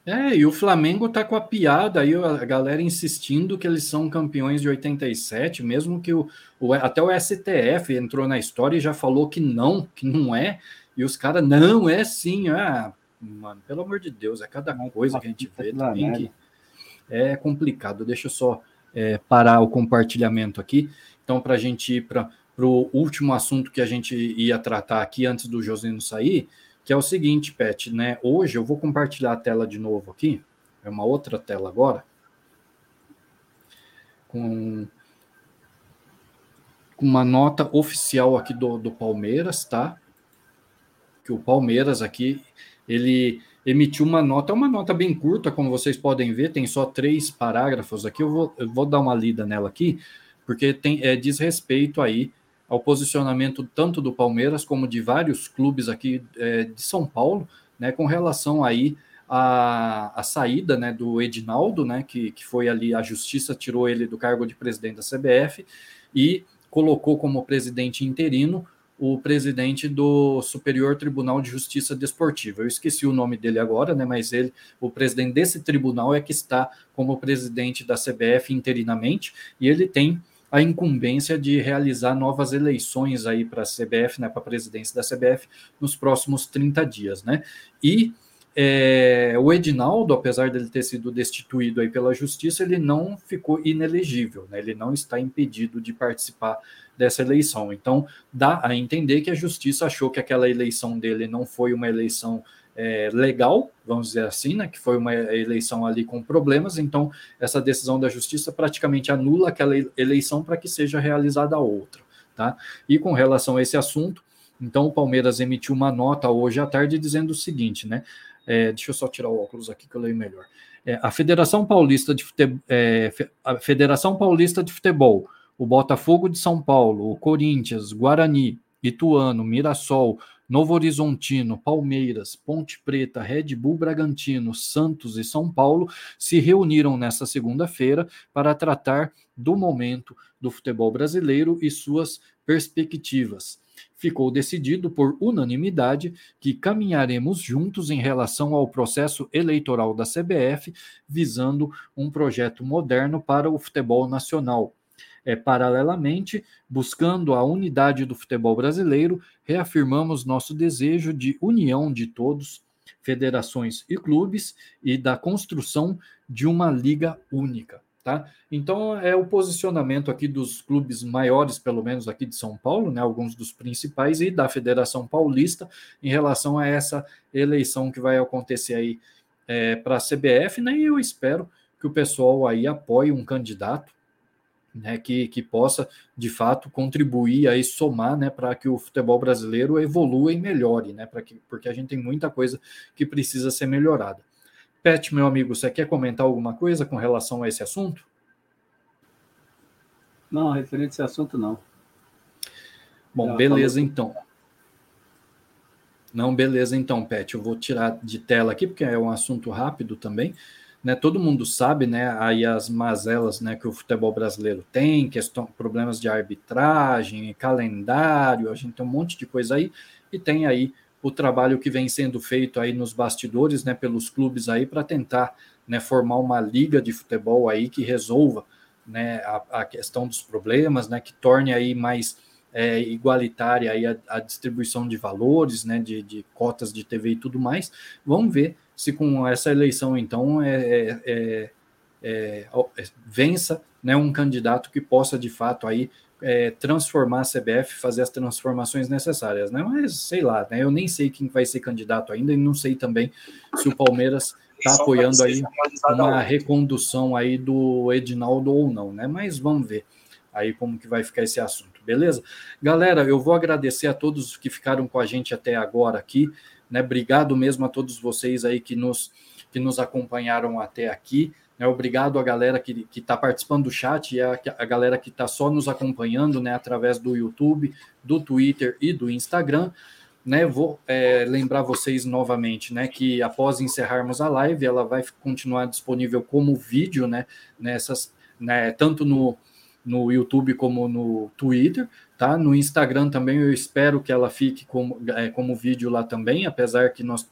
É, e o Flamengo tá com a piada aí, a galera insistindo que eles são campeões de 87, mesmo que o, o até o STF entrou na história e já falou que não, que não é. E os caras, não, é sim. Ah, mano, pelo amor de Deus, é cada coisa que a gente vê também que é complicado. Deixa eu só é, parar o compartilhamento aqui. Então, para a gente ir para o último assunto que a gente ia tratar aqui antes do Josino sair, que é o seguinte, Pet, né? Hoje eu vou compartilhar a tela de novo aqui. É uma outra tela agora. Com uma nota oficial aqui do, do Palmeiras, tá? que o Palmeiras aqui ele emitiu uma nota, é uma nota bem curta, como vocês podem ver, tem só três parágrafos aqui. Eu vou, eu vou dar uma lida nela aqui, porque tem, é, diz respeito aí ao posicionamento tanto do Palmeiras como de vários clubes aqui é, de São Paulo, né, com relação aí à, à saída né, do Edinaldo, né, que, que foi ali, a justiça tirou ele do cargo de presidente da CBF e colocou como presidente interino o presidente do Superior Tribunal de Justiça Desportiva. Eu esqueci o nome dele agora, né? Mas ele, o presidente desse tribunal é que está como presidente da CBF interinamente e ele tem a incumbência de realizar novas eleições aí para a CBF, né, para a presidência da CBF nos próximos 30 dias, né? E é, o Edinaldo, apesar dele ter sido destituído aí pela justiça, ele não ficou inelegível, né? ele não está impedido de participar dessa eleição. Então, dá a entender que a justiça achou que aquela eleição dele não foi uma eleição é, legal, vamos dizer assim, né? que foi uma eleição ali com problemas, então essa decisão da justiça praticamente anula aquela eleição para que seja realizada outra. Tá? E com relação a esse assunto, então o Palmeiras emitiu uma nota hoje à tarde dizendo o seguinte, né? É, deixa eu só tirar o óculos aqui que eu leio melhor. É, a Federação Paulista de Futebol, é, a Federação Paulista de Futebol, o Botafogo de São Paulo, o Corinthians, Guarani, Ituano, Mirassol, Novo Horizontino, Palmeiras, Ponte Preta, Red Bull Bragantino, Santos e São Paulo se reuniram nesta segunda-feira para tratar do momento do futebol brasileiro e suas perspectivas ficou decidido por unanimidade que caminharemos juntos em relação ao processo eleitoral da CBF, visando um projeto moderno para o futebol nacional. É, paralelamente, buscando a unidade do futebol brasileiro, reafirmamos nosso desejo de união de todos, federações e clubes, e da construção de uma liga única. Tá? Então é o posicionamento aqui dos clubes maiores, pelo menos aqui de São Paulo, né, alguns dos principais, e da Federação Paulista em relação a essa eleição que vai acontecer aí é, para a CBF, né? E eu espero que o pessoal aí apoie um candidato né, que, que possa de fato contribuir aí, somar né, para que o futebol brasileiro evolua e melhore, né? Que, porque a gente tem muita coisa que precisa ser melhorada. Pet, meu amigo, você quer comentar alguma coisa com relação a esse assunto? Não, referente a esse assunto, não. Bom, Já beleza falou. então. Não, beleza então, Pet. Eu vou tirar de tela aqui, porque é um assunto rápido também. né, todo mundo sabe, né, aí as mazelas, né, que o futebol brasileiro tem, questão, problemas de arbitragem, calendário, a gente tem um monte de coisa aí, e tem aí o trabalho que vem sendo feito aí nos bastidores, né, pelos clubes aí para tentar, né, formar uma liga de futebol aí que resolva, né, a, a questão dos problemas, né, que torne aí mais é, igualitária aí a, a, distribuição de valores, né, de, de cotas de TV e tudo mais. Vamos ver se com essa eleição, então, é, é, é, é, é vença né, um candidato que possa, de fato, aí é, transformar a CBF, fazer as transformações necessárias, né? Mas sei lá, né? Eu nem sei quem vai ser candidato ainda e não sei também se o Palmeiras está apoiando aí uma recondução aí do Edinaldo ou não, né? Mas vamos ver aí como que vai ficar esse assunto, beleza? Galera, eu vou agradecer a todos que ficaram com a gente até agora aqui. Né? Obrigado mesmo a todos vocês aí que nos, que nos acompanharam até aqui. Né? Obrigado a galera que está participando do chat e a, a galera que está só nos acompanhando né, através do YouTube, do Twitter e do Instagram. Né, vou é, lembrar vocês novamente, né, que após encerrarmos a live, ela vai continuar disponível como vídeo, né, nessas, né, tanto no, no YouTube como no Twitter, tá? No Instagram também eu espero que ela fique como, é, como vídeo lá também, apesar que nós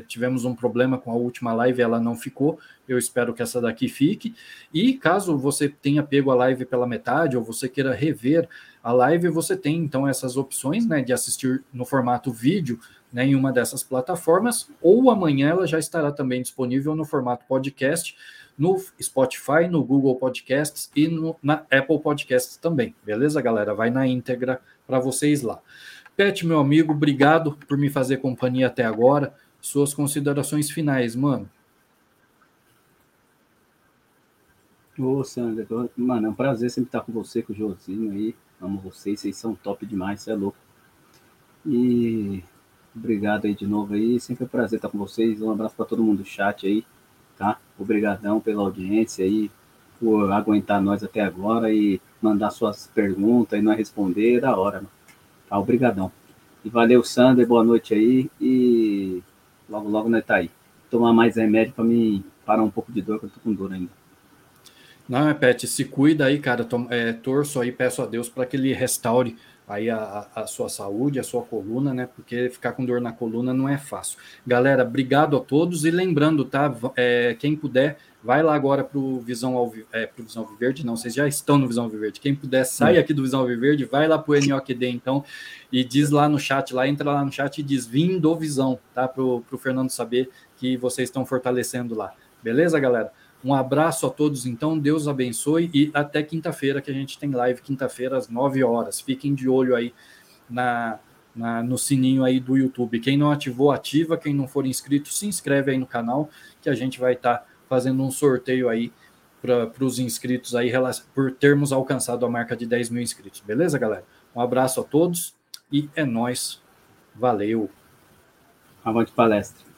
tivemos um problema com a última live, ela não ficou. Eu espero que essa daqui fique. E caso você tenha pego a live pela metade ou você queira rever a live, você tem então essas opções, né, de assistir no formato vídeo, né, em uma dessas plataformas, ou amanhã ela já estará também disponível no formato podcast no Spotify, no Google Podcasts e no, na Apple Podcasts também. Beleza, galera? Vai na íntegra para vocês lá. Pet, meu amigo, obrigado por me fazer companhia até agora. Suas considerações finais, mano. Ô, Sandra, mano, é um prazer sempre estar com você, com o Josinho aí. Amo vocês, vocês são top demais, você é louco. E obrigado aí de novo aí, sempre é um prazer estar com vocês. Um abraço para todo mundo do chat aí tá? Obrigadão pela audiência aí, por aguentar nós até agora e mandar suas perguntas e nós responder, é da hora, mano. Tá, obrigadão. E valeu, Sander, boa noite aí e logo, logo nós tá aí. Tomar mais remédio para me parar um pouco de dor, que eu tô com dor ainda. Não, é, Pet, se cuida aí, cara. Tom, é, torço aí, peço a Deus para que ele restaure aí a, a, sua saúde, a sua coluna, né? Porque ficar com dor na coluna não é fácil. Galera, obrigado a todos e lembrando, tá? É, quem puder, vai lá agora para o Visão Alvi, é, pro Visão Viverde, não, vocês já estão no Visão Viverde. Quem puder, sai aqui do Visão Viverde, vai lá para o NOQD então e diz lá no chat, lá entra lá no chat e diz vim do Visão, tá? Para o Fernando saber que vocês estão fortalecendo lá. Beleza, galera? Um abraço a todos, então. Deus abençoe e até quinta-feira, que a gente tem live quinta-feira às 9 horas. Fiquem de olho aí na, na, no sininho aí do YouTube. Quem não ativou, ativa. Quem não for inscrito, se inscreve aí no canal, que a gente vai estar tá fazendo um sorteio aí para os inscritos aí por termos alcançado a marca de 10 mil inscritos. Beleza, galera? Um abraço a todos e é nós. Valeu. Avante palestra.